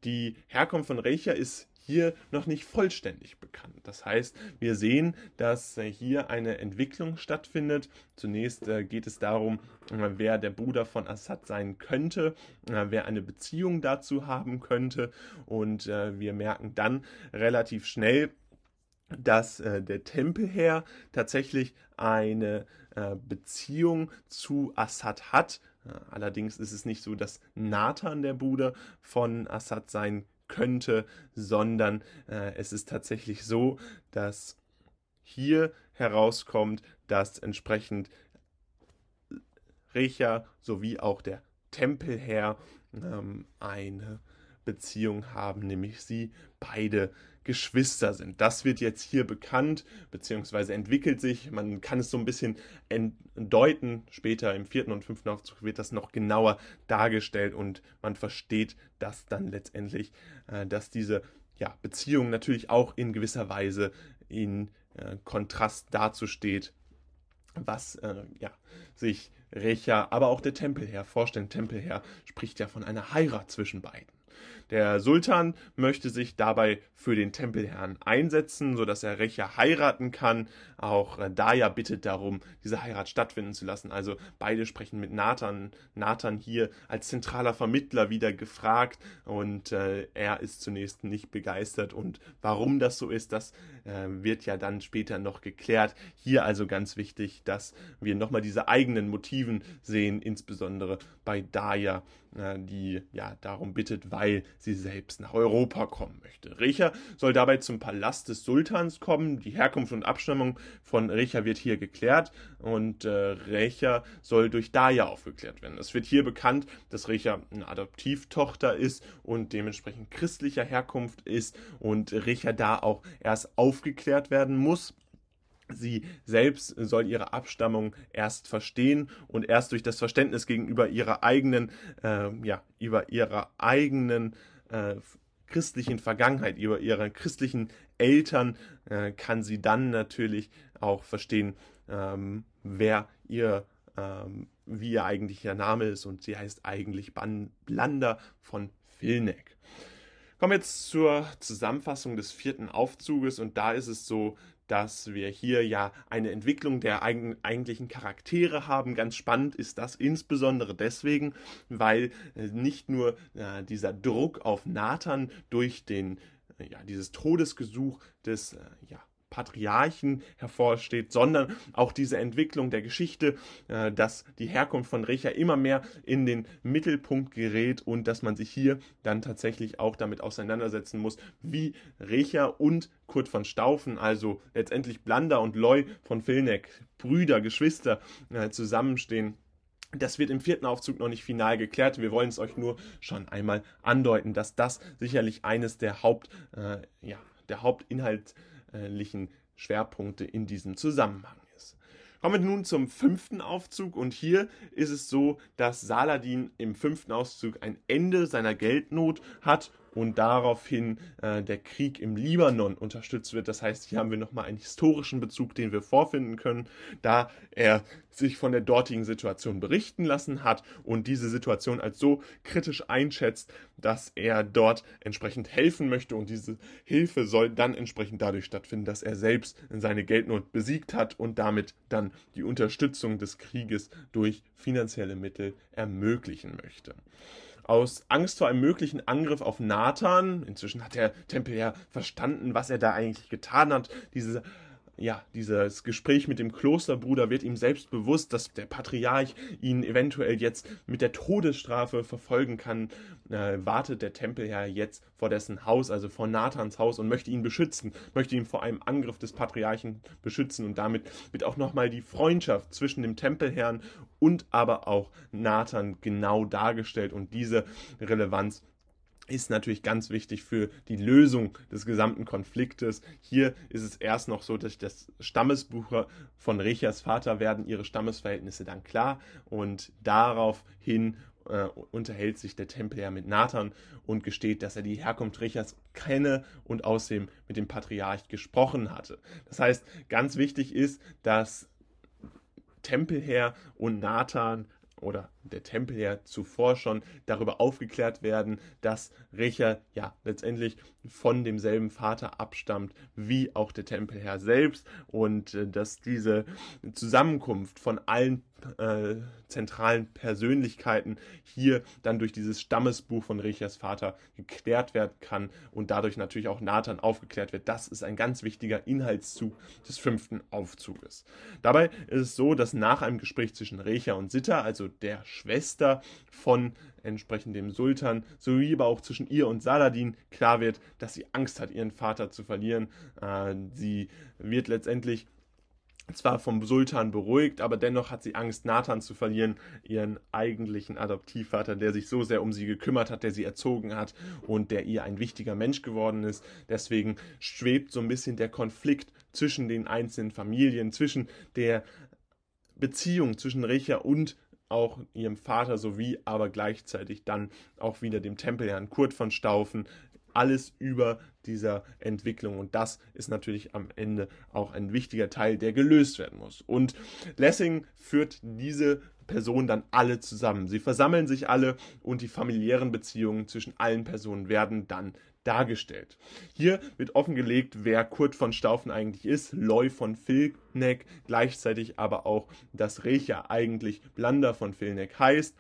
Die Herkunft von Recha ist hier noch nicht vollständig bekannt. Das heißt, wir sehen, dass äh, hier eine Entwicklung stattfindet. Zunächst äh, geht es darum, äh, wer der Bruder von Assad sein könnte, wer eine Beziehung dazu haben könnte. Und wir merken dann relativ schnell, dass der Tempelherr tatsächlich eine Beziehung zu Assad hat. Allerdings ist es nicht so, dass Nathan der Bruder von Assad sein könnte könnte, sondern äh, es ist tatsächlich so, dass hier herauskommt, dass entsprechend Recha sowie auch der Tempelherr ähm, eine Beziehung haben, nämlich sie beide Geschwister sind. Das wird jetzt hier bekannt, beziehungsweise entwickelt sich. Man kann es so ein bisschen deuten. Später im vierten und fünften Aufzug wird das noch genauer dargestellt und man versteht das dann letztendlich, äh, dass diese ja, Beziehung natürlich auch in gewisser Weise in äh, Kontrast dazu steht, was äh, ja, sich Recha, aber auch der Tempelherr vorstellen. Tempelherr spricht ja von einer Heirat zwischen beiden. Der Sultan möchte sich dabei für den Tempelherrn einsetzen, sodass er Recha heiraten kann. Auch äh, Daya bittet darum, diese Heirat stattfinden zu lassen. Also beide sprechen mit Nathan. Nathan hier als zentraler Vermittler wieder gefragt und äh, er ist zunächst nicht begeistert. Und warum das so ist, das äh, wird ja dann später noch geklärt. Hier also ganz wichtig, dass wir nochmal diese eigenen Motiven sehen, insbesondere bei Daya, äh, die ja darum bittet, weil sie selbst nach Europa kommen möchte. Recha soll dabei zum Palast des Sultans kommen. Die Herkunft und Abstammung von Recha wird hier geklärt und äh, Recha soll durch Daya aufgeklärt werden. Es wird hier bekannt, dass Recha eine Adoptivtochter ist und dementsprechend christlicher Herkunft ist und Recha da auch erst aufgeklärt werden muss. Sie selbst soll ihre Abstammung erst verstehen und erst durch das Verständnis gegenüber ihrer eigenen, äh, ja, über ihrer eigenen äh, christlichen Vergangenheit, über ihre christlichen Eltern, äh, kann sie dann natürlich auch verstehen, ähm, wer ihr, ähm, wie ihr eigentlicher Name ist und sie heißt eigentlich Ban Blander von Vilneck. Kommen wir jetzt zur Zusammenfassung des vierten Aufzuges und da ist es so, dass wir hier ja eine Entwicklung der eigentlichen Charaktere haben. Ganz spannend ist das insbesondere deswegen, weil äh, nicht nur äh, dieser Druck auf Nathan durch den äh, ja, dieses Todesgesuch des ja, Patriarchen hervorsteht, sondern auch diese Entwicklung der Geschichte, äh, dass die Herkunft von Recha immer mehr in den Mittelpunkt gerät und dass man sich hier dann tatsächlich auch damit auseinandersetzen muss, wie Recha und Kurt von Staufen, also letztendlich Blanda und Loy von Vilneck, Brüder, Geschwister, äh, zusammenstehen. Das wird im vierten Aufzug noch nicht final geklärt. Wir wollen es euch nur schon einmal andeuten, dass das sicherlich eines der Haupt, äh, ja, der Hauptinhalt inhaltlichen Schwerpunkte in diesem Zusammenhang ist. Kommen wir nun zum fünften Aufzug und hier ist es so, dass Saladin im fünften Aufzug ein Ende seiner Geldnot hat und daraufhin äh, der Krieg im Libanon unterstützt wird. Das heißt, hier haben wir nochmal einen historischen Bezug, den wir vorfinden können, da er sich von der dortigen Situation berichten lassen hat und diese Situation als so kritisch einschätzt, dass er dort entsprechend helfen möchte und diese Hilfe soll dann entsprechend dadurch stattfinden, dass er selbst seine Geldnot besiegt hat und damit dann die Unterstützung des Krieges durch finanzielle Mittel ermöglichen möchte. Aus Angst vor einem möglichen Angriff auf Nathan, inzwischen hat der Tempel ja verstanden, was er da eigentlich getan hat, diese ja, dieses Gespräch mit dem Klosterbruder wird ihm selbst bewusst, dass der Patriarch ihn eventuell jetzt mit der Todesstrafe verfolgen kann, äh, wartet der Tempelherr jetzt vor dessen Haus, also vor Nathans Haus und möchte ihn beschützen, möchte ihn vor einem Angriff des Patriarchen beschützen. Und damit wird auch nochmal die Freundschaft zwischen dem Tempelherrn und aber auch Nathan genau dargestellt. Und diese Relevanz ist natürlich ganz wichtig für die Lösung des gesamten Konfliktes. Hier ist es erst noch so, dass das Stammesbuch von Rechas Vater werden ihre Stammesverhältnisse dann klar und daraufhin äh, unterhält sich der Tempelherr mit Nathan und gesteht, dass er die Herkunft Rechas kenne und außerdem mit dem Patriarch gesprochen hatte. Das heißt, ganz wichtig ist, dass Tempelherr und Nathan oder der Tempel ja zuvor schon darüber aufgeklärt werden, dass Recher ja letztendlich von demselben Vater abstammt wie auch der Tempelherr selbst und äh, dass diese Zusammenkunft von allen äh, zentralen Persönlichkeiten hier dann durch dieses Stammesbuch von Rechers Vater geklärt werden kann und dadurch natürlich auch Nathan aufgeklärt wird. Das ist ein ganz wichtiger Inhaltszug des fünften Aufzuges. Dabei ist es so, dass nach einem Gespräch zwischen Recher und Sitter, also der Schwester von entsprechend dem Sultan, sowie aber auch zwischen ihr und Saladin klar wird, dass sie Angst hat, ihren Vater zu verlieren. Äh, sie wird letztendlich zwar vom Sultan beruhigt, aber dennoch hat sie Angst, Nathan zu verlieren, ihren eigentlichen Adoptivvater, der sich so sehr um sie gekümmert hat, der sie erzogen hat und der ihr ein wichtiger Mensch geworden ist. Deswegen schwebt so ein bisschen der Konflikt zwischen den einzelnen Familien, zwischen der Beziehung zwischen Recha und auch ihrem Vater sowie aber gleichzeitig dann auch wieder dem Tempelherrn Kurt von Staufen. Alles über dieser Entwicklung und das ist natürlich am Ende auch ein wichtiger Teil, der gelöst werden muss. Und Lessing führt diese Personen dann alle zusammen. Sie versammeln sich alle und die familiären Beziehungen zwischen allen Personen werden dann dargestellt. Hier wird offengelegt, wer Kurt von Staufen eigentlich ist, Loy von Filneck, gleichzeitig aber auch, dass Recha eigentlich Blander von Filneck heißt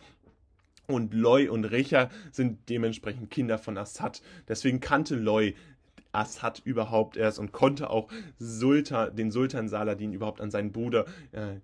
und Loy und Recha sind dementsprechend Kinder von Assad. Deswegen kannte Loy Assad überhaupt erst und konnte auch Sultan, den Sultan Saladin überhaupt an seinen Bruder äh,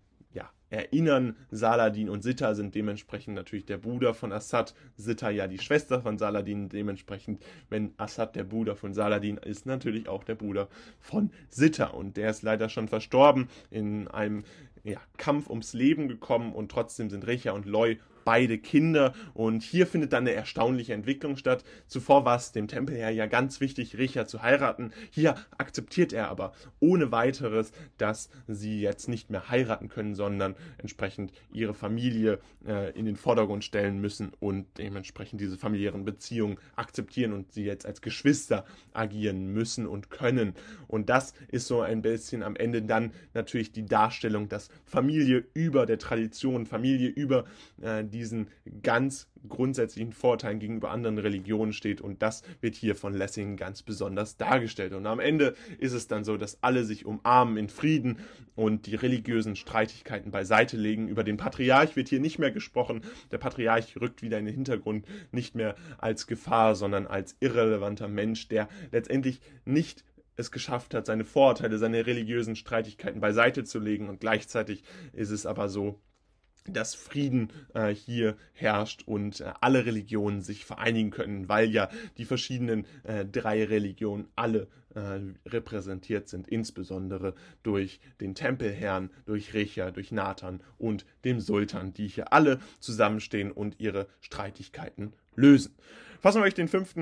erinnern. Saladin und Sitta sind dementsprechend natürlich der Bruder von Assad, Sitta ja die Schwester von Saladin, dementsprechend, wenn Assad der Bruder von Saladin ist, natürlich auch der Bruder von Sitta und der ist leider schon verstorben in einem ja, Kampf ums Leben gekommen und trotzdem sind Recha und Loy beide Kinder und hier findet dann eine erstaunliche Entwicklung statt. Zuvor war es dem Tempelherr ja ganz wichtig, Richard zu heiraten. Hier akzeptiert er aber ohne weiteres, dass sie jetzt nicht mehr heiraten können, sondern entsprechend ihre Familie äh, in den Vordergrund stellen müssen und dementsprechend diese familiären Beziehungen akzeptieren und sie jetzt als Geschwister agieren müssen und können. Und das ist so ein bisschen am Ende dann natürlich die Darstellung, dass Familie über der Tradition, Familie über äh, diesen ganz grundsätzlichen Vorteilen gegenüber anderen Religionen steht und das wird hier von Lessing ganz besonders dargestellt. Und am Ende ist es dann so, dass alle sich umarmen in Frieden und die religiösen Streitigkeiten beiseite legen. Über den Patriarch wird hier nicht mehr gesprochen. Der Patriarch rückt wieder in den Hintergrund, nicht mehr als Gefahr, sondern als irrelevanter Mensch, der letztendlich nicht es geschafft hat, seine Vorurteile, seine religiösen Streitigkeiten beiseite zu legen. Und gleichzeitig ist es aber so, dass Frieden äh, hier herrscht und äh, alle Religionen sich vereinigen können, weil ja die verschiedenen äh, drei Religionen alle äh, repräsentiert sind, insbesondere durch den Tempelherrn, durch Recha, durch Nathan und dem Sultan, die hier alle zusammenstehen und ihre Streitigkeiten lösen. Fassen wir euch den fünften